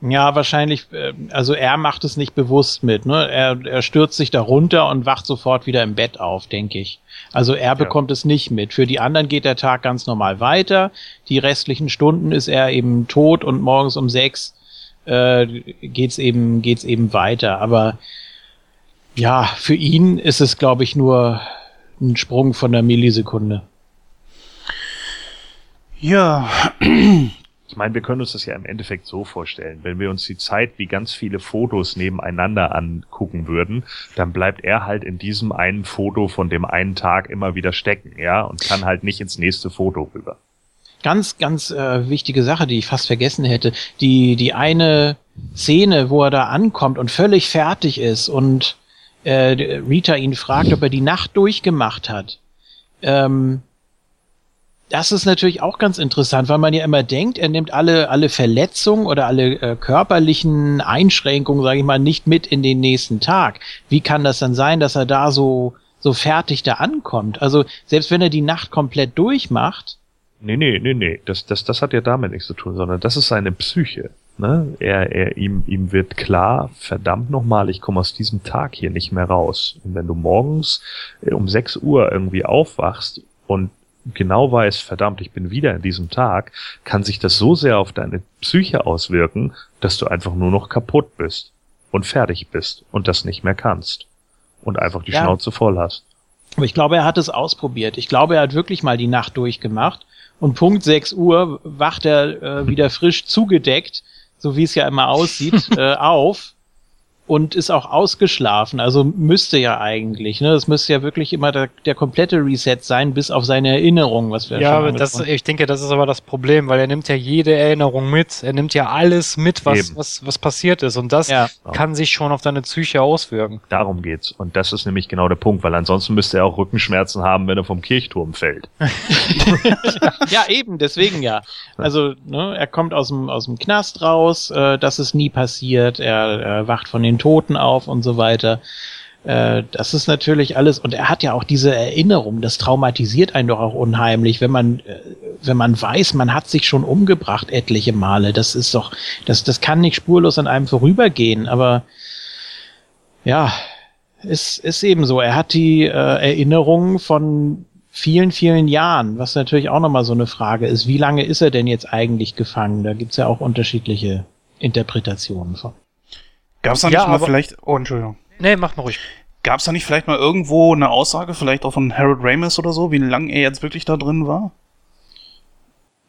Ja, wahrscheinlich, äh, also er macht es nicht bewusst mit, ne? Er, er stürzt sich da runter und wacht sofort wieder im Bett auf, denke ich. Also er bekommt es nicht mit. Für die anderen geht der Tag ganz normal weiter. Die restlichen Stunden ist er eben tot und morgens um sechs äh, geht's eben, geht's eben weiter. Aber ja, für ihn ist es, glaube ich, nur ein Sprung von der Millisekunde. Ja, Ich meine, wir können uns das ja im Endeffekt so vorstellen. Wenn wir uns die Zeit wie ganz viele Fotos nebeneinander angucken würden, dann bleibt er halt in diesem einen Foto von dem einen Tag immer wieder stecken, ja, und kann halt nicht ins nächste Foto rüber. Ganz, ganz äh, wichtige Sache, die ich fast vergessen hätte. Die, die eine Szene, wo er da ankommt und völlig fertig ist und äh, Rita ihn fragt, ob er die Nacht durchgemacht hat. Ähm, das ist natürlich auch ganz interessant, weil man ja immer denkt, er nimmt alle, alle Verletzungen oder alle äh, körperlichen Einschränkungen, sage ich mal, nicht mit in den nächsten Tag. Wie kann das dann sein, dass er da so, so fertig da ankommt? Also selbst wenn er die Nacht komplett durchmacht, Nee, nee, nee, nee, das, das, das hat ja damit nichts zu tun, sondern das ist seine Psyche. Ne? Er, er, ihm, ihm wird klar, verdammt nochmal, ich komme aus diesem Tag hier nicht mehr raus. Und wenn du morgens äh, um 6 Uhr irgendwie aufwachst und genau weißt, verdammt, ich bin wieder in diesem Tag, kann sich das so sehr auf deine Psyche auswirken, dass du einfach nur noch kaputt bist und fertig bist und das nicht mehr kannst. Und einfach die Ja. Schnauze voll hast. Aber ich glaube, er hat es ausprobiert. Ich glaube, er hat wirklich mal die Nacht durchgemacht Und Punkt 6 Uhr wacht er äh, wieder frisch zugedeckt, so wie es ja immer aussieht, äh, auf und ist auch ausgeschlafen. Also müsste ja eigentlich, ne? Das müsste ja wirklich immer der, der komplette Reset sein, bis auf seine Erinnerung, was wir Ja, schon das, ich denke, das ist aber das Problem, weil er nimmt ja jede Erinnerung mit. Er nimmt ja alles mit, was, Eben. was, was passiert ist. Und das Ja. kann sich schon auf deine Psyche auswirken. Darum geht's. Und das ist nämlich genau der Punkt, weil ansonsten müsste er auch Rückenschmerzen haben, wenn er vom Kirchturm fällt. Ja, eben, deswegen ja. Also, ne, er kommt aus dem, aus dem Knast raus, äh, das ist nie passiert, er äh, wacht von den Toten auf und so weiter. Äh, das ist natürlich alles, und er hat ja auch diese Erinnerung, das traumatisiert einen doch auch unheimlich, wenn man, äh, wenn man weiß, man hat sich schon umgebracht etliche Male. Das ist doch, das, das kann nicht spurlos an einem vorübergehen, aber ja, ist, ist eben so. Er hat die äh, Erinnerungen von vielen, vielen Jahren, was natürlich auch nochmal so eine Frage ist. Wie lange ist er denn jetzt eigentlich gefangen? Da gibt's ja auch unterschiedliche Interpretationen von. Gab es da Ja, nicht mal aber- vielleicht, oh, Entschuldigung. Nee, mach mal ruhig. Gab es da nicht vielleicht mal irgendwo eine Aussage, vielleicht auch von Harold Ramis oder so, wie lange er jetzt wirklich da drin war?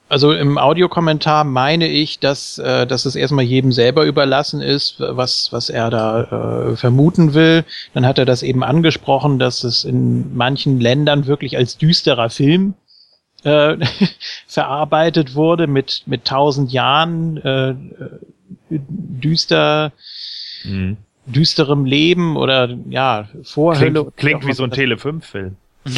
Also im Audiokommentar meine ich, dass, äh, dass es erstmal jedem selber überlassen ist, was, was er da äh, vermuten will. Dann hat er das eben angesprochen, dass es in manchen Ländern wirklich als düsterer Film äh, verarbeitet wurde mit, mit tausend Jahren äh, äh, düster, Mhm. düsterem Leben oder ja, Vorhölle. Klingt, klingt wie so ein Tele 5-Film.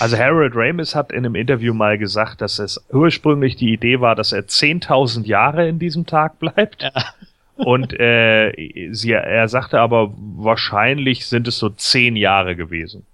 also Harold Ramis hat in einem Interview mal gesagt, dass es ursprünglich die Idee war, dass er 10.000 Jahre in diesem Tag bleibt. Und äh, sie, er sagte aber, wahrscheinlich sind es so 10 Jahre gewesen.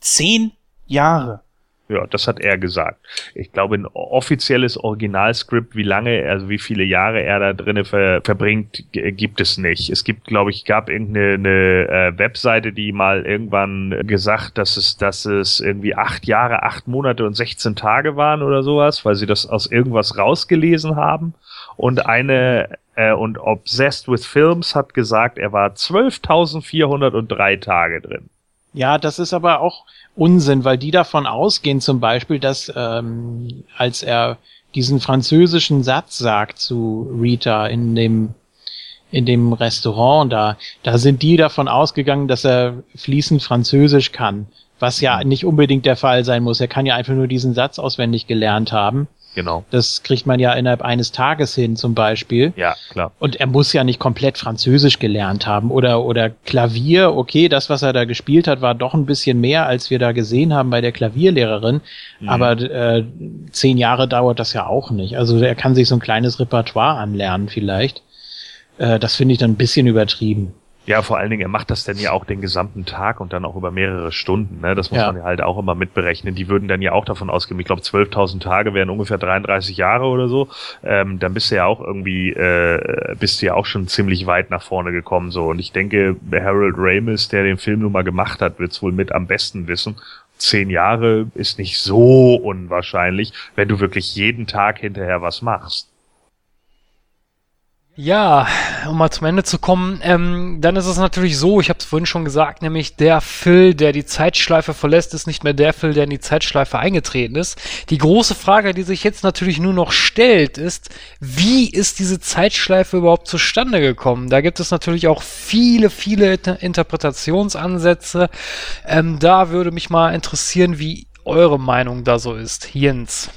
Zehn Jahre. Ja, das hat er gesagt. Ich glaube, ein offizielles Originalskript, wie lange, also wie viele Jahre er da drinnen ver, verbringt, gibt es nicht. Es gibt, glaube ich, gab irgendeine eine, äh, Webseite, die mal irgendwann gesagt, dass es, dass es irgendwie acht Jahre, acht Monate und 16 Tage waren oder sowas, weil sie das aus irgendwas rausgelesen haben. Und eine äh, und Obsessed with Films hat gesagt, er war 12.403 Tage drin. Ja, das ist aber auch Unsinn, weil die davon ausgehen zum Beispiel, dass ähm, als er diesen französischen Satz sagt zu Rita in dem in dem Restaurant da, da sind die davon ausgegangen, dass er fließend Französisch kann, was ja nicht unbedingt der Fall sein muss. Er kann ja einfach nur diesen Satz auswendig gelernt haben. Genau. Das kriegt man ja innerhalb eines Tages hin zum Beispiel. Ja, klar. Und er muss ja nicht komplett Französisch gelernt haben oder, oder Klavier. Okay, das, was er da gespielt hat, war doch ein bisschen mehr, als wir da gesehen haben bei der Klavierlehrerin. Mhm. Aber äh, zehn Jahre dauert das ja auch nicht. Also er kann sich so ein kleines Repertoire anlernen vielleicht. Äh, das finde ich dann ein bisschen übertrieben. Ja, vor allen Dingen, er macht das dann ja auch den gesamten Tag und dann auch über mehrere Stunden. Ne? Das muss Ja. man ja halt auch immer mitberechnen. Die würden dann ja auch davon ausgehen, ich glaube 12.000 Tage wären ungefähr 33 Jahre oder so. Ähm, dann bist du ja auch irgendwie, äh, bist du ja auch schon ziemlich weit nach vorne gekommen. so. Und ich denke, Harold Ramis, der den Film nun mal gemacht hat, wird's wohl mit am besten wissen. Zehn Jahre ist nicht so unwahrscheinlich, wenn du wirklich jeden Tag hinterher was machst. Ja, um mal zum Ende zu kommen, ähm, dann ist es natürlich so, ich habe es vorhin schon gesagt, nämlich der Phil, der die Zeitschleife verlässt, ist nicht mehr der Phil, der in die Zeitschleife eingetreten ist. Die große Frage, die sich jetzt natürlich nur noch stellt, ist, wie ist diese Zeitschleife überhaupt zustande gekommen? Da gibt es natürlich auch viele, viele Inter Interpretationsansätze. Ähm, da würde mich mal interessieren, wie eure Meinung da so ist. Jens.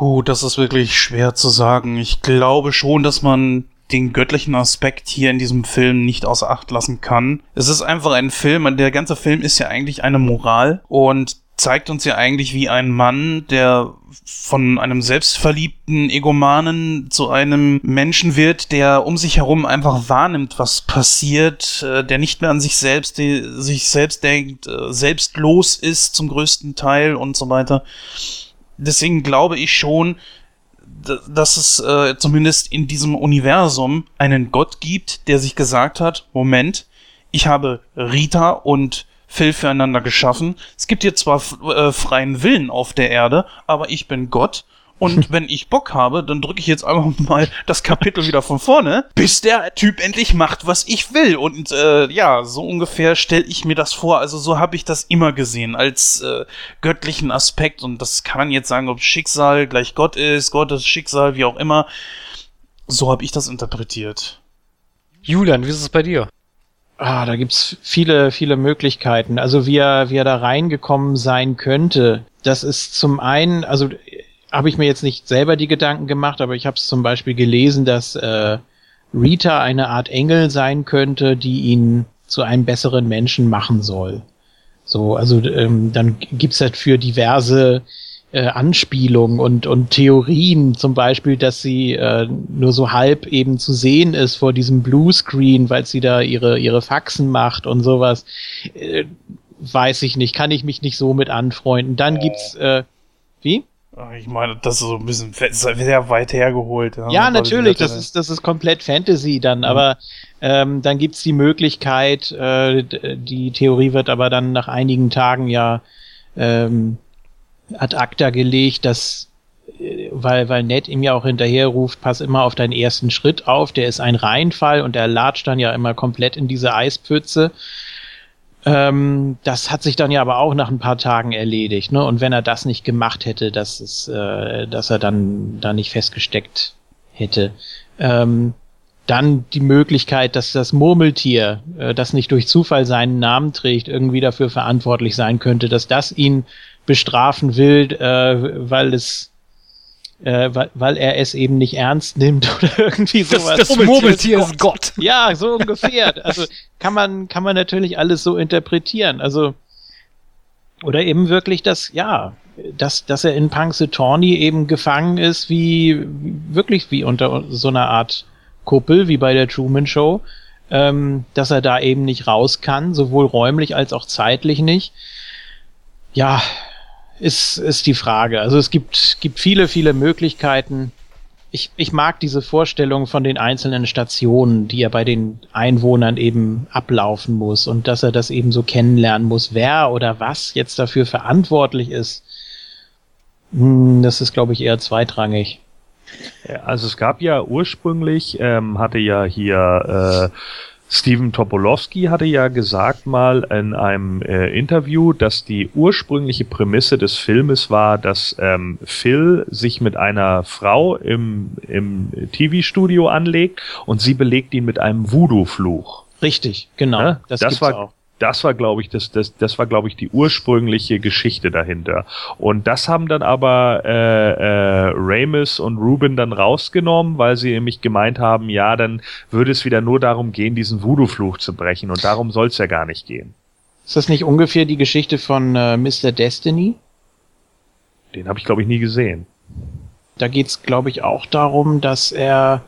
Puh, das ist wirklich schwer zu sagen. Ich glaube schon, dass man den göttlichen Aspekt hier in diesem Film nicht außer Acht lassen kann. Es ist einfach ein Film, der ganze Film ist ja eigentlich eine Moral und zeigt uns ja eigentlich wie ein Mann, der von einem selbstverliebten Egomanen zu einem Menschen wird, der um sich herum einfach wahrnimmt, was passiert, äh, der nicht mehr an sich selbst, sich selbst denkt, äh, selbstlos ist zum größten Teil und so weiter deswegen glaube ich schon, dass es äh, zumindest in diesem Universum einen Gott gibt, der sich gesagt hat, Moment, ich habe Rita und Phil füreinander geschaffen. Es gibt hier zwar äh, freien Willen auf der Erde, aber ich bin Gott Und wenn ich Bock habe, dann drücke ich jetzt einfach mal das Kapitel wieder von vorne, bis der Typ endlich macht, was ich will. Und äh, ja, so ungefähr stelle ich mir das vor. Also so habe ich das immer gesehen, als äh, göttlichen Aspekt. Und das kann man jetzt sagen, ob Schicksal gleich Gott ist, Gottes Schicksal, wie auch immer. So habe ich das interpretiert. Julian, wie ist es bei dir? Ah, da gibt's viele, viele Möglichkeiten. Also wie er, wie er da reingekommen sein könnte. Das ist zum einen, also habe ich mir jetzt nicht selber die Gedanken gemacht, aber ich habe es zum Beispiel gelesen, dass äh, Rita eine Art Engel sein könnte, die ihn zu einem besseren Menschen machen soll. So, also ähm, dann gibt's halt für diverse äh, Anspielungen und, und Theorien, zum Beispiel, dass sie äh, nur so halb eben zu sehen ist vor diesem Bluescreen, weil sie da ihre, ihre Faxen macht und sowas. Äh, weiß ich nicht, kann ich mich nicht so mit anfreunden. Dann gibt's, äh, wie? Ich meine, das ist so ein bisschen fe- sehr weit hergeholt. Ja, natürlich, das ist, das ist komplett Fantasy dann, aber ähm, dann gibt's die Möglichkeit, äh, die Theorie wird aber dann nach einigen Tagen ja ähm, ad acta gelegt, dass äh, weil, weil Ned ihm ja auch hinterher ruft, pass immer auf deinen ersten Schritt auf, der ist ein Reinfall und der latscht dann ja immer komplett in diese Eispfütze. Ähm, das hat sich dann ja aber auch nach ein paar Tagen erledigt, ne? Und wenn er das nicht gemacht hätte, dass es, äh, dass er dann da nicht festgesteckt hätte. Ähm, dann die Möglichkeit, dass das Murmeltier, äh, das nicht durch Zufall seinen Namen trägt, irgendwie dafür verantwortlich sein könnte, dass das ihn bestrafen will, äh, weil es äh, weil, weil er es eben nicht ernst nimmt oder irgendwie Das, sowas. das Murmeltier ist Gott. Ja, so ungefähr. Also kann man, kann man natürlich alles so interpretieren. Also, oder eben wirklich das, ja, dass, dass er in Punxsutawney eben gefangen ist, wie, wie wirklich wie unter so einer Art Kuppel, wie bei der Truman Show, ähm, dass er da eben nicht raus kann, sowohl räumlich als auch zeitlich nicht. Ja, ist, ist die Frage. Also es gibt, gibt viele, viele Möglichkeiten ich, ich mag diese Vorstellung von den einzelnen Stationen, die er bei den Einwohnern eben ablaufen muss und dass er das eben so kennenlernen muss, wer oder was jetzt dafür verantwortlich ist. Hm, Das ist, glaube ich, eher zweitrangig. Also es gab ja ursprünglich, ähm, hatte ja hier äh, Steven Topolowski hatte ja gesagt mal in einem äh, Interview, dass die ursprüngliche Prämisse des Filmes war, dass ähm, Phil sich mit einer Frau im, im TV-Studio anlegt und sie belegt ihn mit einem Voodoo-Fluch. Richtig, genau. Ne? Das, Das gibt's war- auch. Das war, glaube ich, das, das, das war, glaube ich, die ursprüngliche Geschichte dahinter. Und das haben dann aber äh, äh, Ramis und Ruben dann rausgenommen, weil sie nämlich gemeint haben, ja, dann würde es wieder nur darum gehen, diesen Voodoo-Fluch zu brechen. Und darum soll es ja gar nicht gehen. Ist das nicht ungefähr die Geschichte von äh, Mr. Destiny? Den habe ich, glaube ich, nie gesehen. Da geht's, glaube ich, auch darum, dass er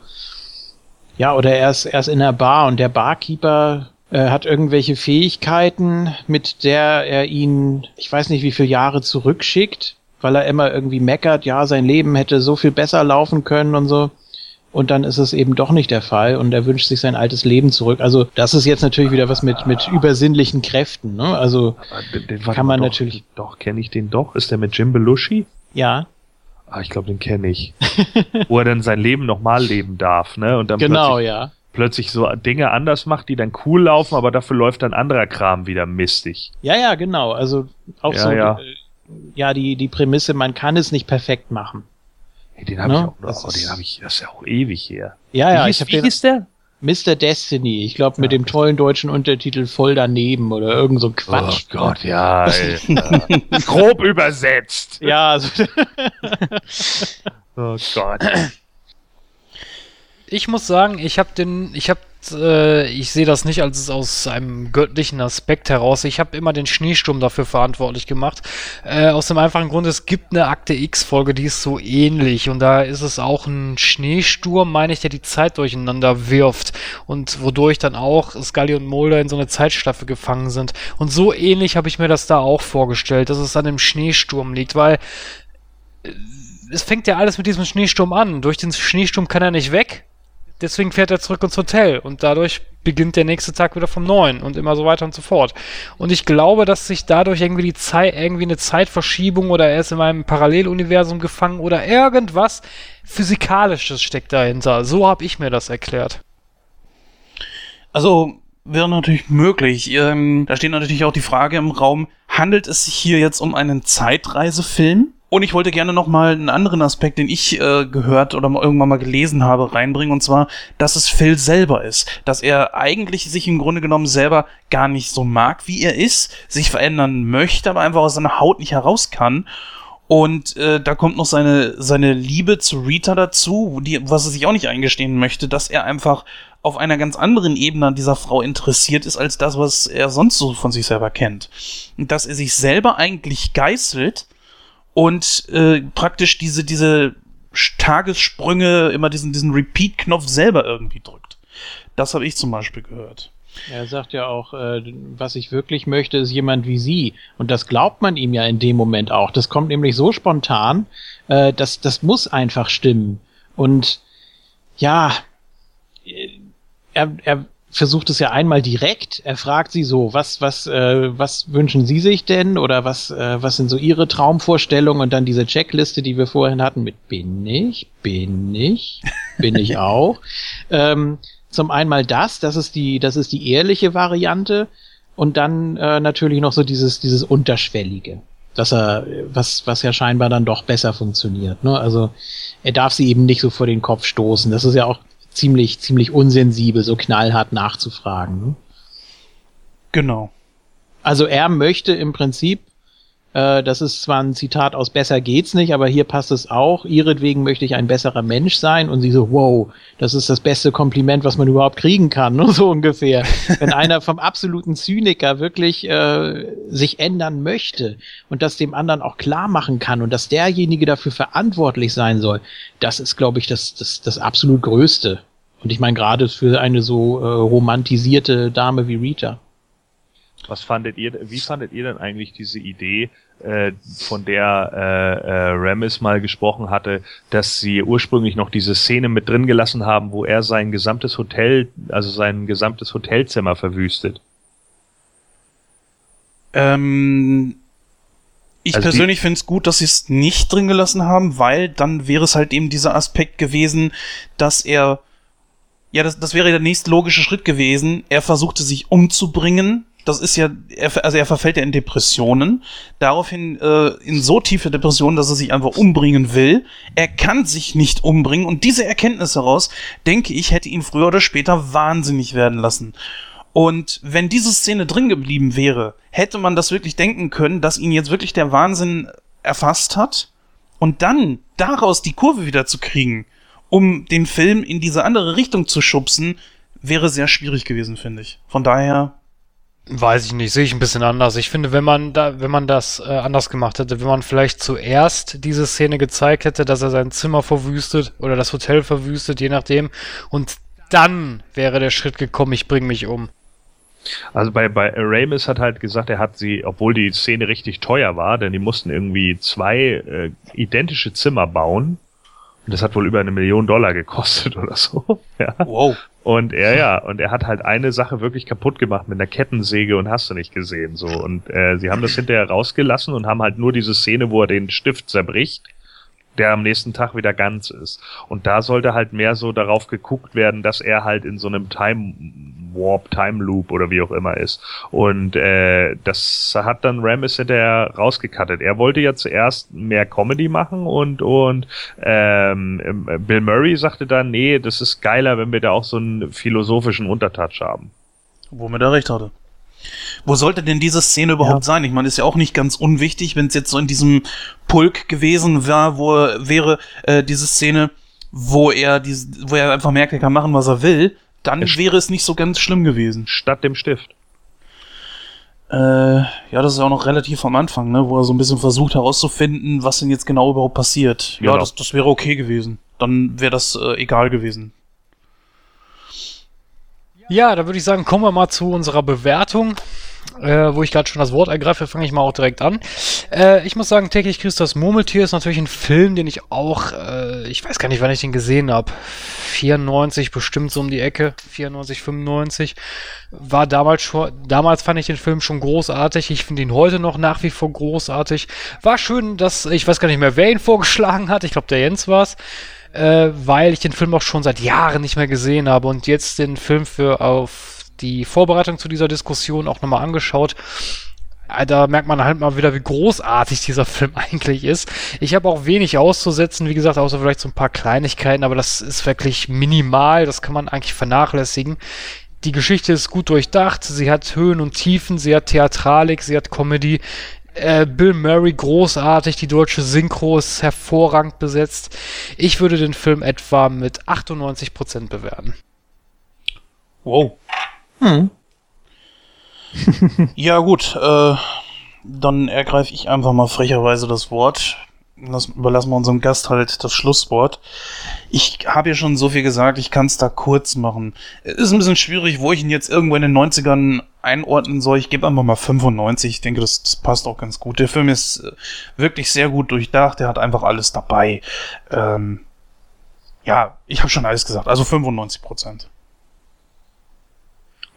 ja oder er ist, er ist in der Bar und der Barkeeper äh, hat irgendwelche Fähigkeiten, mit der er ihn, ich weiß nicht, wie viele Jahre zurückschickt, weil er immer irgendwie meckert, ja, sein Leben hätte so viel besser laufen können und so. Und dann ist es eben doch nicht der Fall und er wünscht sich sein altes Leben zurück. Also das ist jetzt natürlich wieder was mit, mit übersinnlichen Kräften. Ne? Also den, den Kann man doch, natürlich- Doch, kenne ich den doch. Ist der mit Jim Belushi? ja, Ah, ich glaube, den kenne ich. Wo er dann sein Leben nochmal leben darf, ne? Und dann genau, ja. Plötzlich so Dinge anders macht, die dann cool laufen, aber dafür läuft dann anderer Kram wieder mistig. Ja, ja, genau. Also auch Ja, so, ja. äh, ja, die, die Prämisse, man kann es nicht perfekt machen. Hey, den habe Ne? ich auch noch. Oh, den ist- habe ich, das ist ja auch ewig her. Ja, ja, wie ich hieß, habe wie den hieß der? Mr. Destiny, ich glaube mit dem tollen deutschen Untertitel voll daneben oder irgend so ein Quatsch. Oh Gott, ja. Grob übersetzt. Ja, also, Oh Gott. Ich muss sagen, ich habe den, ich habe, äh, ich sehe das nicht als aus einem göttlichen Aspekt heraus. Ich habe immer den Schneesturm dafür verantwortlich gemacht. Äh, aus dem einfachen Grund, es gibt eine Akte X-Folge, die ist so ähnlich und da ist es auch ein Schneesturm, meine ich, der die Zeit durcheinander wirft und wodurch dann auch Scully und Mulder in so eine Zeitschleife gefangen sind. Und so ähnlich habe ich mir das da auch vorgestellt, dass es an dem Schneesturm liegt, weil äh, es fängt ja alles mit diesem Schneesturm an. Durch den Schneesturm kann er nicht weg. Deswegen fährt er zurück ins Hotel und dadurch beginnt der nächste Tag wieder vom Neuen und immer so weiter und so fort. Und ich glaube, dass sich dadurch irgendwie die Zeit, irgendwie eine Zeitverschiebung oder er ist in einem Paralleluniversum gefangen oder irgendwas Physikalisches steckt dahinter. So habe ich mir das erklärt. Also wäre natürlich möglich. Ähm, da steht natürlich auch die Frage im Raum, handelt es sich hier jetzt um einen Zeitreisefilm? Und ich wollte gerne noch mal einen anderen Aspekt, den ich äh, gehört oder irgendwann mal gelesen habe, reinbringen. Und zwar, dass es Phil selber ist. Dass er eigentlich sich im Grunde genommen selber gar nicht so mag, wie er ist, sich verändern möchte, aber einfach aus seiner Haut nicht heraus kann. Und äh, da kommt noch seine, seine Liebe zu Rita dazu, die, was er sich auch nicht eingestehen möchte, dass er einfach auf einer ganz anderen Ebene an dieser Frau interessiert ist, als das, was er sonst so von sich selber kennt. Und dass er sich selber eigentlich geißelt und äh, praktisch diese, diese Tagessprünge, immer diesen, diesen Repeat-Knopf selber irgendwie drückt. Das habe ich zum Beispiel gehört. Er sagt ja auch, äh, was ich wirklich möchte, ist jemand wie Sie. Und das glaubt man ihm ja in dem Moment auch. Das kommt nämlich so spontan, äh, dass das muss einfach stimmen. Und ja, er, er versucht es ja einmal direkt. Er fragt sie so, was, was, äh, was wünschen Sie sich denn? Oder was, äh, was sind so Ihre Traumvorstellungen? Und dann diese Checkliste, die wir vorhin hatten mit bin ich, bin ich, bin ich auch. Ähm, zum einmal das, das ist die, das ist die ehrliche Variante. Und dann äh, natürlich noch so dieses, dieses Unterschwellige. Dass er, was, was ja scheinbar dann doch besser funktioniert. Ne? Also er darf sie eben nicht so vor den Kopf stoßen. Das ist ja auch ziemlich, ziemlich unsensibel, so knallhart nachzufragen. Ne? Genau. Also er möchte im Prinzip, äh, das ist zwar ein Zitat aus Besser geht's nicht, aber hier passt es auch, ihretwegen möchte ich ein besserer Mensch sein und sie so, wow, das ist das beste Kompliment, was man überhaupt kriegen kann, ne? so ungefähr. Wenn einer vom absoluten Zyniker wirklich äh, sich ändern möchte und das dem anderen auch klar machen kann und dass derjenige dafür verantwortlich sein soll, das ist, glaube ich, das, das, das absolut Größte. Und ich meine gerade für eine so äh, romantisierte Dame wie Rita. Was fandet ihr, wie fandet ihr denn eigentlich diese Idee, äh, von der äh, äh, Ramis mal gesprochen hatte, dass sie ursprünglich noch diese Szene mit drin gelassen haben, wo er sein gesamtes Hotel, also sein gesamtes Hotelzimmer verwüstet? Ähm, ich Also persönlich finde es gut, dass sie es nicht drin gelassen haben, weil dann wäre es halt eben dieser Aspekt gewesen, dass er, ja, das, das wäre der nächste logische Schritt gewesen. Er versuchte sich umzubringen. Das ist ja, er, also er verfällt ja in Depressionen. Daraufhin äh, in so tiefe Depressionen, dass er sich einfach umbringen will. Er kann sich nicht umbringen und diese Erkenntnis heraus, denke ich, hätte ihn früher oder später wahnsinnig werden lassen. Und wenn diese Szene drin geblieben wäre, hätte man das wirklich denken können, dass ihn jetzt wirklich der Wahnsinn erfasst hat und dann daraus die Kurve wieder zu kriegen, um den Film in diese andere Richtung zu schubsen, wäre sehr schwierig gewesen, finde ich. Von daher, Weiß ich nicht, sehe ich ein bisschen anders. Ich finde, wenn man da, wenn man das äh, anders gemacht hätte, wenn man vielleicht zuerst diese Szene gezeigt hätte, dass er sein Zimmer verwüstet oder das Hotel verwüstet, je nachdem, und dann wäre der Schritt gekommen, ich bringe mich um. Also bei, bei Ramis hat halt gesagt, er hat sie, obwohl die Szene richtig teuer war, denn die mussten irgendwie zwei äh, identische Zimmer bauen. Und das hat wohl über eine Million Dollar gekostet oder so. Ja. wow. Und er ja, und er hat halt eine Sache wirklich kaputt gemacht mit einer Kettensäge und hast du nicht gesehen so. Und äh, sie haben das hinterher rausgelassen und haben halt nur diese Szene, wo er den Stift zerbricht, der am nächsten Tag wieder ganz ist. Und da sollte halt mehr so darauf geguckt werden, dass er halt in so einem Time Warp, Time Loop oder wie auch immer ist. Und äh, das hat dann Ramis hinterher rausgekattet. Er wollte ja zuerst mehr Comedy machen und und ähm, Bill Murray sagte dann, nee, das ist geiler, wenn wir da auch so einen philosophischen Untertouch haben. Wo mir da recht hatte. Wo sollte denn diese Szene überhaupt sein? Ich meine, ist ja auch nicht ganz unwichtig, wenn es jetzt so in diesem Pulk gewesen war, wo er- wäre äh, diese Szene, wo er diese, wo er einfach merkt, er kann machen, was er will, dann Er wäre es nicht so ganz schlimm gewesen. Statt dem Stift. Äh, ja, das ist auch noch relativ am Anfang, ne, wo er so ein bisschen versucht herauszufinden, was denn jetzt genau überhaupt passiert. Ja, Genau. das, das wäre okay gewesen. Dann wäre das äh, egal gewesen. Ja, da würde ich sagen, kommen wir mal zu unserer Bewertung. Äh, wo ich gerade schon das Wort ergreife, fange ich mal auch direkt an. Äh, ich muss sagen, täglich grüßt das Murmeltier ist natürlich ein Film, den ich auch, äh, ich weiß gar nicht, wann ich den gesehen habe. 94 bestimmt so um die Ecke, 94, 95. War damals schon, damals fand ich den Film schon großartig. Ich finde ihn heute noch nach wie vor großartig. War schön, dass, ich weiß gar nicht mehr, wer ihn vorgeschlagen hat. Ich glaube, der Jens war's äh, weil ich den Film auch schon seit Jahren nicht mehr gesehen habe und jetzt den Film für auf die Vorbereitung zu dieser Diskussion auch nochmal angeschaut. Äh, Da merkt man halt mal wieder, wie großartig dieser Film eigentlich ist. Ich habe auch wenig auszusetzen, wie gesagt, außer vielleicht so ein paar Kleinigkeiten, aber das ist wirklich minimal, das kann man eigentlich vernachlässigen. Die Geschichte ist gut durchdacht, sie hat Höhen und Tiefen, sie hat Theatralik, sie hat Comedy. Äh, Bill Murray großartig, die deutsche Synchro ist hervorragend besetzt. Ich würde den Film etwa mit 98% bewerten. Wow. Hm. Ja, gut, äh, dann ergreife ich einfach mal frecherweise das Wort. Lass, überlassen wir unserem Gast halt das Schlusswort. Ich habe ja schon so viel gesagt, ich kann es da kurz machen. Es ist ein bisschen schwierig, wo ich ihn jetzt irgendwo in den 90ern einordnen soll. Ich gebe einfach mal 95. Ich denke, das, das passt auch ganz gut. Der Film ist äh, wirklich sehr gut durchdacht. Der hat einfach alles dabei. Ähm, ja, ich habe schon alles gesagt. Also 95 Prozent.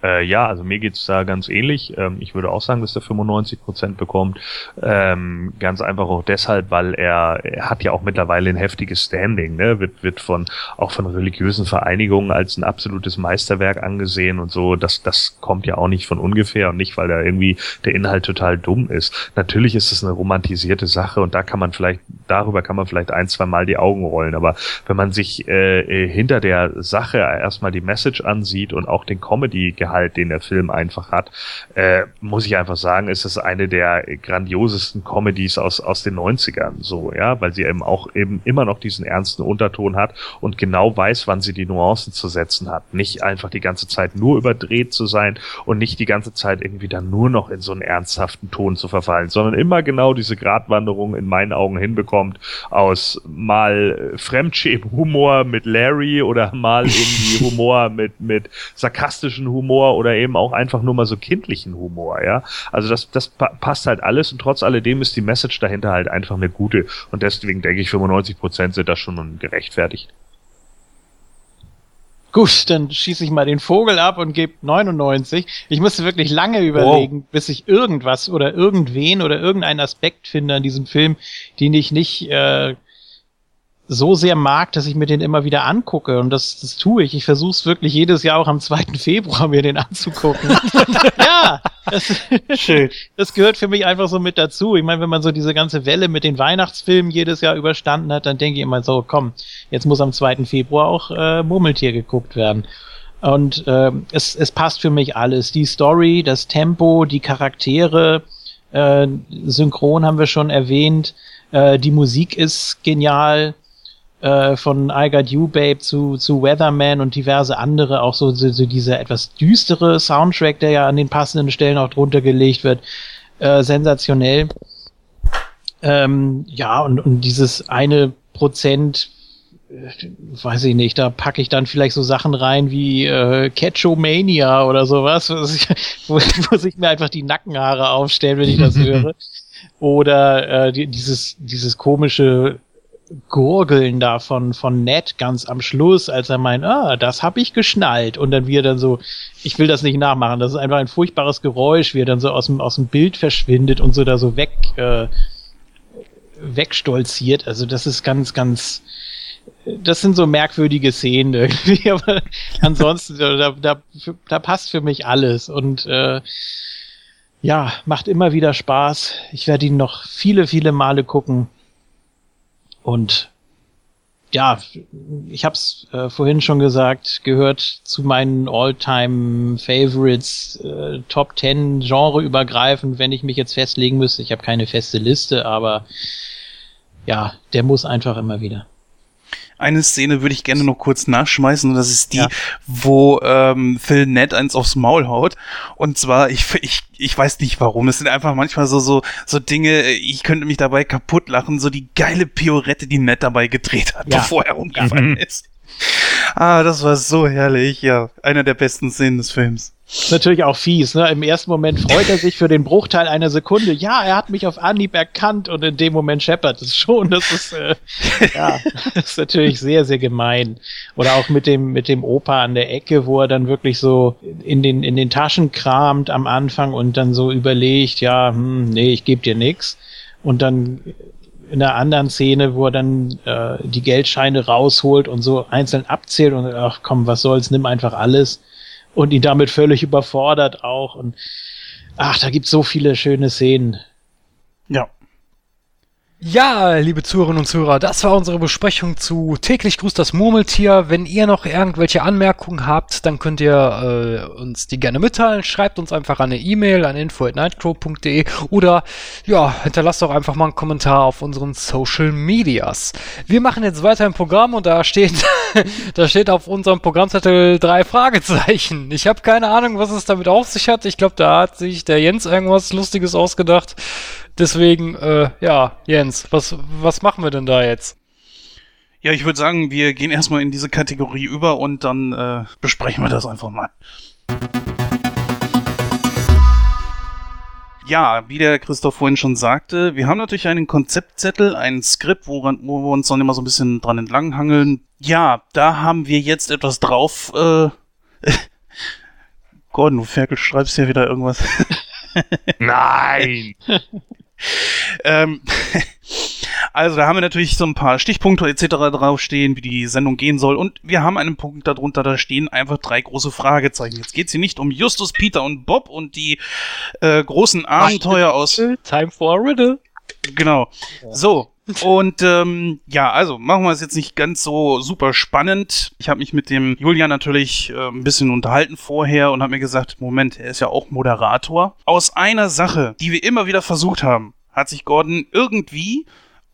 Äh, ja, also mir geht's da ganz ähnlich. Ähm, ich würde auch sagen, dass er 95% bekommt. Ähm, ganz einfach auch deshalb, weil er, er hat ja auch mittlerweile ein heftiges Standing, ne? wird, wird von auch von religiösen Vereinigungen als ein absolutes Meisterwerk angesehen und so. Das, das kommt ja auch nicht von ungefähr und nicht, weil da irgendwie der Inhalt total dumm ist. Natürlich ist es eine romantisierte Sache und da kann man vielleicht, darüber kann man vielleicht ein, zwei Mal die Augen rollen. Aber wenn man sich äh, äh hinter der Sache erstmal die Message ansieht und auch den Comedy-Gehalt, den der Film einfach hat, äh, muss ich einfach sagen, ist es eine der grandiosesten Comedies aus, aus den 90ern, so, ja, weil sie eben auch eben immer noch diesen ernsten Unterton hat und genau weiß, wann sie die Nuancen zu setzen hat. Nicht einfach die ganze Zeit nur überdreht zu sein und nicht die ganze Zeit irgendwie dann nur noch in so einen ernsthaften Ton zu verfallen, sondern immer genau diese Gratwanderung in meinen Augen hinbekommt aus mal Fremdschämen-Humor mit Larry oder mal irgendwie Humor mit, mit sarkastischen Humor oder eben auch einfach nur mal so kindlichen Humor, ja. Also das, das pa passt halt alles und trotz alledem ist die Message dahinter halt einfach eine gute und deswegen denke ich 95 Prozent sind da schon gerechtfertigt. Gut, dann schieße ich mal den Vogel ab und gebe 99. Ich musste wirklich lange überlegen, wow. bis ich irgendwas oder irgendwen oder irgendeinen Aspekt finde an diesem Film, den ich nicht äh, so sehr mag, dass ich mir den immer wieder angucke. Und das, das tue ich. Ich versuche es wirklich jedes Jahr auch am 2. Februar mir den anzugucken. ja, das, Schön. das gehört für mich einfach so mit dazu. Ich meine, wenn man so diese ganze Welle mit den Weihnachtsfilmen jedes Jahr überstanden hat, dann denke ich immer so, komm, jetzt muss am 2. Februar auch äh, Murmeltier geguckt werden. Und äh, es, es passt für mich alles. Die Story, das Tempo, die Charaktere, äh, Synchron haben wir schon erwähnt. Äh, die Musik ist genial äh, von I Got You Babe zu, zu Weatherman und diverse andere, auch so, so, so dieser etwas düstere Soundtrack, der ja an den passenden Stellen auch drunter gelegt wird, äh, sensationell. Ähm, ja, und, und dieses eine Prozent, äh, weiß ich nicht, da packe ich dann vielleicht so Sachen rein wie äh, Catchomania oder sowas, wo, wo sich mir einfach die Nackenhaare aufstellen, wenn ich das höre. Oder äh, die, dieses, dieses komische Gurgeln da von, von Ned ganz am Schluss, als er meint, ah, das hab ich geschnallt. Und dann wie er dann so, ich will das nicht nachmachen, das ist einfach ein furchtbares Geräusch, wie er dann so aus dem, aus dem Bild verschwindet und so da so weg, äh, wegstolziert. Also das ist ganz, ganz, das sind so merkwürdige Szenen irgendwie, aber ansonsten, da, da, da passt für mich alles und äh, ja, macht immer wieder Spaß. Ich werde ihn noch viele, viele Male gucken. Und ja, ich habe es äh, vorhin schon gesagt, gehört zu meinen All-Time Favorites, äh, Top 10 Genre übergreifend, wenn ich mich jetzt festlegen müsste. Ich habe keine feste Liste, aber ja, der muss einfach immer wieder eine Szene würde ich gerne noch kurz nachschmeißen und das ist die, ja. wo ähm, Phil Ned eins aufs Maul haut. Und zwar, ich, ich, ich weiß nicht warum. Es sind einfach manchmal so, so, so Dinge, ich könnte mich dabei kaputt lachen, so die geile Piorette, die Ned dabei gedreht hat, ja. bevor er umgefallen ja. ist. Ah, das war so herrlich, ja. Einer der besten Szenen des Films. Ist natürlich auch fies, ne? Im ersten Moment freut er sich für den Bruchteil einer Sekunde. Ja, er hat mich auf Anhieb erkannt und in dem Moment scheppert es schon. Das ist, äh, ja, das ist natürlich sehr, sehr gemein. Oder auch mit dem, mit dem Opa an der Ecke, wo er dann wirklich so in den, in den Taschen kramt am Anfang und dann so überlegt, ja, hm, nee, ich geb dir nix. Und dann in einer anderen Szene, wo er dann äh, die Geldscheine rausholt und so einzeln abzählt und ach komm, was soll's, nimm einfach alles und ihn damit völlig überfordert auch. Und ach, da gibt's so viele schöne Szenen. Ja. Ja, liebe Zuhörerinnen und Zuhörer, das war unsere Besprechung zu täglich grüßt das Murmeltier. Wenn ihr noch irgendwelche Anmerkungen habt, dann könnt ihr äh, uns die gerne mitteilen. Schreibt uns einfach eine E-Mail an info@nightcrow.de oder ja, hinterlasst doch einfach mal einen Kommentar auf unseren Social Medias. Wir machen jetzt weiter im Programm und da steht da steht auf unserem Programmzettel drei Fragezeichen. Ich habe keine Ahnung, was es damit auf sich hat. Ich glaube, da hat sich der Jens irgendwas lustiges ausgedacht. Deswegen, äh, ja, Jens, was, was machen wir denn da jetzt? Ja, ich würde sagen, wir gehen erstmal in diese Kategorie über und dann äh, besprechen wir das einfach mal. Ja, wie der Christoph vorhin schon sagte, wir haben natürlich einen Konzeptzettel, ein Skript, woran, wo wir uns dann immer so ein bisschen dran entlanghangeln. Ja, da haben wir jetzt etwas drauf. Äh, Gordon, du Ferkel, schreibst ja wieder irgendwas. Nein! ähm, also da haben wir natürlich so ein paar Stichpunkte etc. draufstehen, wie die Sendung gehen soll. Und wir haben einen Punkt darunter, da stehen einfach drei große Fragezeichen. Jetzt geht es hier nicht um Justus, Peter und Bob und die äh, großen Abenteuer aus... Time for a Riddle. Genau. So. Und ähm, ja, also machen wir es jetzt nicht ganz so super spannend. Ich habe mich mit dem Julian natürlich äh, ein bisschen unterhalten vorher und habe mir gesagt, Moment, er ist ja auch Moderator. Aus einer Sache, die wir immer wieder versucht haben, hat sich Gordon irgendwie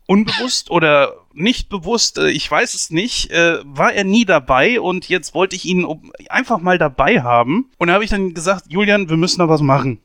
unbewusst oder nicht bewusst, äh, ich weiß es nicht, äh, war er nie dabei und jetzt wollte ich ihn einfach mal dabei haben. Und da habe ich dann gesagt, Julian, wir müssen da was machen.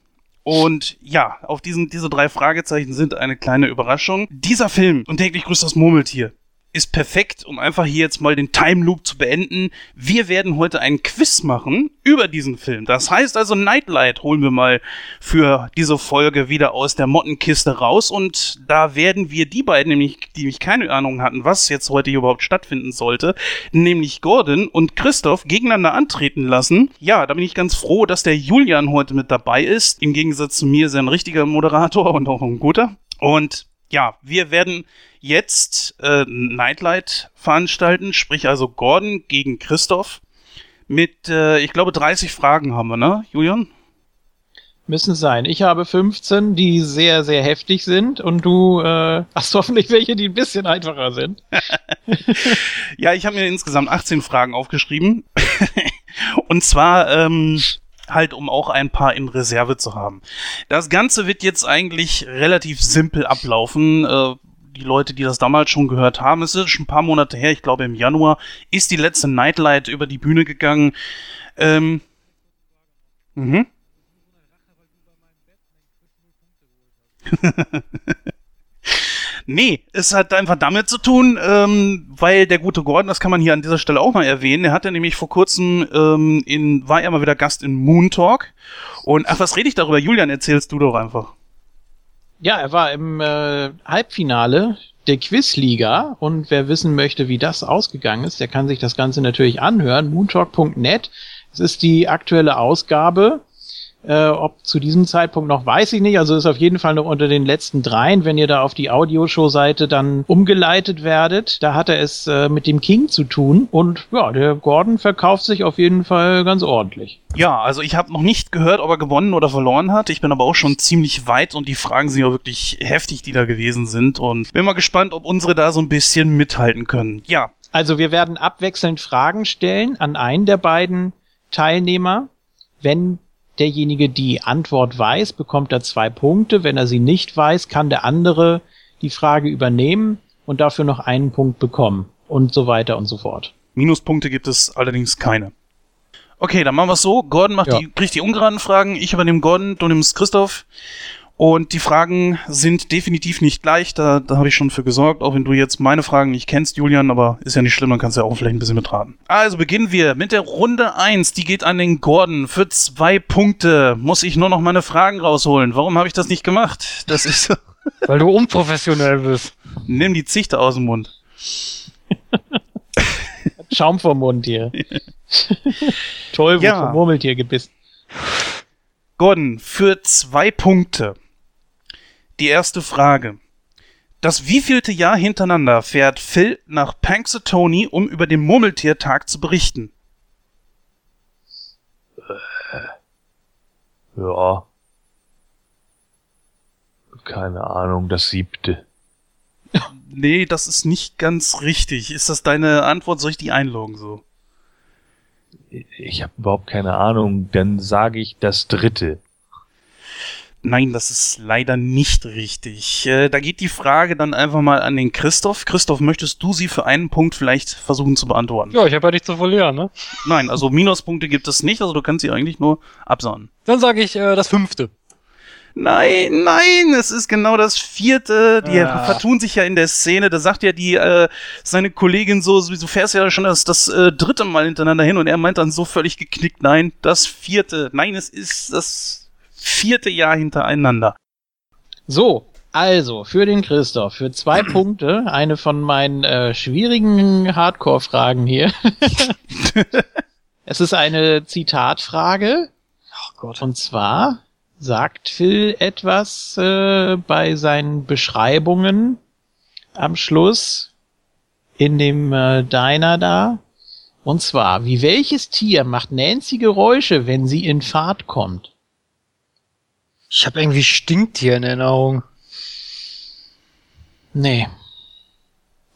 Und ja, auf diesen, diese drei Fragezeichen sind eine kleine Überraschung. Dieser Film und täglich grüßt das Murmeltier ist perfekt, um einfach hier jetzt mal den Time Loop zu beenden. Wir werden heute einen Quiz machen über diesen Film. Das heißt also, Nightlight holen wir mal für diese Folge wieder aus der Mottenkiste raus und da werden wir die beiden, nämlich, die mich keine Ahnung hatten, was jetzt heute hier überhaupt stattfinden sollte, nämlich Gordon und Christoph gegeneinander antreten lassen. Ja, da bin ich ganz froh, dass der Julian heute mit dabei ist. Im Gegensatz zu mir ist er ein richtiger Moderator und auch ein guter. Und ja, wir werden jetzt äh, Nightlight veranstalten, sprich also Gordon gegen Christoph. Mit, äh, ich glaube, 30 Fragen haben wir, ne, Julian? Müssen sein. Ich habe 15, die sehr, sehr heftig sind und du äh, hast hoffentlich welche, die ein bisschen einfacher sind. ja, ich habe mir insgesamt 18 Fragen aufgeschrieben. und zwar ähm, halt, um auch ein paar in Reserve zu haben. Das Ganze wird jetzt eigentlich relativ simpel ablaufen. Äh, die Leute, die das damals schon gehört haben, es ist schon ein paar Monate her, ich glaube im Januar, ist die letzte Nightlight über die Bühne gegangen. Ähm, mhm. Nee, es hat einfach damit zu tun, ähm, weil der gute Gordon, das kann man hier an dieser Stelle auch mal erwähnen, der hatte nämlich vor kurzem, ähm, in, war er mal wieder Gast in Moon Talk. Und ach, was rede ich darüber? Julian, erzählst du doch einfach. Ja, er war im äh, Halbfinale der Quizliga und wer wissen möchte, wie das ausgegangen ist, der kann sich das Ganze natürlich anhören. Moontalk.net. Es ist die aktuelle Ausgabe äh, ob zu diesem Zeitpunkt noch, weiß ich nicht. Also ist auf jeden Fall noch unter den letzten dreien, wenn ihr da auf die Audioshow-Seite dann umgeleitet werdet. Da hat er es äh, mit dem King zu tun. Und ja, der Gordon verkauft sich auf jeden Fall ganz ordentlich. Ja, also ich habe noch nicht gehört, ob er gewonnen oder verloren hat. Ich bin aber auch schon ziemlich weit und die Fragen sind ja wirklich heftig, die da gewesen sind. Und bin mal gespannt, ob unsere da so ein bisschen mithalten können. Ja. Also wir werden abwechselnd Fragen stellen an einen der beiden Teilnehmer. Wenn derjenige die Antwort weiß, bekommt er zwei Punkte. Wenn er sie nicht weiß, kann der andere die Frage übernehmen und dafür noch einen Punkt bekommen und so weiter und so fort. Minuspunkte gibt es allerdings keine. Okay, dann machen wir es so. Gordon macht Ja. die, kriegt die ungeraden Fragen, ich übernehme Gordon, du nimmst Christoph. Und die Fragen sind definitiv nicht gleich, da, da habe ich schon für gesorgt, auch wenn du jetzt meine Fragen nicht kennst, Julian, aber ist ja nicht schlimm, dann kannst du ja auch vielleicht ein bisschen mitraten. Also beginnen wir mit der Runde 1, die geht an den Gordon. Für zwei Punkte muss ich nur noch meine Fragen rausholen. Warum habe ich das nicht gemacht? Das ist... Weil du unprofessionell bist. Nimm die Zichte aus dem Mund. Schaum vom Mund hier. Toll, wo Ja. vom Murmeltier gebissen. Gordon, für zwei Punkte. Die erste Frage. Das wievielte Jahr hintereinander fährt Phil nach Punxsutawney, um über den Murmeltiertag zu berichten? Ja. Keine Ahnung, das siebte. Nee, das ist nicht ganz richtig. Ist das deine Antwort? Soll ich die einloggen so? Ich habe überhaupt keine Ahnung. Dann sage ich das dritte. Nein, das ist leider nicht richtig. Äh, da geht die Frage dann einfach mal an den Christoph. Christoph, möchtest du sie für einen Punkt vielleicht versuchen zu beantworten? Ja, ich habe ja nichts zu verlieren, ne? Nein, also Minuspunkte gibt es nicht, also du kannst sie eigentlich nur absahnen. Dann sage ich äh, das fünfte. Nein, nein, es ist genau das vierte. Die Ah. vertun sich ja in der Szene. Da sagt ja die äh, seine Kollegin so, du fährst ja schon das, das äh, dritte Mal hintereinander hin und er meint dann so völlig geknickt, nein, das vierte. Nein, es ist das vierte Jahr hintereinander. So, also für den Christoph, für zwei Punkte, eine von meinen äh, schwierigen Hardcore-Fragen hier. es ist eine Zitatfrage. Ach Gott. Und zwar sagt Phil etwas äh, bei seinen Beschreibungen am Schluss in dem äh, Diner da. Und zwar, wie welches Tier macht Nancy Geräusche, wenn sie in Fahrt kommt? Ich habe irgendwie Stinktier in Erinnerung. Nee.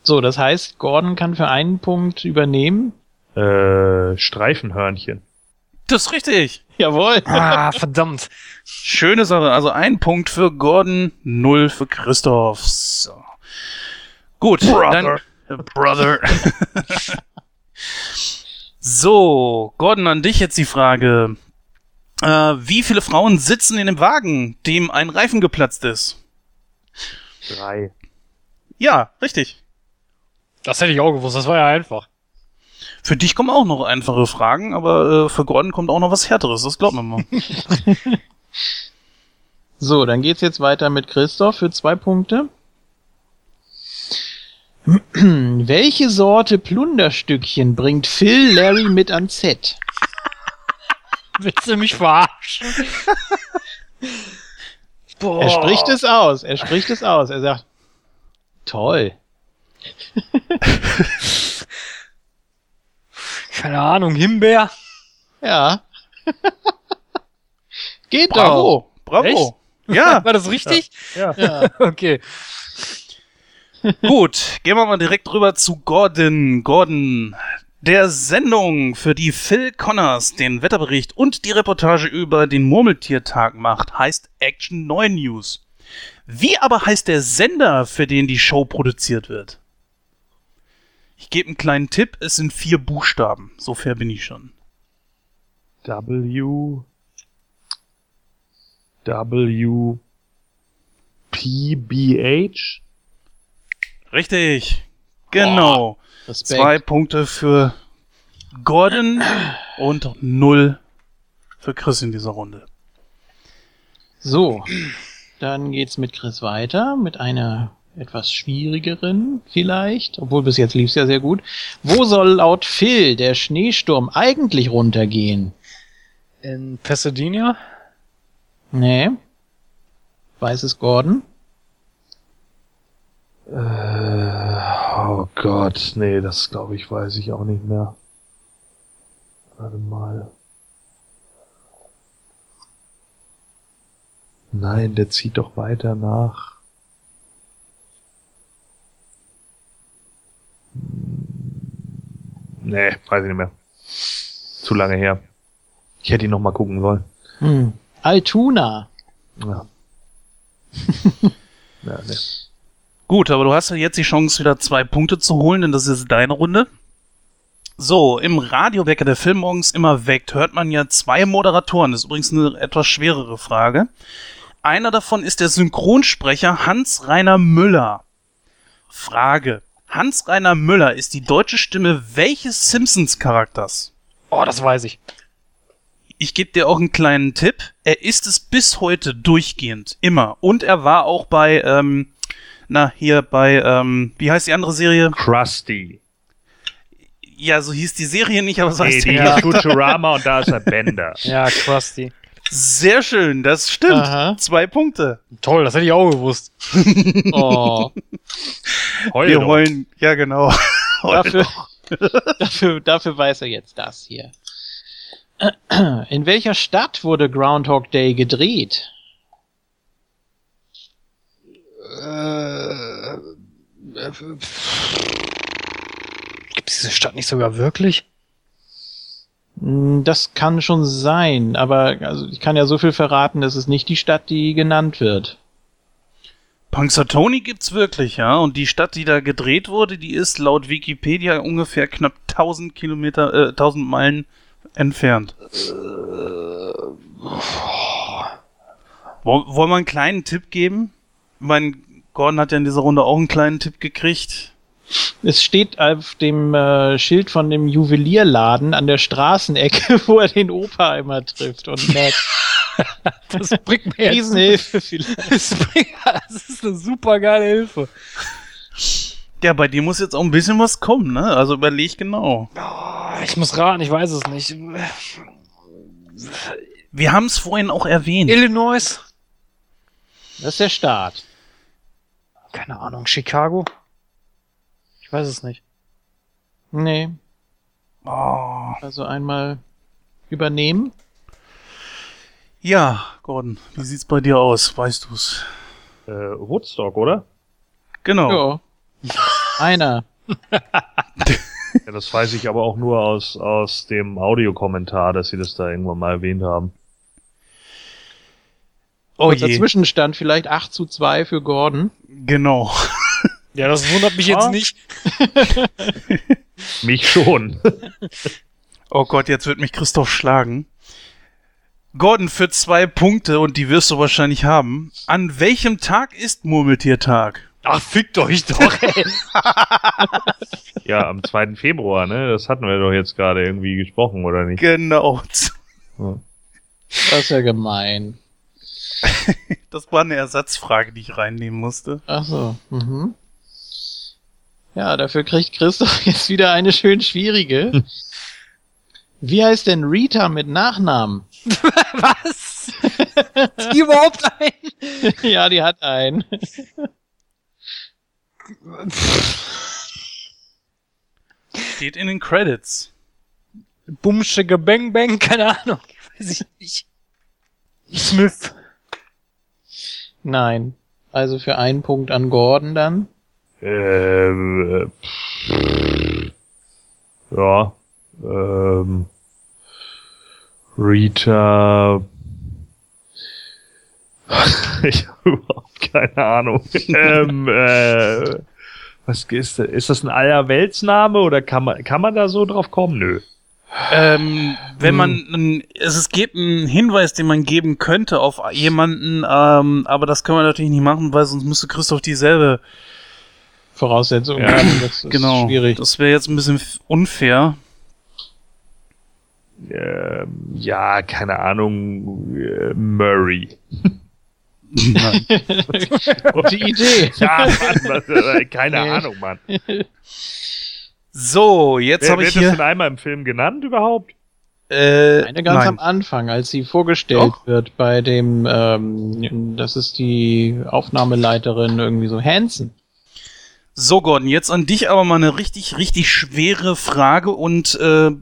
So, das heißt, Gordon kann für einen Punkt übernehmen. Äh, Streifenhörnchen. Das ist richtig. Jawohl. Ah, verdammt. Schöne Sache. Also ein Punkt für Gordon, null für Christoph. So. Gut, Brother. dann Brother. so, Gordon, an dich jetzt die Frage. Äh, wie viele Frauen sitzen in dem Wagen, dem ein Reifen geplatzt ist? Drei. Ja, richtig. Das hätte ich auch gewusst, das war ja einfach. Für dich kommen auch noch einfache Fragen, aber äh, für Gordon kommt auch noch was Härteres, das glaubt man mal. So, dann geht's jetzt weiter mit Christoph für zwei Punkte. Welche Sorte Plunderstückchen bringt Phil Larry mit ans Set? Willst du mich verarschen? Boah. Er spricht es aus, er spricht es aus. Er sagt, toll. Keine Ahnung, Himbeer? Ja. Geht doch. Bravo, bravo. Ja, War das richtig? Ja. Ja. Okay. Gut, gehen wir mal direkt rüber zu Gordon. Gordon, der Sendung, für die Phil Connors den Wetterbericht und die Reportage über den Murmeltiertag macht, heißt Action 9 News. Wie aber heißt der Sender, für den die Show produziert wird? Ich gebe einen kleinen Tipp, es sind vier Buchstaben. So fair bin ich schon. W. W. P. B. H. Richtig. Genau. Respekt. Zwei Punkte für Gordon und null für Chris in dieser Runde. So, dann geht's mit Chris weiter, mit einer etwas schwierigeren vielleicht, obwohl bis jetzt lief's ja sehr gut. Wo soll laut Phil der Schneesturm eigentlich runtergehen? In Pasadena? Nee. Weiß es Gordon? Äh, oh Gott, nee, das glaube ich, weiß ich auch nicht mehr. Warte mal. Nein, der zieht doch weiter nach. Hm, Nee, weiß ich nicht mehr. Zu lange her. Ich hätte ihn noch mal gucken sollen. Hm. Altuna. Ja. ja, nee. Gut, aber du hast ja jetzt die Chance, wieder zwei Punkte zu holen, denn das ist deine Runde. So, im Radiowecker der Film morgens immer weckt, hört man ja zwei Moderatoren. Das ist übrigens eine etwas schwerere Frage. Einer davon ist der Synchronsprecher Hans-Rainer Müller. Frage. Hans-Rainer Müller ist die deutsche Stimme welches Simpsons-Charakters? Oh, das weiß ich. Ich gebe dir auch einen kleinen Tipp. Er ist es bis heute durchgehend. Immer. Und er war auch bei, ähm, na, hier bei, ähm, wie heißt die andere Serie? Krusty. Ja, so hieß die Serie nicht, aber so heißt Nee, die ist Futurama und da ist er Bender. Ja, Krusty. Sehr schön, das stimmt. Aha. Zwei Punkte. Toll, das hätte ich auch gewusst. Oh, Heul Wir doch. wollen, ja genau. dafür, dafür, dafür weiß er jetzt das hier. In welcher Stadt wurde Groundhog Day gedreht? Äh, Gibt es diese Stadt nicht sogar wirklich? Hm, Das kann schon sein, aber also ich kann ja so viel verraten, es ist nicht die Stadt, die genannt wird. Punxsutawney gibt's wirklich, ja. Und die Stadt, die da gedreht wurde, die ist laut Wikipedia ungefähr knapp 1000 Kilometer, äh, 1000 Meilen entfernt. Woll- Wollen wir einen kleinen Tipp geben? Ich meine, Gordon hat ja in dieser Runde auch einen kleinen Tipp gekriegt. Es steht auf dem äh, Schild von dem Juwelierladen an der Straßenecke, wo er den Opa immer trifft und merkt, Das bringt mir Riesenhilfe vielleicht. das, bringt, das ist eine super geile Hilfe. Ja, bei dir muss jetzt auch ein bisschen was kommen, ne? Also überleg genau. Oh, ich muss raten, ich weiß es nicht. Wir haben es vorhin auch erwähnt. Illinois? Das ist der Start. Keine Ahnung, Chicago? Ich weiß es nicht. Nee, Oh. also einmal übernehmen. Ja, Gordon, wie sieht's bei dir aus? Weißt du's? Äh, Woodstock, oder? Genau. Ja. Einer. Ja, das weiß ich aber auch nur aus, aus dem Audiokommentar, dass sie das da irgendwann mal erwähnt haben. Oh Kurzer je. Zwischenstand vielleicht 8 zu 2 für Gordon. Genau. Ja, das wundert mich jetzt nicht. Mich schon. Oh Gott, jetzt wird mich Christoph schlagen. Gordon für zwei Punkte und die wirst du wahrscheinlich haben. An welchem Tag ist Murmeltiertag? Ach, fickt euch doch, ey. ja, am 2. Februar, ne? Das hatten wir doch jetzt gerade irgendwie gesprochen, oder nicht? Genau. Das ist ja gemein. Das war eine Ersatzfrage, die ich reinnehmen musste. Ach so. Mhm. Ja, dafür kriegt Christoph jetzt wieder eine schön schwierige. Wie heißt denn Rita mit Nachnamen? Was? Ist die überhaupt ein? ja, die hat einen. Steht in den Credits. Bumschige Bang Bang, keine Ahnung. Weiß ich nicht. Smith. Nein. Also für einen Punkt an Gordon dann. Ähm, äh, ja. Ähm, Rita. ich habe überhaupt keine Ahnung. ähm, äh, was ist, ist das ein Allerweltsname oder kann man, kann man da so drauf kommen? Nö. Ähm, wenn man, n- es, es gibt einen Hinweis, den man geben könnte auf jemanden, ähm, aber das können wir natürlich nicht machen, weil sonst müsste Christoph dieselbe. Voraussetzung. Ja, haben. das ist Genau. schwierig. Das wäre jetzt ein bisschen unfair. Ähm, ja, keine Ahnung. Äh, Murray. Nein. Gute Idee. Ja, Mann, was, äh, keine Nee. Ahnung, Mann. So, jetzt Wer habe wird ich das hier. denn einmal im Film genannt überhaupt? Äh, Eine ganz nein. am Anfang, als sie vorgestellt Doch. wird bei dem, ähm, das ist die Aufnahmeleiterin irgendwie so, Hansen. So, Gordon, jetzt an dich aber mal eine richtig, richtig schwere Frage und äh,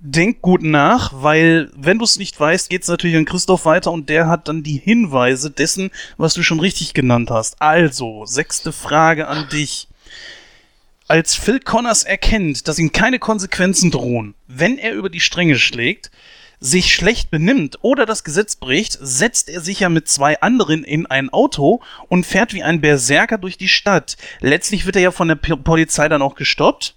denk gut nach, weil wenn du es nicht weißt, geht's natürlich an Christoph weiter und der hat dann die Hinweise dessen, was du schon richtig genannt hast. Also, sechste Frage an dich. Als Phil Connors erkennt, dass ihm keine Konsequenzen drohen, wenn er über die Stränge schlägt, sich schlecht benimmt oder das Gesetz bricht, setzt er sich ja mit zwei anderen in ein Auto und fährt wie ein Berserker durch die Stadt. Letztlich wird er ja von der Polizei dann auch gestoppt.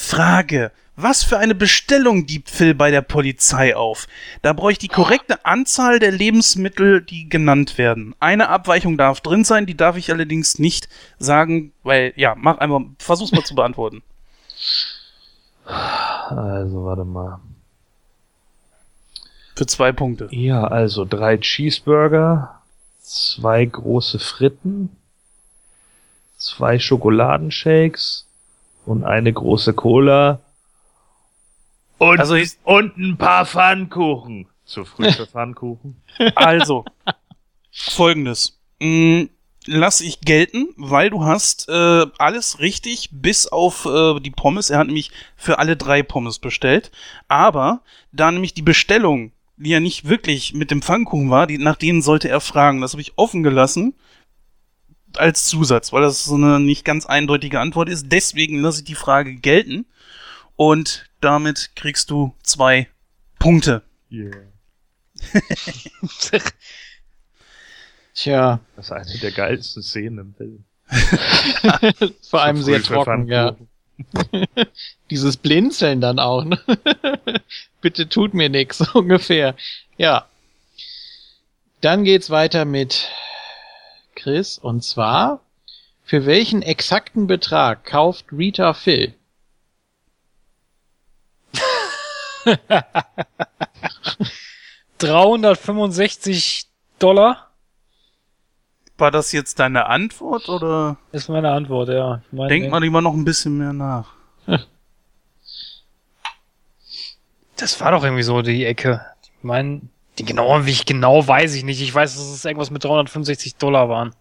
Frage. Was für eine Bestellung gibt Phil bei der Polizei auf? Da brauche ich die korrekte Anzahl der Lebensmittel, die genannt werden. Eine Abweichung darf drin sein, die darf ich allerdings nicht sagen, weil, ja, mach einfach, versuch's mal zu beantworten. Also, warte mal. Für zwei Punkte. Ja, also drei Cheeseburger, zwei große Fritten, zwei Schokoladenshakes und eine große Cola und, Also ich- und ein paar Pfannkuchen. Zu früh für Pfannkuchen? Also, folgendes. Mm, lass ich gelten, weil du hast äh, alles richtig, bis auf äh, die Pommes. Er hat nämlich für alle drei Pommes bestellt. Aber da nämlich die Bestellung, die ja nicht wirklich mit dem Pfannkuchen war, die, nach denen sollte er fragen. Das habe ich offen gelassen als Zusatz, weil das so eine nicht ganz eindeutige Antwort ist. Deswegen lasse ich die Frage gelten. Und damit kriegst du zwei Punkte. Yeah. Tja, Das ist eine der geilsten Szenen im Film. vor allem sehr trocken, ja. Dieses Blinzeln dann auch, ne? Bitte tut mir nix, so ungefähr. Ja. Dann geht's weiter mit Chris, und zwar, für welchen exakten Betrag kauft Rita Phil? $365 Dollar War das jetzt deine Antwort oder ist meine Antwort, ja. Ich meine, denkt man lieber noch ein bisschen mehr nach? Das war doch irgendwie so die Ecke. Ich meine, die genaue, wie ich genau weiß ich nicht. Ich weiß, dass es irgendwas mit 365 Dollar waren.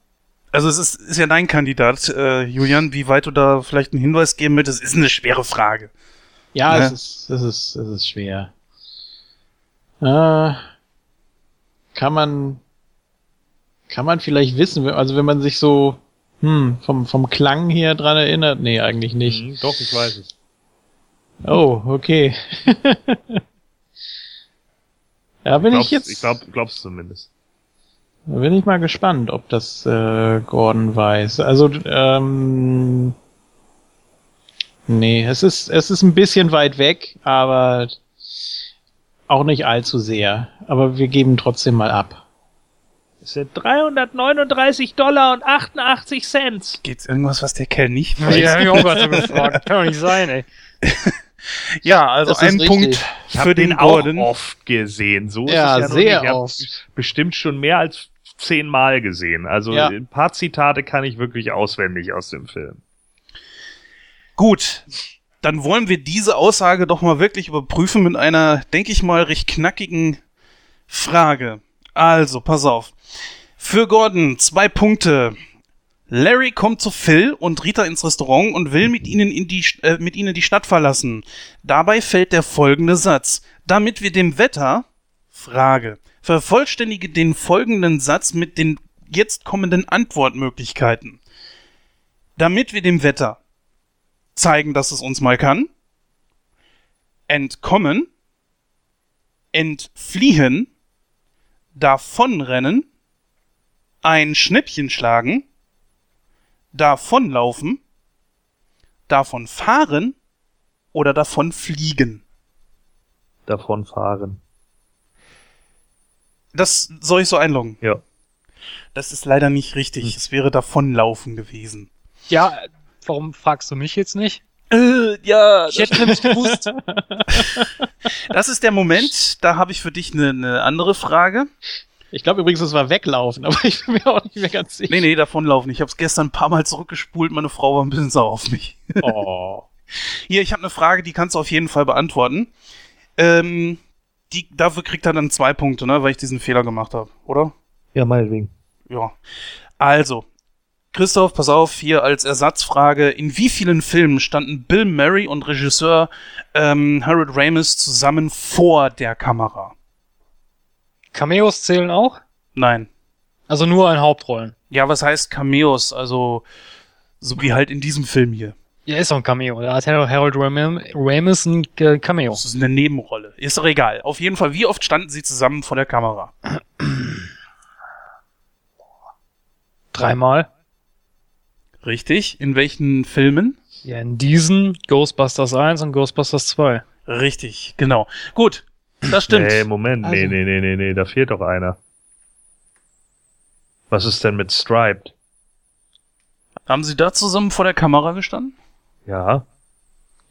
Also es ist, ist ja dein Kandidat, äh, Julian. Wie weit du da vielleicht einen Hinweis geben möchtest, ist eine schwere Frage. Ja, Ne? es ist, es ist, es ist schwer. Äh, kann man, kann man vielleicht wissen, also wenn man sich so, hm, vom, vom Klang her dran erinnert? Nee, eigentlich nicht. Mhm, doch, ich weiß es. Oh, okay. da bin Glaub's, ich jetzt, Ich glaub, glaub's zumindest. da bin ich mal gespannt, ob das äh, Gordon weiß. Also, ähm, nee, es ist, es ist ein bisschen weit weg, aber auch nicht allzu sehr. Aber wir geben trotzdem mal ab. Es sind 339 Dollar und 88 Cent. Gibt's irgendwas, was der Kerl nicht weiß? Ja, hab ich auch gerade so gefragt. Kann doch nicht sein, ey. Ja, also Das ein. Punkt für den, den Gordon. auch oft gesehen. So Ja, ist es ja sehr. Ich oft. Bestimmt schon mehr als zehnmal gesehen. Also Ja. ein paar Zitate kann ich wirklich auswendig aus dem Film. Gut, dann wollen wir diese Aussage doch mal wirklich überprüfen mit einer, denke ich mal, recht knackigen Frage. Also, pass auf. Für Gordon zwei Punkte. Larry kommt zu Phil und Rita ins Restaurant und will mit ihnen, in die, äh, mit ihnen die Stadt verlassen. Dabei fällt der folgende Satz. Damit wir dem Wetter, Frage, vervollständige den folgenden Satz mit den jetzt kommenden Antwortmöglichkeiten. Damit wir dem Wetter zeigen, dass es uns mal kann, entkommen, entfliehen, davonrennen, ein Schnäppchen schlagen, davonlaufen, davon fahren oder davon fliegen. Davon fahren. Das soll ich so einloggen. Ja. Das ist leider nicht richtig. Es wäre davonlaufen gewesen. Ja, warum fragst du mich jetzt nicht? Äh, ja, Ich hätte nämlich gewusst. das ist der Moment. Da habe ich für dich eine, eine andere Frage. Ich glaube übrigens, es war weglaufen, aber ich bin mir auch nicht mehr ganz sicher. Nee, nee, davonlaufen. Ich habe es gestern ein paar Mal zurückgespult. Meine Frau war ein bisschen sauer auf mich. Oh. Hier, ich habe eine Frage, die kannst du auf jeden Fall beantworten. Ähm, die, dafür kriegt er dann zwei Punkte, ne, weil ich diesen Fehler gemacht habe, oder? Ja, meinetwegen. Ja. Also, Christoph, pass auf, hier als Ersatzfrage. In wie vielen Filmen standen Bill Murray und Regisseur ähm, Harold Ramis zusammen vor der Kamera? Cameos zählen auch? Nein. Also nur in Hauptrollen. Ja, was heißt Cameos? Also, so wie halt in diesem Film hier. Ja, ist doch ein Cameo. Da hat Harold Harold Ram- Ramis ein äh, Cameo. Das ist eine Nebenrolle. Ist doch egal. Auf jeden Fall, wie oft standen sie zusammen vor der Kamera? Dreimal. Richtig. In welchen Filmen? Ja, in diesen Ghostbusters 1 und Ghostbusters 2. Richtig, genau. Gut, das stimmt. Nee, Moment, nee, Also- nee, nee, nee, nee, da fehlt doch einer. Was ist denn mit Striped? Haben Sie da zusammen vor der Kamera gestanden? Ja.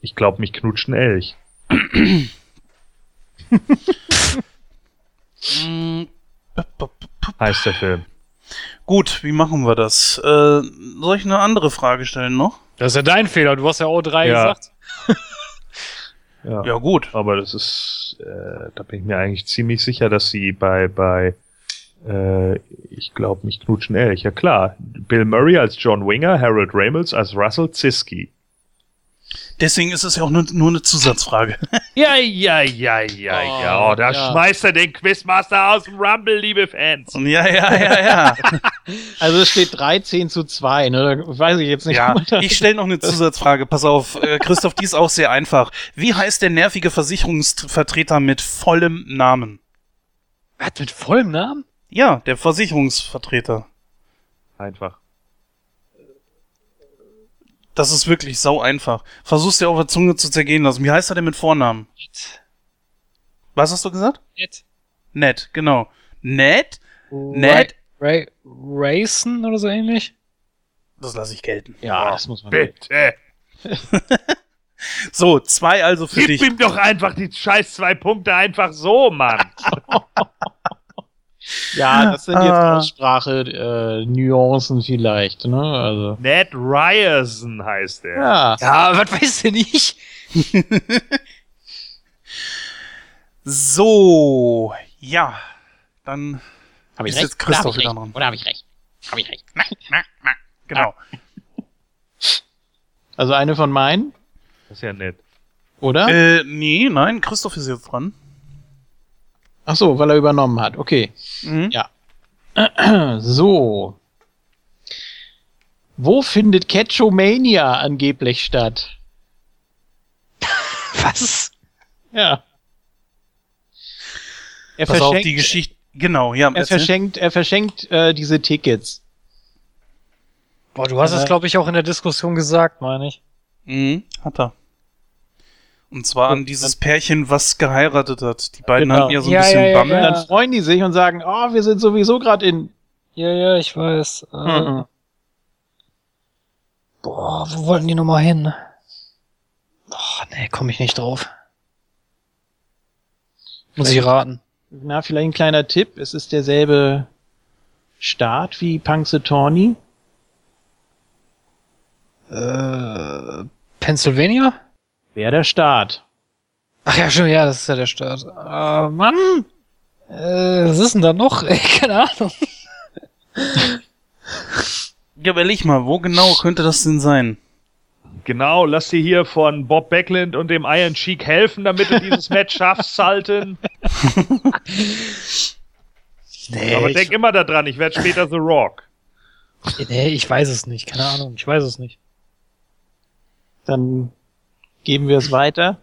Ich glaube, mich knutscht ein Elch. Mm, Heißt der Film. Gut, wie machen wir das? Äh, soll ich eine andere Frage stellen noch? Das ist ja dein Fehler, du hast ja auch drei Ja. gesagt. Ja. Ja, gut. Aber das ist, äh, da bin ich mir eigentlich ziemlich sicher, dass sie bei, bei, äh, ich glaube, mich knutschen Elch. Ja klar. Bill Murray als John Winger, Harold Ramis als Russell Ziski. Deswegen ist es ja auch nur, nur eine Zusatzfrage. Ja, ja, ja, ja, Oh, ja. Oh, da ja. schmeißt er den Quizmaster aus dem Rumble, liebe Fans. ja, ja, ja, ja. Also es steht 13 zu 2, ne? Weiß ich jetzt nicht. ja, ich stelle noch eine Zusatzfrage. Pass auf, äh, Christoph, die ist auch sehr einfach. Wie heißt der nervige Versicherungsvertreter mit vollem Namen? Was, mit vollem Namen? Ja, der Versicherungsvertreter. Einfach. Das ist wirklich sau einfach. Versuch's dir auf der Zunge zu zergehen lassen. Wie heißt er denn mit Vornamen? Was hast du gesagt? Ned. Ned, genau. Ned? Ned? Ray, Rayson oder so ähnlich? Das lasse ich gelten. ja, das muss man. Bitte. So, zwei also für Gib dich. ihm doch einfach die scheiß zwei Punkte einfach so, Mann. Ja, das sind jetzt Ah. Aussprache, äh, Nuancen vielleicht, ne? Also. Ned Ryerson heißt er. Ja. Ja, was weiß denn ich? So, ja. Dann, Hab ich Ist recht? jetzt Christoph Oder hab ich wieder recht? dran? Oder habe ich recht? Habe ich recht? genau. Also eine von meinen, Das ist ja nett. oder? Äh, nee, nein, Christoph ist jetzt dran. Ach so, weil er übernommen hat. Okay. Mhm. Ja. So. Wo findet Ketchomania angeblich statt? Was? Ja. Er Pass auf, verschenkt, die Geschichte. Genau, ja. er erzähl. verschenkt, er verschenkt äh, diese Tickets. Boah, du hast es, glaube ich, auch in der Diskussion gesagt, meine ich. Mhm, hat er. Und zwar an dieses Pärchen, was geheiratet hat. Die beiden Genau. hatten ja so ein Ja, bisschen ja, ja, Bammel. ja. Dann freuen die sich und sagen, oh, wir sind sowieso gerade in. Ja, ja, ich weiß. Äh, Mhm. Boah, wo wollten die nochmal hin? Boah, nee, komme ich nicht drauf. Muss ich raten. Na, vielleicht ein kleiner Tipp. Es ist derselbe Staat wie Punxsutawney. Äh, Pennsylvania? Wer der Staat? Ach ja, schon, ja, das ist ja der Staat. Äh, Mann! Äh, was ist denn da noch? Ey, keine Ahnung. Ja, überleg mal, wo genau könnte das denn sein? Genau, lass dir hier von Bob Backlund und dem Iron Sheik helfen, damit du dieses Match schaffst, Salten. Nee, Aber ich, denk immer daran, ich werde später The Rock. nee, ich weiß es nicht. Keine Ahnung, ich weiß es nicht. Dann geben wir es weiter.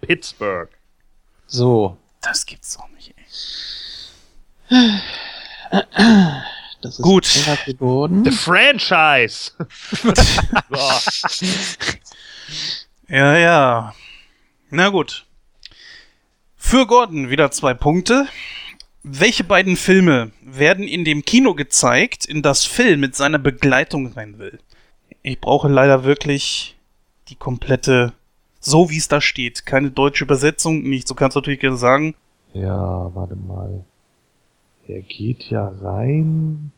Pittsburgh. So. Das gibt's doch nicht, ey. Das ist Gut. The Franchise. Ja, ja. Na gut. Für Gordon wieder zwei Punkte. Welche beiden Filme werden in dem Kino gezeigt, in das Phil mit seiner Begleitung rein will? Ich brauche leider wirklich die komplette, so wie es da steht. Keine deutsche Übersetzung, nicht. So kannst du natürlich gerne sagen. Ja, warte mal. Er geht ja rein.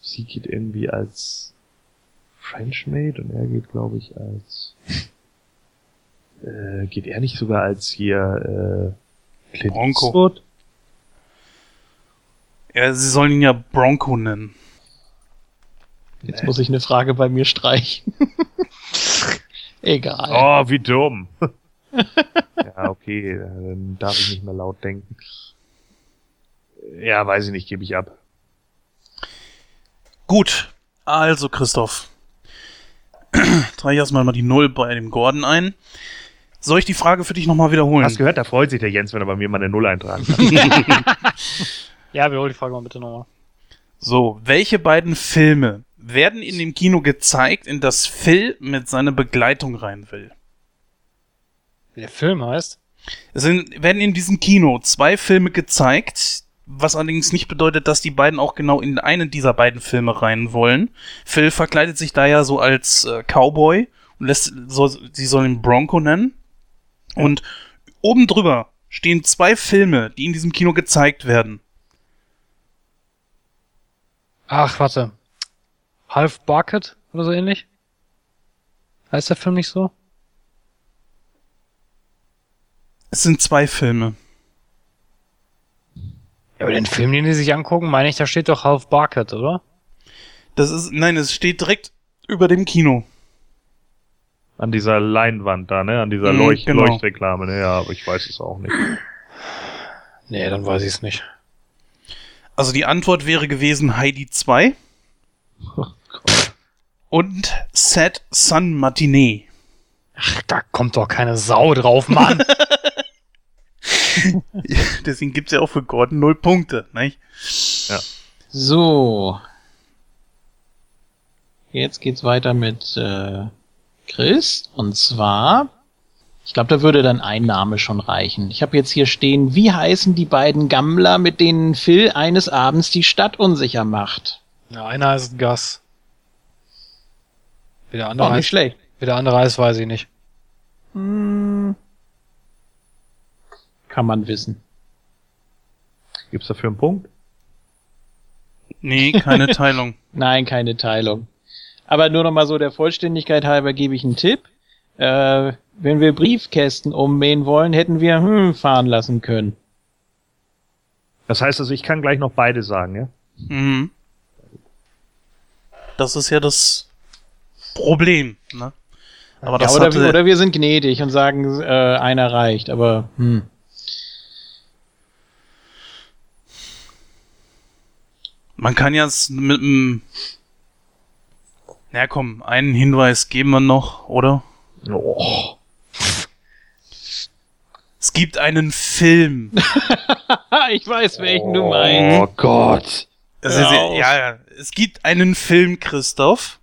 Sie geht irgendwie als Frenchmaid und er geht, glaube ich, als. Äh, geht er nicht sogar als hier äh, Clint Bronco. Eastwood? Ja, sie sollen ihn ja Bronco nennen. Jetzt muss ich eine Frage bei mir streichen. Egal. Oh, wie dumm. ja, okay, dann darf ich nicht mehr laut denken. Ja, weiß ich nicht, gebe ich ab. Gut, also Christoph. Trage ich erstmal mal die Null bei dem Gordon ein. Soll ich die Frage für dich nochmal wiederholen? Hast gehört, da freut sich der Jens, wenn er bei mir mal eine Null eintragen kann. Ja, wiederhol die Frage mal bitte nochmal. So, welche beiden Filme werden in dem Kino gezeigt, in das Phil mit seiner Begleitung rein will. Wie der Film heißt? Es sind, werden in diesem Kino zwei Filme gezeigt, was allerdings nicht bedeutet, dass die beiden auch genau in einen dieser beiden Filme rein wollen. Phil verkleidet sich da ja so als äh, Cowboy und lässt, so, sie soll ihn Bronco nennen. Und oben drüber stehen zwei Filme, die in diesem Kino gezeigt werden. Ach, warte. Half Bucket oder so ähnlich? Heißt der Film nicht so? Es sind zwei Filme. Ja, aber den Film, den die sich angucken, meine ich, da steht doch Half Bucket, oder? Das ist, nein, es steht direkt über dem Kino. An dieser Leinwand da, ne? An dieser Mhm, Leucht genau. Leuchtreklame, ne? Ja, aber ich weiß es auch nicht. Nee, dann weiß ich es nicht. Also die Antwort wäre gewesen Heidi 2 und Sad Sun Matinee. Ach, da kommt doch keine Sau drauf, Mann. Deswegen gibt's ja auch für Gordon null Punkte, nicht? So. Jetzt geht's weiter mit äh, Chris. Und zwar, ich glaube, da würde dann ein Name schon reichen. Ich habe jetzt hier stehen, wie heißen die beiden Gammler, mit denen Phil eines Abends die Stadt unsicher macht? ja, einer ist Gas. Wie der andere, Auch nicht heißt, schlecht. wie der andere heißt, weiß ich nicht. Hm. Kann man wissen. Gibt's dafür einen Punkt? Nee, keine Teilung. Nein, keine Teilung. Aber nur noch mal so der Vollständigkeit halber gebe ich einen Tipp. Äh, wenn wir Briefkästen ummähen wollen, hätten wir hm fahren lassen können. Das heißt also, ich kann gleich noch beide sagen, ja? Mhm. Das ist ja das Problem, ne? Aber das ja, oder, hatte, wir, oder wir sind gnädig und sagen, äh, einer reicht, aber hm. man kann ja s- mit einem Na komm, einen Hinweis geben wir noch, oder? Oh. Es gibt einen Film. ich weiß, welchen du meinst. Oh Gott. Auf. ja, ja, es gibt einen Film, Christoph.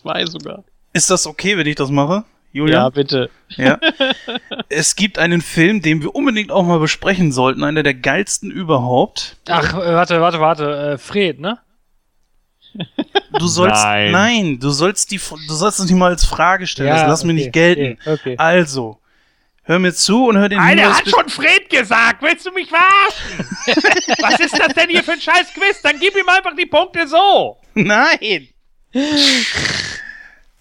Zwei sogar. Ist das okay, wenn ich das mache? Ja, Julia? bitte. Ja. es gibt einen Film, den wir unbedingt auch mal besprechen sollten. Einer der geilsten überhaupt. Ach, äh, warte, warte, warte. Äh, Fred, ne? Du sollst, Nein. nein, du sollst die, du sollst es nicht mal als Frage stellen. das lass mir okay, nicht gelten. Okay, okay. Also, hör mir zu und hör den Hinweis hat schon Fred gesagt. Willst du mich verarschen? Was ist das denn hier für ein scheiß Quiz? Dann gib ihm einfach die Punkte so. Nein!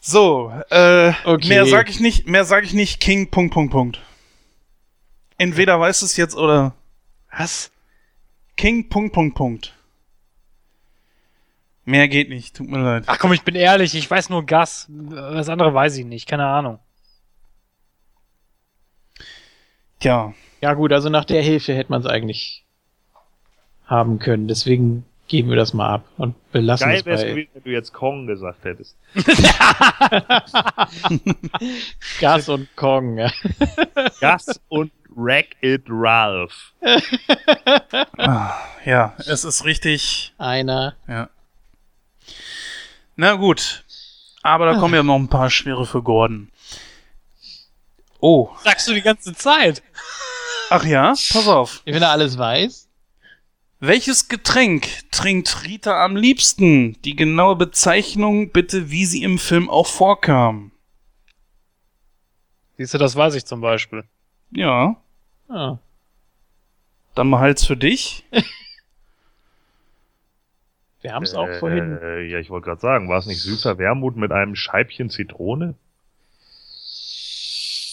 So, äh, Okay. mehr sag ich nicht, mehr sag ich nicht, King, Punkt, Punkt, Punkt. Entweder weißt du es jetzt oder Was? King, Punkt, Punkt, Punkt. Mehr geht nicht, tut mir leid. Ach komm, ich bin ehrlich, ich weiß nur Gas. Das andere weiß ich nicht, keine Ahnung. Tja, Ja gut, also nach der Hilfe hätte man es eigentlich haben können. Deswegen geben wir das mal ab und belassen Geil es wär's bei gewesen, wenn du jetzt Kong gesagt hättest. Gas und Kong. Ja. Gas und Wreck It Ralph. ah, ja, es ist richtig, Einer. ja. Na gut, aber da kommen ja noch ein paar schwere für Gordon. Oh, Sagst du die ganze Zeit? ach ja, pass auf. Wenn er alles weiß. Welches Getränk trinkt Rita am liebsten? Die genaue Bezeichnung bitte, wie sie im Film auch vorkam. Siehst du, das weiß ich zum Beispiel. Ja, Ah. dann mal Hals für dich. Wir haben es auch vorhin. Äh, ja, ich wollte gerade sagen, war es nicht süßer Wermut mit einem Scheibchen Zitrone?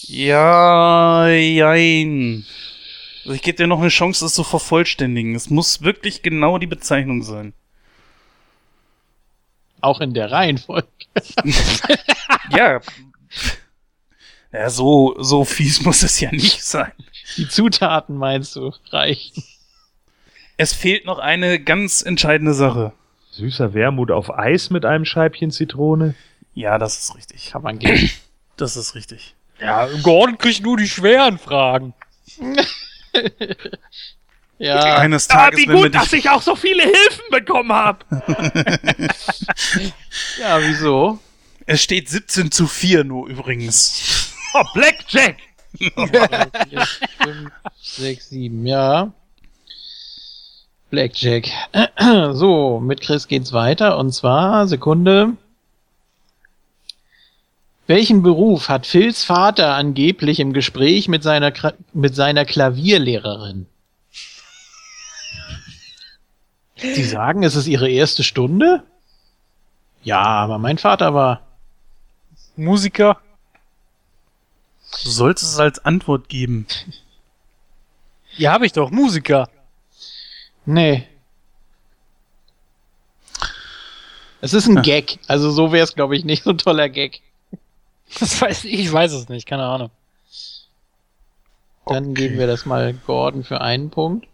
Ja, jein. Also ich gebe dir noch eine Chance, das zu vervollständigen. Es muss wirklich genau die Bezeichnung sein. Auch in der Reihenfolge. Ja. Ja, so, so fies muss es ja nicht sein. Die Zutaten meinst du, reichen. Es fehlt noch eine ganz entscheidende Sache. Süßer Wermut auf Eis mit einem Scheibchen Zitrone? Ja, das ist richtig. Kann man gehen. Das ist richtig. Ja, Gordon kriegt nur die schweren Fragen. Ja, Eines Ah, Tages, wie wenn wir gut, dass ich auch so viele Hilfen bekommen habe. ja, wieso? es steht 17 zu 4 nur übrigens. Oh, Blackjack. 5, 6, 7, ja. Blackjack. So, mit Chris geht's weiter und zwar, Sekunde. Welchen Beruf hat Phils Vater angeblich im Gespräch mit seiner, mit seiner Klavierlehrerin? Sie sagen, es ist ihre erste Stunde? Ja, aber mein Vater war. Musiker. Du sollst es als Antwort geben. Ja, habe ich doch. Musiker. Nee. Es ist ein Gag. Also so wäre es, glaube ich, nicht so ein toller Gag. Das weiß ich, ich weiß es nicht, keine Ahnung. Dann geben wir das mal Gordon für einen Punkt.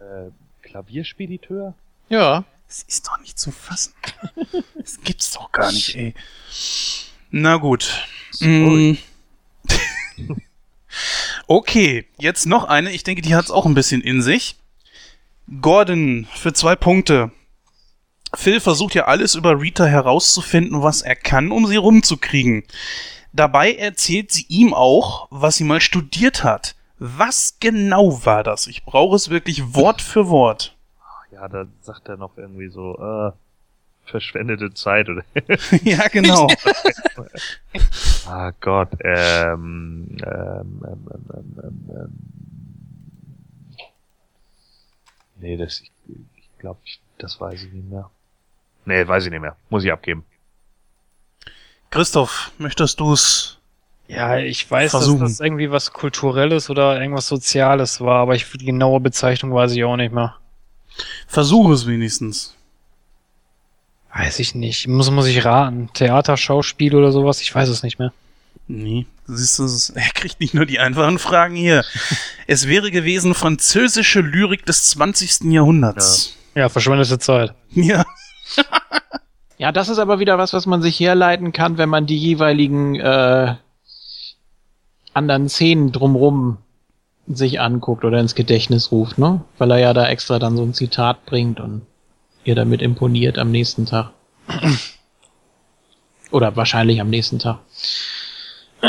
Äh, Klavierspediteur? Ja. Das ist doch nicht zu fassen. Das gibt's doch gar nicht, ey. Na gut. Mm. Okay, jetzt noch eine. Ich denke, die hat's auch ein bisschen in sich. Gordon für zwei Punkte. Phil versucht ja alles über Rita herauszufinden, was er kann, um sie rumzukriegen. Dabei erzählt sie ihm auch, was sie mal studiert hat. Was genau war das? Ich brauche es wirklich Wort für Wort. Ja, da sagt er noch irgendwie so, äh, verschwendete Zeit oder. ja, genau. ah Gott, ähm, ähm, ähm, ähm, ähm, ähm, ähm. Nee, das, ich, ich glaube, das weiß ich nicht mehr. Nee, weiß ich nicht mehr. Muss ich abgeben. Christoph, möchtest du es? Ja, ich weiß, Versuchen. dass das irgendwie was Kulturelles oder irgendwas Soziales war, aber ich, die genaue Bezeichnung weiß ich auch nicht mehr. Versuche es wenigstens. Weiß ich nicht. Muss, muss ich raten. Theater, Schauspiel oder sowas? Ich weiß es nicht mehr. Nee, siehst du, es- er kriegt nicht nur die einfachen Fragen hier. es wäre gewesen französische Lyrik des 20. Jahrhunderts. Ja, verschwendete Zeit. Ja. Ja, das ist aber wieder was, was man sich herleiten kann, wenn man die jeweiligen äh, anderen Szenen drumrum sich anguckt oder ins Gedächtnis ruft, ne? Weil er ja da extra dann so ein Zitat bringt und ihr damit imponiert am nächsten Tag. Oder wahrscheinlich am nächsten Tag.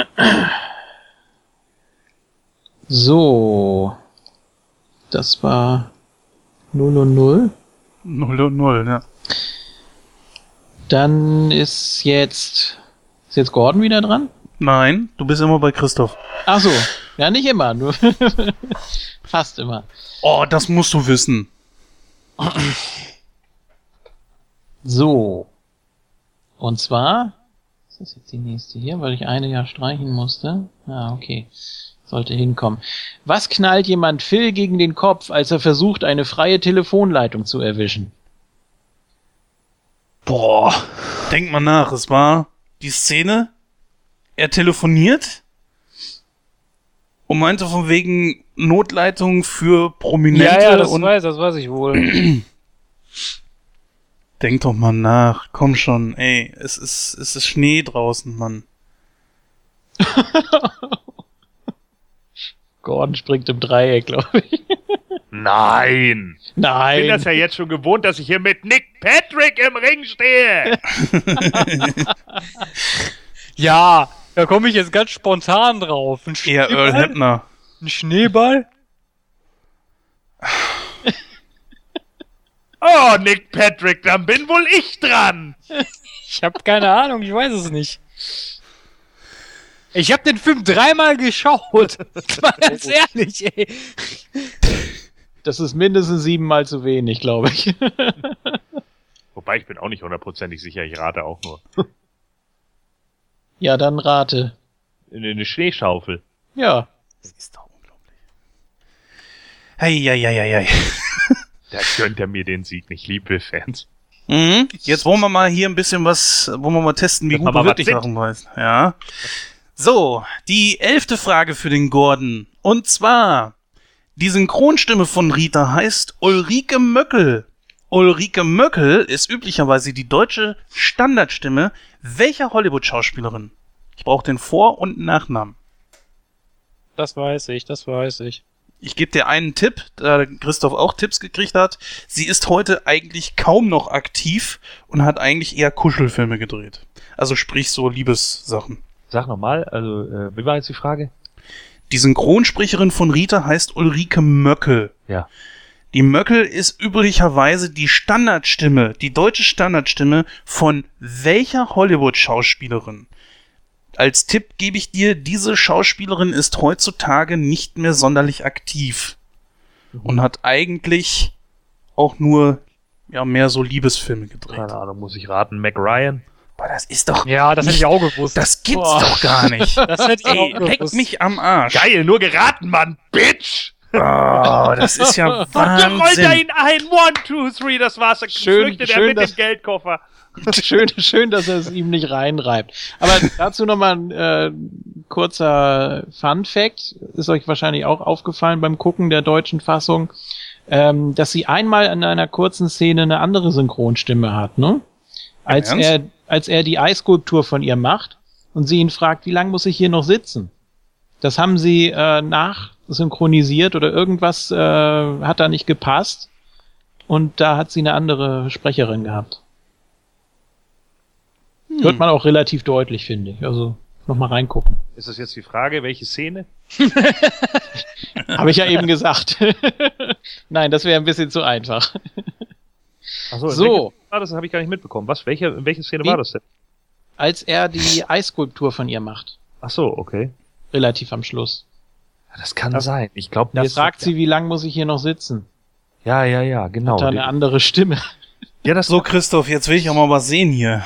So. Das war 0 und 0. 0 und 0, ja. Dann ist jetzt. Ist jetzt Gordon wieder dran? Nein, du bist immer bei Christoph. Ach so. Ja, nicht immer, nur fast immer. Oh, das musst du wissen. So. Und zwar. Ist das jetzt die nächste hier, weil ich eine ja streichen musste? Ah, okay. Sollte hinkommen. Was knallt jemand Phil gegen den Kopf, als er versucht, eine freie Telefonleitung zu erwischen? Boah. Denk mal nach, es war die Szene, er telefoniert und meinte von wegen Notleitung für Prominente Ja, ja, das und weiß, das weiß ich wohl. denk doch mal nach, komm schon, ey, es ist, es ist Schnee draußen, Mann. Gordon springt im Dreieck, glaube ich. Nein! Ich bin Nein. das ja jetzt schon gewohnt, dass ich hier mit Nick Patrick im Ring stehe. ja, da komme ich jetzt ganz spontan drauf. Ein Eher Earl Schneeball? Hebner. Ein Schneeball? Oh, Nick Patrick, dann bin wohl ich dran. Ich habe keine Ahnung, ich weiß es nicht. Ich habe den Film dreimal geschaut. Mal ganz ehrlich, ey. Das ist mindestens siebenmal zu wenig, glaube ich. Wobei, ich bin auch nicht hundertprozentig sicher, ich rate auch nur. ja, dann rate. In eine Schneeschaufel. Ja. Das ist doch unglaublich. Heieieiei. Da gönnt er mir den Sieg nicht, liebe Fans. Mhm. Jetzt wollen wir mal hier ein bisschen was, wollen wir mal testen, wie gut wir wirklich. Sachen weißt. Ja. So, die elfte Frage für den Gordon. Und zwar, die Synchronstimme von Rita heißt Ulrike Möckel. Ulrike Möckel ist üblicherweise die deutsche Standardstimme welcher Hollywood-Schauspielerin? Ich brauche den Vor- und Nachnamen. Das weiß ich, das weiß ich. Ich gebe dir einen Tipp, da Christoph auch Tipps gekriegt hat. Sie ist heute eigentlich kaum noch aktiv und hat eigentlich eher Kuschelfilme gedreht. Also sprich so Liebessachen. Sag nochmal, also, äh, wie war jetzt die Frage? Die Synchronsprecherin von Rita heißt Ulrike Möckel. Ja. Die Möckel ist üblicherweise die Standardstimme, die deutsche Standardstimme von welcher Hollywood-Schauspielerin? Als Tipp gebe ich dir, diese Schauspielerin ist heutzutage nicht mehr sonderlich aktiv und hat eigentlich auch nur ja mehr so Liebesfilme gedreht. Keine Ahnung, muss ich raten. Mac Ryan? Boah, das ist doch Ja, das hätte ich auch gewusst. das gibt's Boah. doch gar nicht. Das hätte ich Ey, auch leck gewusst. mich am Arsch. Geil, nur geraten, Mann, Bitch! Oh, das ist ja Und dann rollt er Wahnsinn. ihn ein. One, two, three, das war's. Dann Schön- flüchtet er schön, mit dass- dem Geldkoffer. schön, schön, dass er es ihm nicht reinreibt. Aber dazu nochmal ein äh, kurzer Fun Fact. Ist euch wahrscheinlich auch aufgefallen beim Gucken der deutschen Fassung, ähm, dass sie einmal in einer kurzen Szene eine andere Synchronstimme hat, ne? Als er, als er die Eiskulptur von ihr macht und sie ihn fragt, wie lange muss ich hier noch sitzen? Das haben sie äh, nachsynchronisiert oder irgendwas äh, hat da nicht gepasst. Und da hat sie eine andere Sprecherin gehabt. Hört man auch relativ deutlich, finde ich. Also nochmal reingucken. Ist das jetzt die Frage, welche Szene? Habe ich ja eben gesagt. Nein, das wäre ein bisschen zu einfach. Achso, So. War das habe ich gar nicht mitbekommen. Was? Welche, welche Szene Wie? war das denn? Als er die Eisskulptur von ihr macht. Ach so, okay. Relativ am Schluss. Ja, das kann sein. Ich glaube, Da fragt sie, wie lange muss ich hier noch sitzen? Ja, ja, ja, genau. Hat da eine andere Stimme. ja, das So, Christoph, jetzt will ich auch mal was sehen hier.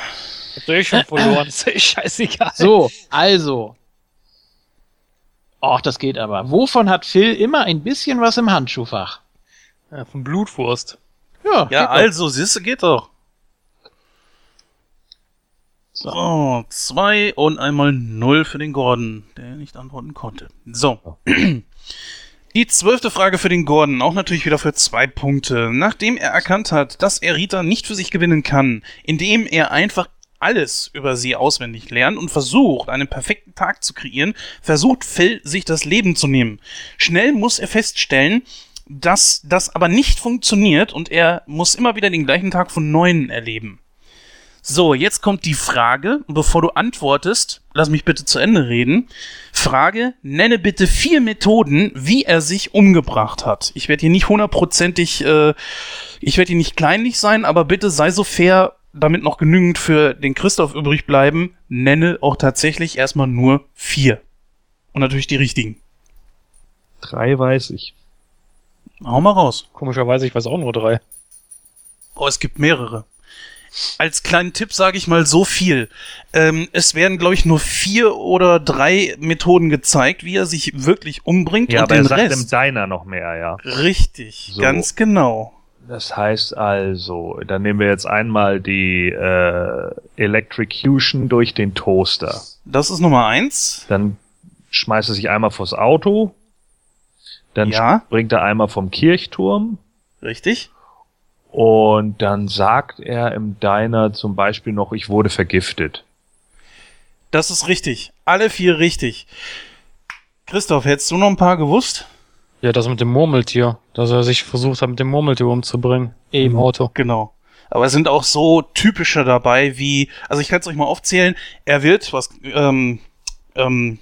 Habt ihr euch schon verloren? scheißegal. So, also. Och, das geht aber. Wovon hat Phil immer ein bisschen was im Handschuhfach? Ja, von Blutwurst. Ja, Ja, also, siehste, geht doch. So, zwei und einmal null für den Gordon, der nicht antworten konnte. So. Die zwölfte Frage für den Gordon, auch natürlich wieder für zwei Punkte. Nachdem er erkannt hat, dass er Rita nicht für sich gewinnen kann, indem er einfach alles über sie auswendig lernt und versucht, einen perfekten Tag zu kreieren, versucht Phil, sich das Leben zu nehmen. Schnell muss er feststellen, dass das aber nicht funktioniert und er muss immer wieder den gleichen Tag von neuem erleben. So, jetzt kommt die Frage, bevor du antwortest, lass mich bitte zu Ende reden. Frage, nenne bitte vier Methoden, wie er sich umgebracht hat. Ich werde hier nicht hundertprozentig, äh, ich werde hier nicht kleinlich sein, aber bitte sei so fair, damit noch genügend für den Christoph übrig bleiben. Nenne auch tatsächlich erstmal nur vier. Und natürlich die richtigen. drei weiß ich. Hau mal raus. Komischerweise, ich weiß auch nur drei. Oh, es gibt mehrere. Als kleinen Tipp sage ich mal so viel. Ähm, es werden, glaube ich, nur vier oder drei Methoden gezeigt, wie er sich wirklich umbringt Ja, und aber den er sagt im Rest. Diner noch mehr, ja. Richtig, So. ganz genau. Das heißt also, dann nehmen wir jetzt einmal die äh, Electrocution durch den Toaster. Das ist Nummer eins. Dann schmeißt er sich einmal vors Auto. Dann Ja. springt er einmal vom Kirchturm. Richtig. Und dann sagt er im Diner zum Beispiel noch, ich wurde vergiftet. Das ist richtig. Alle vier richtig. Christoph, hättest du noch ein paar gewusst? Ja, das mit dem Murmeltier. Dass er sich versucht hat, mit dem Murmeltier umzubringen. Im Auto. Genau. Aber es sind auch so typische dabei wie, also ich kann es euch mal aufzählen, er wird, was ähm, ähm,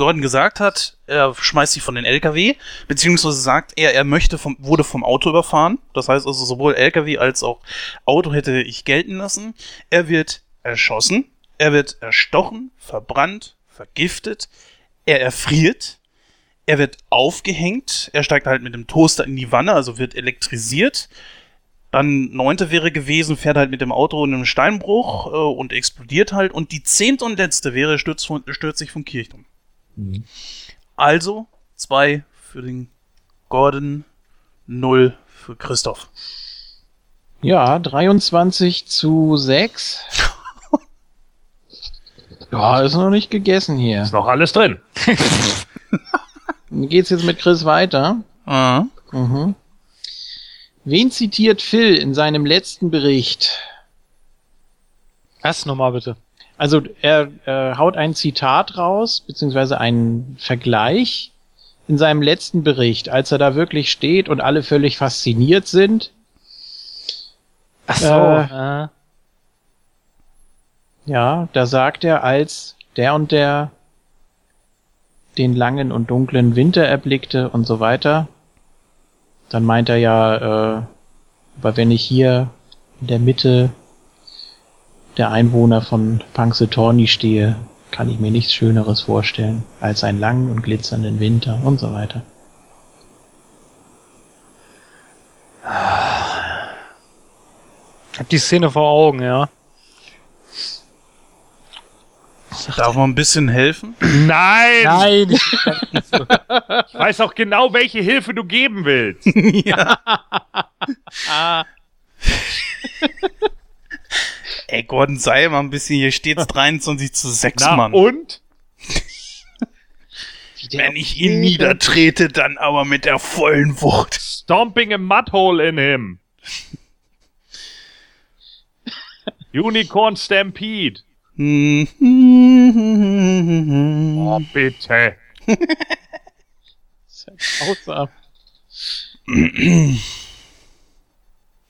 Gordon gesagt hat, er schmeißt sich von den LKW, beziehungsweise sagt er, er möchte vom, wurde vom Auto überfahren. Das heißt also sowohl LKW als auch Auto hätte ich gelten lassen. Er wird erschossen, er wird erstochen, verbrannt, vergiftet, er erfriert, er wird aufgehängt, er steigt halt mit dem Toaster in die Wanne, also wird elektrisiert. Dann neunte wäre gewesen, fährt halt mit dem Auto in einem Steinbruch äh, und explodiert halt. Und die zehnte und letzte wäre, stürzt, von, stürzt sich vom Kirchturm. Also zwei für den Gordon, null für Christoph. Ja, 23 zu 6. Ja, ist noch nicht gegessen hier. Ist noch alles drin. Dann geht's jetzt mit Chris weiter. Ah. Mhm. Wen zitiert Phil in seinem letzten Bericht? Erst nochmal bitte. Also er äh, haut ein Zitat raus, beziehungsweise einen Vergleich in seinem letzten Bericht, als er da wirklich steht und alle völlig fasziniert sind. Ach so, Äh, Ja, da sagt er, als der und der den langen und dunklen Winter erblickte und so weiter, dann meint er ja, äh, aber wenn ich hier in der Mitte der Einwohner von Punxsutawney stehe, kann ich mir nichts Schöneres vorstellen als einen langen und glitzernden Winter und so weiter. hab die Szene vor Augen, ja. Darf man ein bisschen helfen? Nein! Nein, ich, Ich weiß auch genau, welche Hilfe du geben willst. ja. Ey, Gordon, sei mal ein bisschen, hier steht's 23 zu 6, Na, Mann. und? Wenn ich ihn niedertrete, dann aber mit der vollen Wucht. Stomping a mudhole in him. Unicorn Stampede. Hm. Oh, bitte. Außer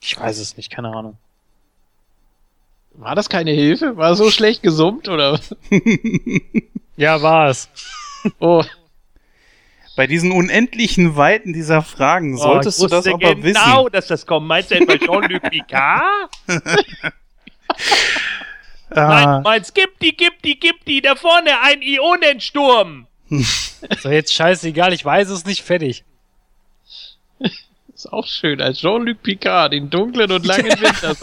ich weiß es nicht, keine Ahnung. War das keine Hilfe? War so schlecht gesummt oder? Ja, war es. Oh, Bei diesen unendlichen Weiten dieser Fragen solltest Oh, du ich das aber genau, wissen. dass das kommt. Meinst du etwa Jean-Luc Picard? Ah, Nein, meinst, gib die, gib die, gib die, da vorne ein Ionensturm. So, jetzt scheißegal, ich weiß es nicht, fertig. ist auch schön, als Jean-Luc Picard den dunklen und langen Winter.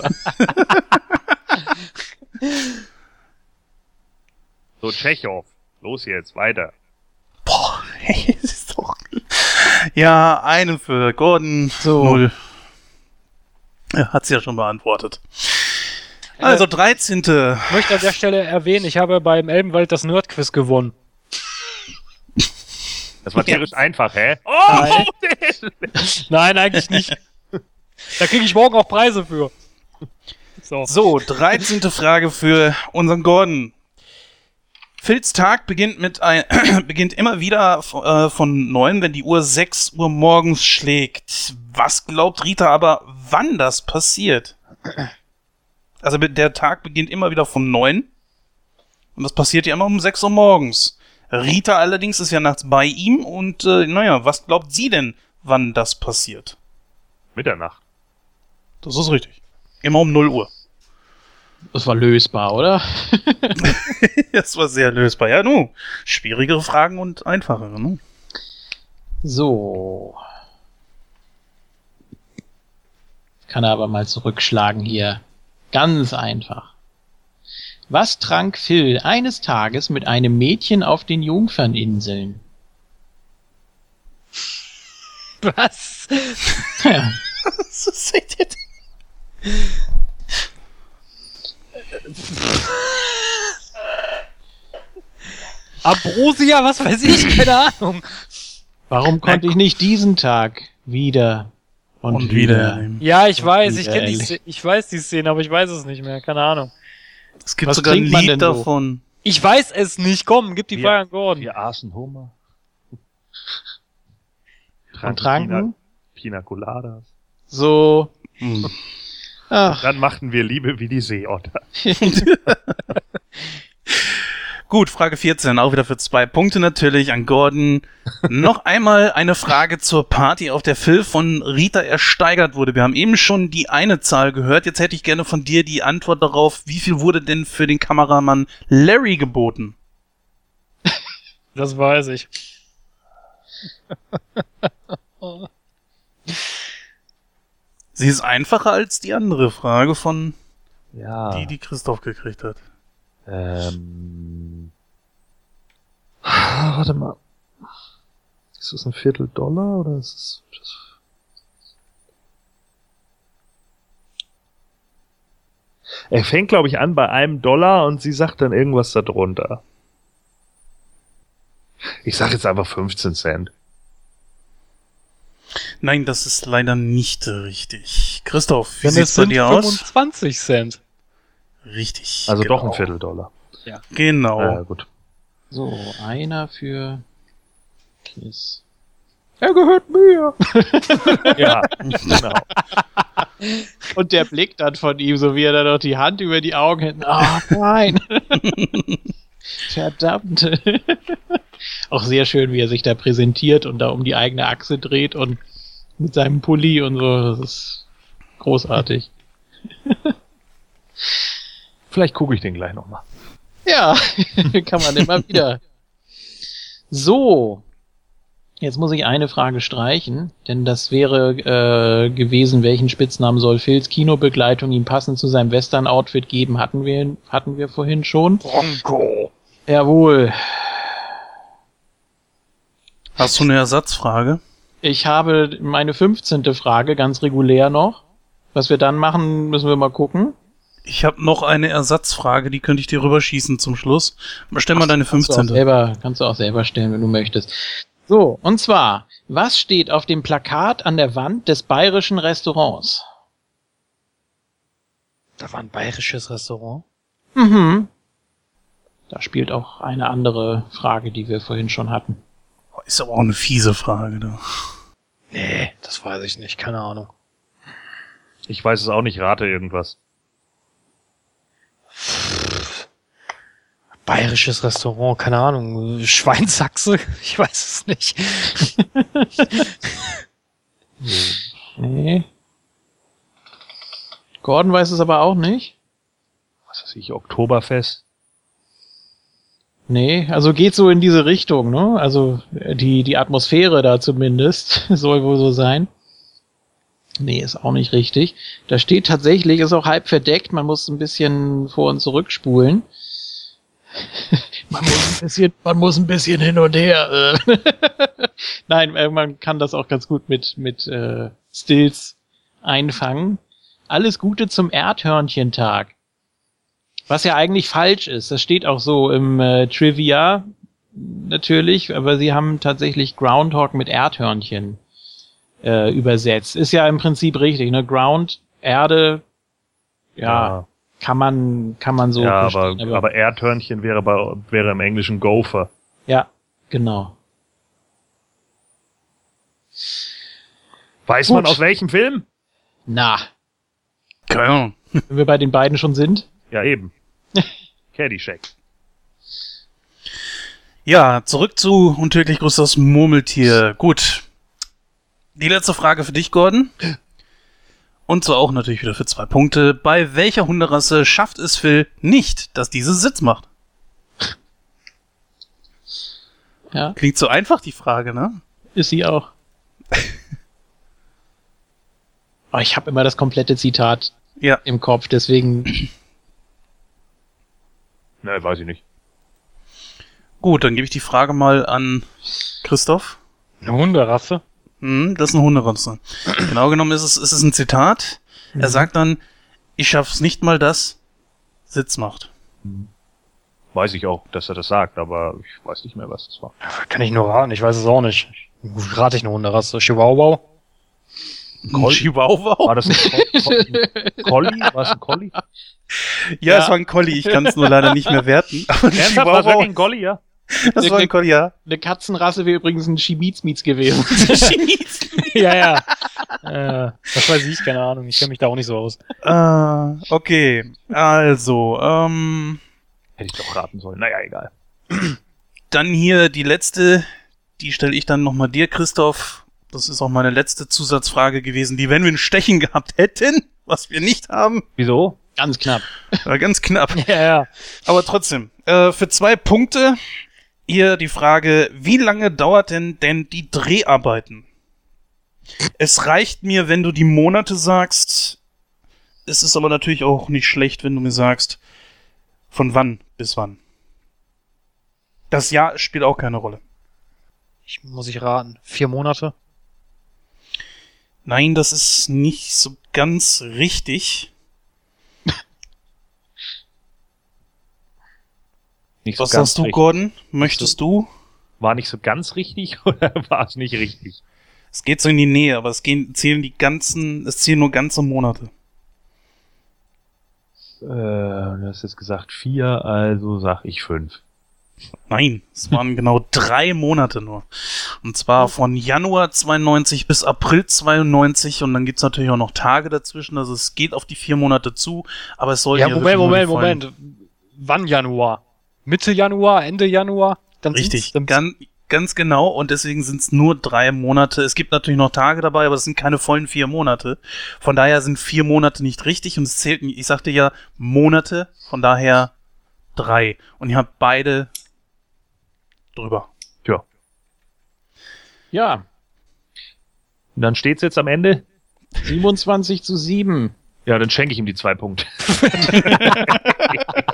So, Tschechow. Los jetzt, weiter. boah, hey, es ist doch. Ja, eine für Gordon. So. Null. Er hat's ja schon beantwortet. Also, 13. Ich möchte an der Stelle erwähnen, ich habe beim Elbenwald das Nerdquiz gewonnen. Das war tierisch einfach, hä? Oh! Nein, eigentlich nicht. Da kriege ich morgen auch Preise für. So. So, 13. Frage für unseren Gordon. Phils Tag beginnt mit ein, beginnt immer wieder äh, von neun, wenn die Uhr 6 Uhr morgens schlägt. Was glaubt Rita aber, wann das passiert? Also der Tag beginnt immer wieder von neun und das passiert ja immer um 6 Uhr morgens. Rita allerdings ist ja nachts bei ihm und äh, naja, was glaubt sie denn, wann das passiert? Mitternacht. Das ist richtig. Immer um 0 Uhr. Das war lösbar, oder? Das war sehr lösbar. Ja, nu, schwierigere Fragen und einfachere, ne? So. Kann er aber mal zurückschlagen hier. Ganz einfach. Was trank Phil eines Tages mit einem Mädchen auf den Jungferninseln? Was? Ja, Ambrosia, was weiß ich, keine Ahnung. warum konnte ich nicht diesen Tag wieder und, Und wieder? wieder. Ja, ich weiß, ich kenne die, ich weiß die Szene, aber ich weiß es nicht mehr, keine Ahnung. Es gibt Was sogar ein trinkt man Lied denn so? davon. Ich weiß es nicht, komm, gib die Wir- Frage an Gordon. Wir aßen Hummer. Und tranken? Pina, Pina Coladas. So. Hm. Ach, Dann machten wir Liebe wie die Seeotter. Gut, Frage 14, auch wieder für zwei Punkte natürlich an Gordon. Noch einmal eine Frage zur Party, auf der Phil von Rita ersteigert wurde. Wir haben eben schon die eine Zahl gehört. Jetzt hätte ich gerne von dir die Antwort darauf, wie viel wurde denn für den Kameramann Larry geboten? Das weiß ich. Sie ist einfacher als die andere Frage von Ja. die, die Christoph gekriegt hat. Ähm. Ah, Warte mal. Ist das ein Viertel Dollar oder ist es. Er fängt, glaube ich, an bei einem Dollar und sie sagt dann irgendwas darunter. Ich sag jetzt einfach 15 Cent. Nein, das ist leider nicht richtig. Christoph, wie Denn sieht's es bei sind dir aus? 25 Cent. Richtig. Also genau. doch ein Vierteldollar. Genau. Ja, gut. so, einer für Chris. Er gehört mir. Ja, genau. Und der Blick dann von ihm, so wie er dann noch die Hand über die Augen hält. Ah, nein. Verdammt. Auch sehr schön, wie er sich da präsentiert und da um die eigene Achse dreht und mit seinem Pulli und so. Das ist großartig. Vielleicht gucke ich den gleich nochmal. Ja, kann man immer wieder. So. Jetzt muss ich eine Frage streichen, denn das wäre äh, gewesen, welchen Spitznamen soll Phils Kinobegleitung ihm passend zu seinem Western-Outfit geben, hatten wir, hatten wir vorhin schon. Bronco. Jawohl. Hast du eine Ersatzfrage? Ich habe meine 15. Frage ganz regulär noch. Was wir dann machen, müssen wir mal gucken. Ich habe noch eine Ersatzfrage, die könnte ich dir rüberschießen zum Schluss. Stell mal deine Kannst du, auch 15. selber, kannst du auch selber stellen, wenn du möchtest. So, und zwar, was steht auf dem Plakat an der Wand des bayerischen Restaurants? Da war ein bayerisches Restaurant. Mhm. Da spielt auch eine andere Frage, die wir vorhin schon hatten. Ist aber auch eine fiese Frage da. Nee, das weiß ich nicht, keine Ahnung. Ich weiß es auch nicht, rate irgendwas. Bayerisches Restaurant, keine Ahnung. Schweinsachse? Ich weiß es nicht. Nee. Gordon weiß es aber auch nicht. Was weiß ich, Oktoberfest. Nee, also geht so in diese Richtung, ne? Also äh, die, die Atmosphäre da zumindest soll wohl so sein. Nee, ist auch nicht richtig. Da steht tatsächlich, ist auch halb verdeckt, man muss ein bisschen vor und zurückspulen. man muss ein bisschen, man muss ein bisschen hin und her. äh. Nein, man kann das auch ganz gut mit, mit äh, Stills einfangen. Alles Gute zum Erdhörnchentag. Was ja eigentlich falsch ist. Das steht auch so im äh, Trivia natürlich, aber sie haben tatsächlich Groundhog mit Erdhörnchen äh, übersetzt. Ist ja im Prinzip richtig, ne? Ground, Erde, ja, kann man kann man so ja aber, verstehen, aber Erdhörnchen wäre, bei, wäre im Englischen Gopher. ja, genau. Weiß Gut. man aus welchem Film? Na, Keine Ahnung. wenn wir bei den beiden schon sind. Ja, eben. Caddyshack. Ja, zurück zu Untödlich grüßt das Murmeltier. Gut. Die letzte Frage für dich, Gordon. Und so auch natürlich wieder für zwei Punkte. Bei welcher Hunderasse schafft es Phil nicht, dass diese Sitz macht? Ja, Klingt so einfach, die Frage, ne? ist sie auch. oh, ich habe immer das komplette Zitat Ja. im Kopf, deswegen Ne, weiß ich nicht. Gut, dann gebe ich die Frage mal an Christoph. Eine Hunderasse? Hm, das ist eine Hunderasse. genau genommen ist es, ist es ein Zitat. Er sagt dann, ich schaff's nicht mal, dass Sitz macht. Weiß ich auch, dass er das sagt, aber ich weiß nicht mehr, was das war. Kann ich nur raten, ich weiß es auch nicht. Rate ich eine Hunderasse. Chihuahua? Ein Chihuahua? War das ein, Collie? War es ein Collie? Ja, es war ein Collie, ich kann es nur leider nicht mehr werten. Aber Ernsthaft? War wirklich ein Collie, ja? das war ein Collie, ja. eine Katzenrasse wäre übrigens ein Schimitzmiz gewesen. ja, ja. äh, das weiß ich, keine Ahnung. Ich kenne mich da auch nicht so aus. äh, okay, also, ähm, Hätte ich doch raten sollen. Naja, egal. dann hier die letzte, die stelle ich dann nochmal dir, Christoph. Das ist auch meine letzte Zusatzfrage gewesen, die, wenn wir ein Stechen gehabt hätten, was wir nicht haben, Wieso? Ganz knapp. war ganz knapp. Ja, ja. Aber trotzdem, äh, für zwei Punkte hier die Frage, wie lange dauert denn denn die Dreharbeiten? Es reicht mir, wenn du die Monate sagst. Es ist aber natürlich auch nicht schlecht, wenn du mir sagst, von wann bis wann. Das Jahr spielt auch keine Rolle. Ich muss ich raten. Vier Monate? Nein, das ist nicht so ganz richtig. Nicht Was ganz sagst du, richtig. Gordon? Möchtest du? War nicht so ganz richtig oder war es nicht richtig? Es geht so in die Nähe, aber es gehen, zählen die ganzen, es zählen nur ganze Monate. Äh, du hast jetzt gesagt vier, also sag ich fünf. Nein, es waren genau drei Monate nur. Und zwar von Januar 92 bis April 92 und dann gibt's natürlich auch noch Tage dazwischen. Also es geht auf die vier Monate zu, aber es soll Ja, Moment, Moment, Moment. Wann Januar? Mitte Januar, Ende Januar? Dann Richtig, sind's- dann ganz, ganz genau. Und deswegen sind es nur drei Monate. Es gibt natürlich noch Tage dabei, aber es sind keine vollen vier Monate. Von daher sind vier Monate nicht richtig und es zählt, ich sagte ja Monate, von daher drei. Und ihr habt beide drüber. Ja, Und dann steht's jetzt am Ende. 27 zu 7. Ja, dann schenke ich ihm die zwei Punkte.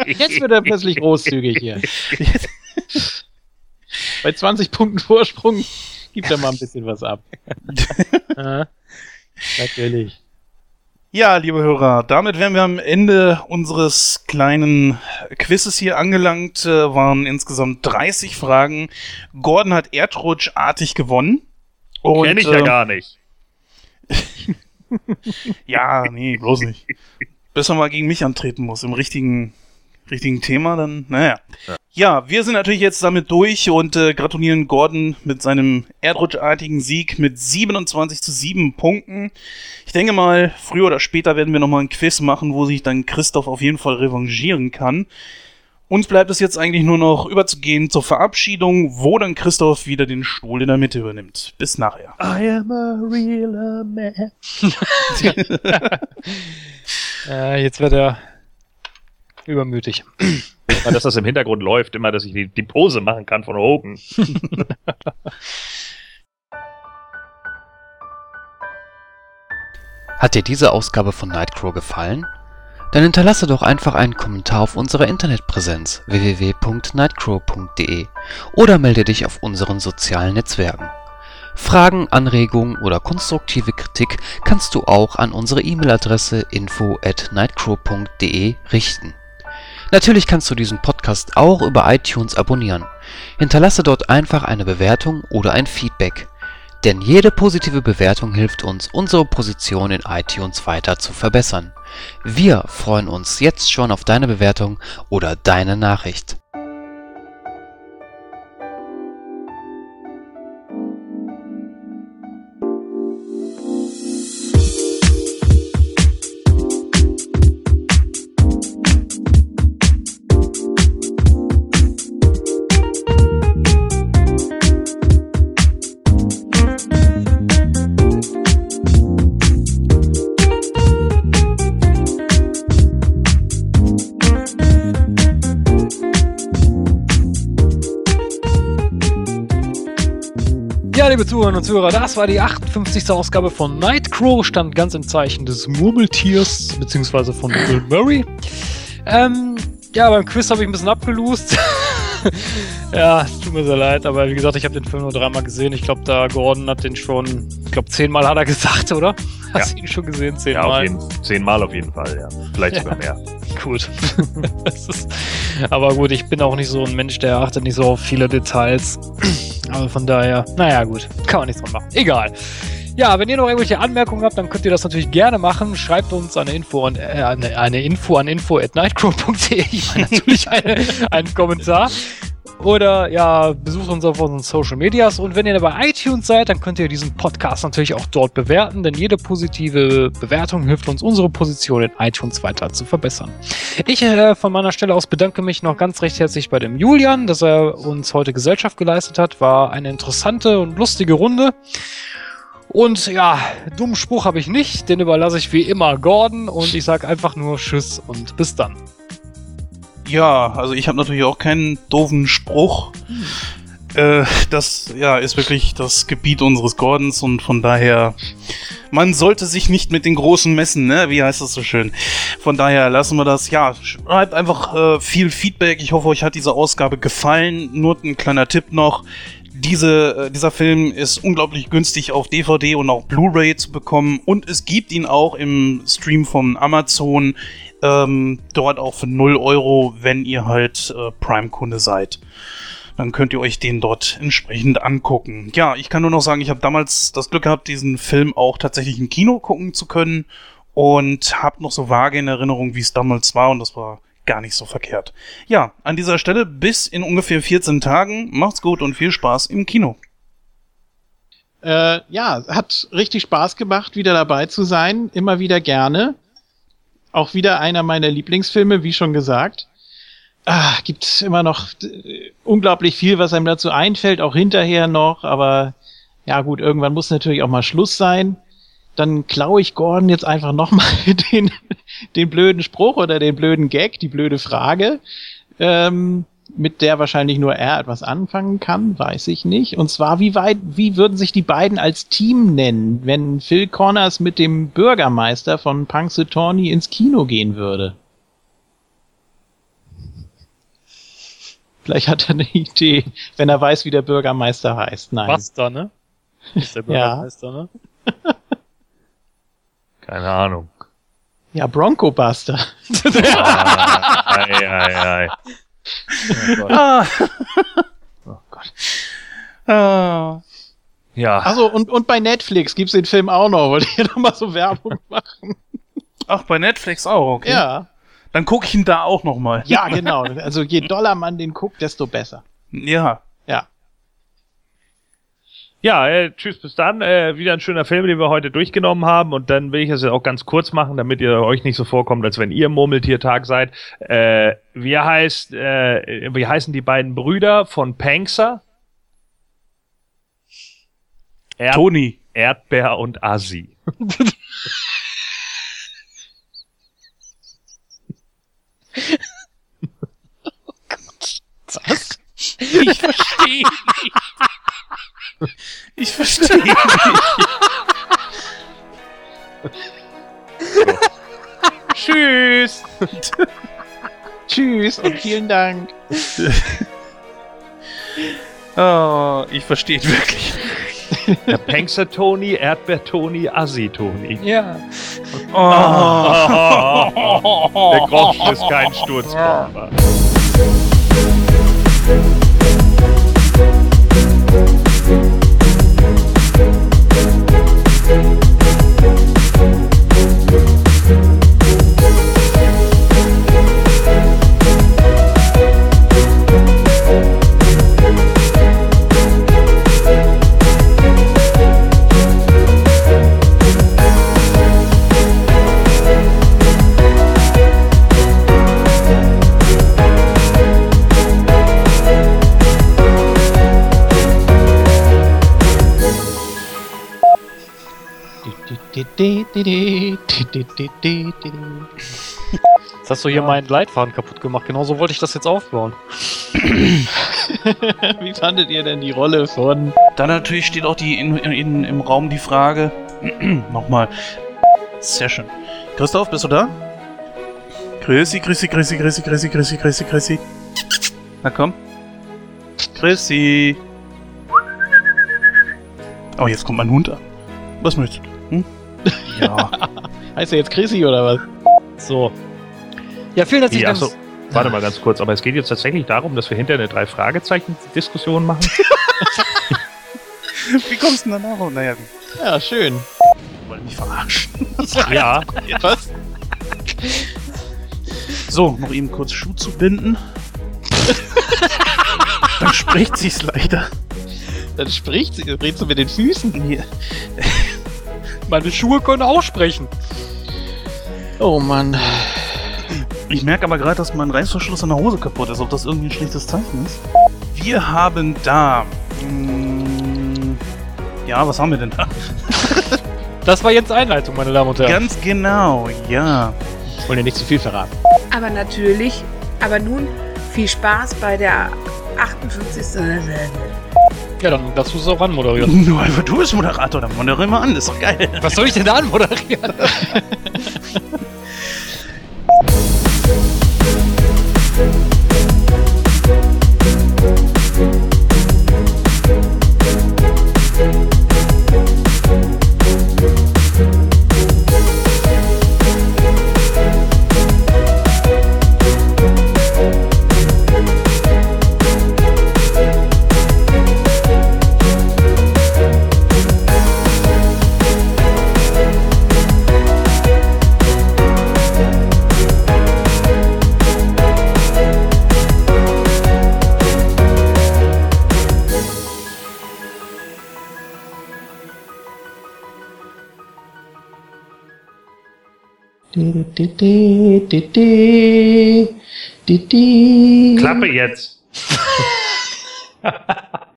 Jetzt wird er plötzlich großzügig hier. Bei 20 Punkten Vorsprung gibt er mal ein bisschen was ab. Natürlich. Ja, liebe Hörer, damit wären wir am Ende unseres kleinen Quizzes hier angelangt. Äh, waren insgesamt 30 Fragen. Gordon hat erdrutschartig gewonnen. Und, Kenn ich ja äh, gar nicht. Ja, nee, bloß nicht. Bis man mal gegen mich antreten muss, im richtigen, richtigen Thema, dann, naja. Ja. wir sind natürlich jetzt damit durch und äh, gratulieren Gordon mit seinem erdrutschartigen Sieg mit 27 zu 7 Punkten. Ich denke mal, früher oder später werden wir nochmal ein Quiz machen, wo sich dann Christoph auf jeden Fall revanchieren kann. Uns bleibt es jetzt eigentlich nur noch überzugehen zur Verabschiedung, wo dann Christoph wieder den Stuhl in der Mitte übernimmt. Bis nachher. I am a real man. äh, jetzt wird er übermütig. Dass das im Hintergrund läuft, immer, dass ich die, die Pose machen kann von Hogan. Hat dir diese Ausgabe von Nightcrow gefallen? Dann hinterlasse doch einfach einen Kommentar auf unserer Internetpräsenz www.nightcrow.de oder melde dich auf unseren sozialen Netzwerken. Fragen, Anregungen oder konstruktive Kritik kannst du auch an unsere E-Mail-Adresse info at nightcrow.de richten. Natürlich kannst du diesen Podcast auch über iTunes abonnieren. Hinterlasse dort einfach eine Bewertung oder ein Feedback. Denn jede positive Bewertung hilft uns, unsere Position in iTunes weiter zu verbessern. Wir freuen uns jetzt schon auf deine Bewertung oder deine Nachricht. Zuhörerinnen und Zuhörer, das war die 58. Ausgabe von Nightcrow, stand ganz im Zeichen des Murmeltiers, beziehungsweise von Bill Murray. Ähm, ja, beim Quiz habe ich ein bisschen abgelost. ja, es tut mir sehr leid, aber wie gesagt, ich habe den Film nur dreimal gesehen. Ich glaube, da Gordon hat den schon, ich glaube, zehnmal hat er gesagt, oder? Hast du ihn schon gesehen? Ja, auf Zehnmal? jeden, zehnmal auf jeden Fall, ja. Vielleicht sogar mehr. Gut. aber gut, ich bin auch nicht so ein Mensch, der achtet nicht so auf viele Details. Aber von daher, naja, gut. Kann man nichts dran machen. Egal. Ja, wenn ihr noch irgendwelche Anmerkungen habt, dann könnt ihr das natürlich gerne machen. Schreibt uns eine Info an, äh, eine, eine Info an info at nightcrow.de. Ich meine natürlich eine, einen Kommentar. Oder ja, besucht uns auf unseren Social Medias. Und wenn ihr bei iTunes seid, dann könnt ihr diesen Podcast natürlich auch dort bewerten, denn jede positive Bewertung hilft uns, unsere Position in iTunes weiter zu verbessern. Ich äh, von meiner Stelle aus bedanke mich noch ganz recht herzlich bei dem Julian, dass er uns heute Gesellschaft geleistet hat. War eine interessante und lustige Runde. Und ja, dummen Spruch habe ich nicht, den überlasse ich wie immer Gordon und ich sage einfach nur Tschüss und bis dann. Ja, also ich habe natürlich auch keinen doofen Spruch. Äh, das ja ist wirklich das Gebiet unseres Gordons und von daher man sollte sich nicht mit den Großen messen, ne? Wie heißt das so schön? Von daher lassen wir das. Ja, schreibt einfach äh, viel Feedback. Ich hoffe, euch hat diese Ausgabe gefallen. Nur ein kleiner Tipp noch. Diese, äh, dieser Film ist unglaublich günstig auf DVD und auch Blu-ray zu bekommen und es gibt ihn auch im Stream von Amazon ähm, dort auch für 0 Euro, wenn ihr halt äh, Prime-Kunde seid. Dann könnt ihr euch den dort entsprechend angucken. Ja, ich kann nur noch sagen, ich habe damals das Glück gehabt, diesen Film auch tatsächlich im Kino gucken zu können und habe noch so vage in Erinnerung, wie es damals war und das war gar nicht so verkehrt. Ja, an dieser Stelle bis in ungefähr 14 Tagen. Macht's gut und viel Spaß im Kino. Äh, ja, hat richtig Spaß gemacht, wieder dabei zu sein. Immer wieder gerne. Auch wieder einer meiner Lieblingsfilme, wie schon gesagt. Ah, gibt immer noch äh, unglaublich viel, was einem dazu einfällt, auch hinterher noch, aber ja gut, irgendwann muss natürlich auch mal Schluss sein. Dann klaue ich Gordon jetzt einfach nochmal den, den blöden Spruch oder den blöden Gag, die blöde Frage. Ähm, mit der wahrscheinlich nur er etwas anfangen kann, weiß ich nicht. Und zwar, wie weit, wie würden sich die beiden als Team nennen, wenn Phil Connors mit dem Bürgermeister von Punxsutawney ins Kino gehen würde? Vielleicht hat er eine Idee, wenn er weiß, wie der Bürgermeister heißt. Nein. Buster, ne? Ist der Ja. Bürgermeister, ne? Keine Ahnung. Ja, Bronco Buster. ei, ei, ei. Ah. oh Gott. Ah. Ja. Also und, und bei Netflix gibt's den Film auch noch. Wollte ich hier nochmal so Werbung machen? Ach, bei Netflix auch, okay. Ja. Dann gucke ich ihn da auch noch mal. Ja, genau. Also je doller man den guckt, desto besser. Ja. Ja. Äh, tschüss, bis dann. Äh, wieder ein schöner Film, den wir heute durchgenommen haben. Und dann will ich es jetzt auch ganz kurz machen, damit ihr euch nicht so vorkommt, als wenn ihr Murmeltiertag seid. Äh, wie heißt, äh, wie heißen die beiden Brüder von Pankser? Erd Toni. Erdbeer und Asi. Ich verstehe nicht. Ich verstehe nicht. Tschüss! Tschüss und vielen Dank. Oh, ich verstehe wirklich. Der Pankser Toni, Erdbeer Toni, Asi Toni. Ja. Oh. Der Groschen ist kein Sturzbomber. Jetzt hast du hier meinen Leitfaden kaputt gemacht. Genauso wollte ich das jetzt aufbauen. Wie fandet ihr denn die Rolle von Dann natürlich steht auch die in, in, im Raum die Frage. Nochmal. Session. Christoph, bist du da? Chrissy, Chrissy, Chrissy, Chrissy, Chrissy, Chrissy, Chrissy, Chrissy. Na komm. Chrissy. Oh, jetzt kommt mein Hund an. Was möchtest du? Hm? Ja. Heißt er jetzt Chrissy oder was? So. Ja, vielen herzlichen Ja, Dank. so, warte mal ganz kurz, aber es geht jetzt tatsächlich darum, dass wir hinter eine Drei-Fragezeichen-Diskussion machen? Wie kommst du denn danach? Naja, Ja, schön. wollen mich verarschen. ja. Was? So, noch eben kurz Schuh zu binden. Dann spricht sich's leichter. Dann spricht sie, redst du mit den Füßen? Hier. Meine Schuhe können auch sprechen. Oh Mann. Ich merke aber gerade, dass mein Reißverschluss an der Hose kaputt ist. Ob das irgendwie ein schlechtes Zeichen ist? Wir haben da. mm, Ja, was haben wir denn da? Das war jetzt Einleitung, meine Damen und Herren. Ganz genau, ja. Ich wollte dir nicht zu viel verraten. Aber natürlich, aber nun viel Spaß bei der 58. Ja, dann darfst du es auch anmoderieren. Nur einfach du bist Moderator, dann moderieren wir an, ist doch geil. Was soll ich denn da anmoderieren? Klappe jetzt.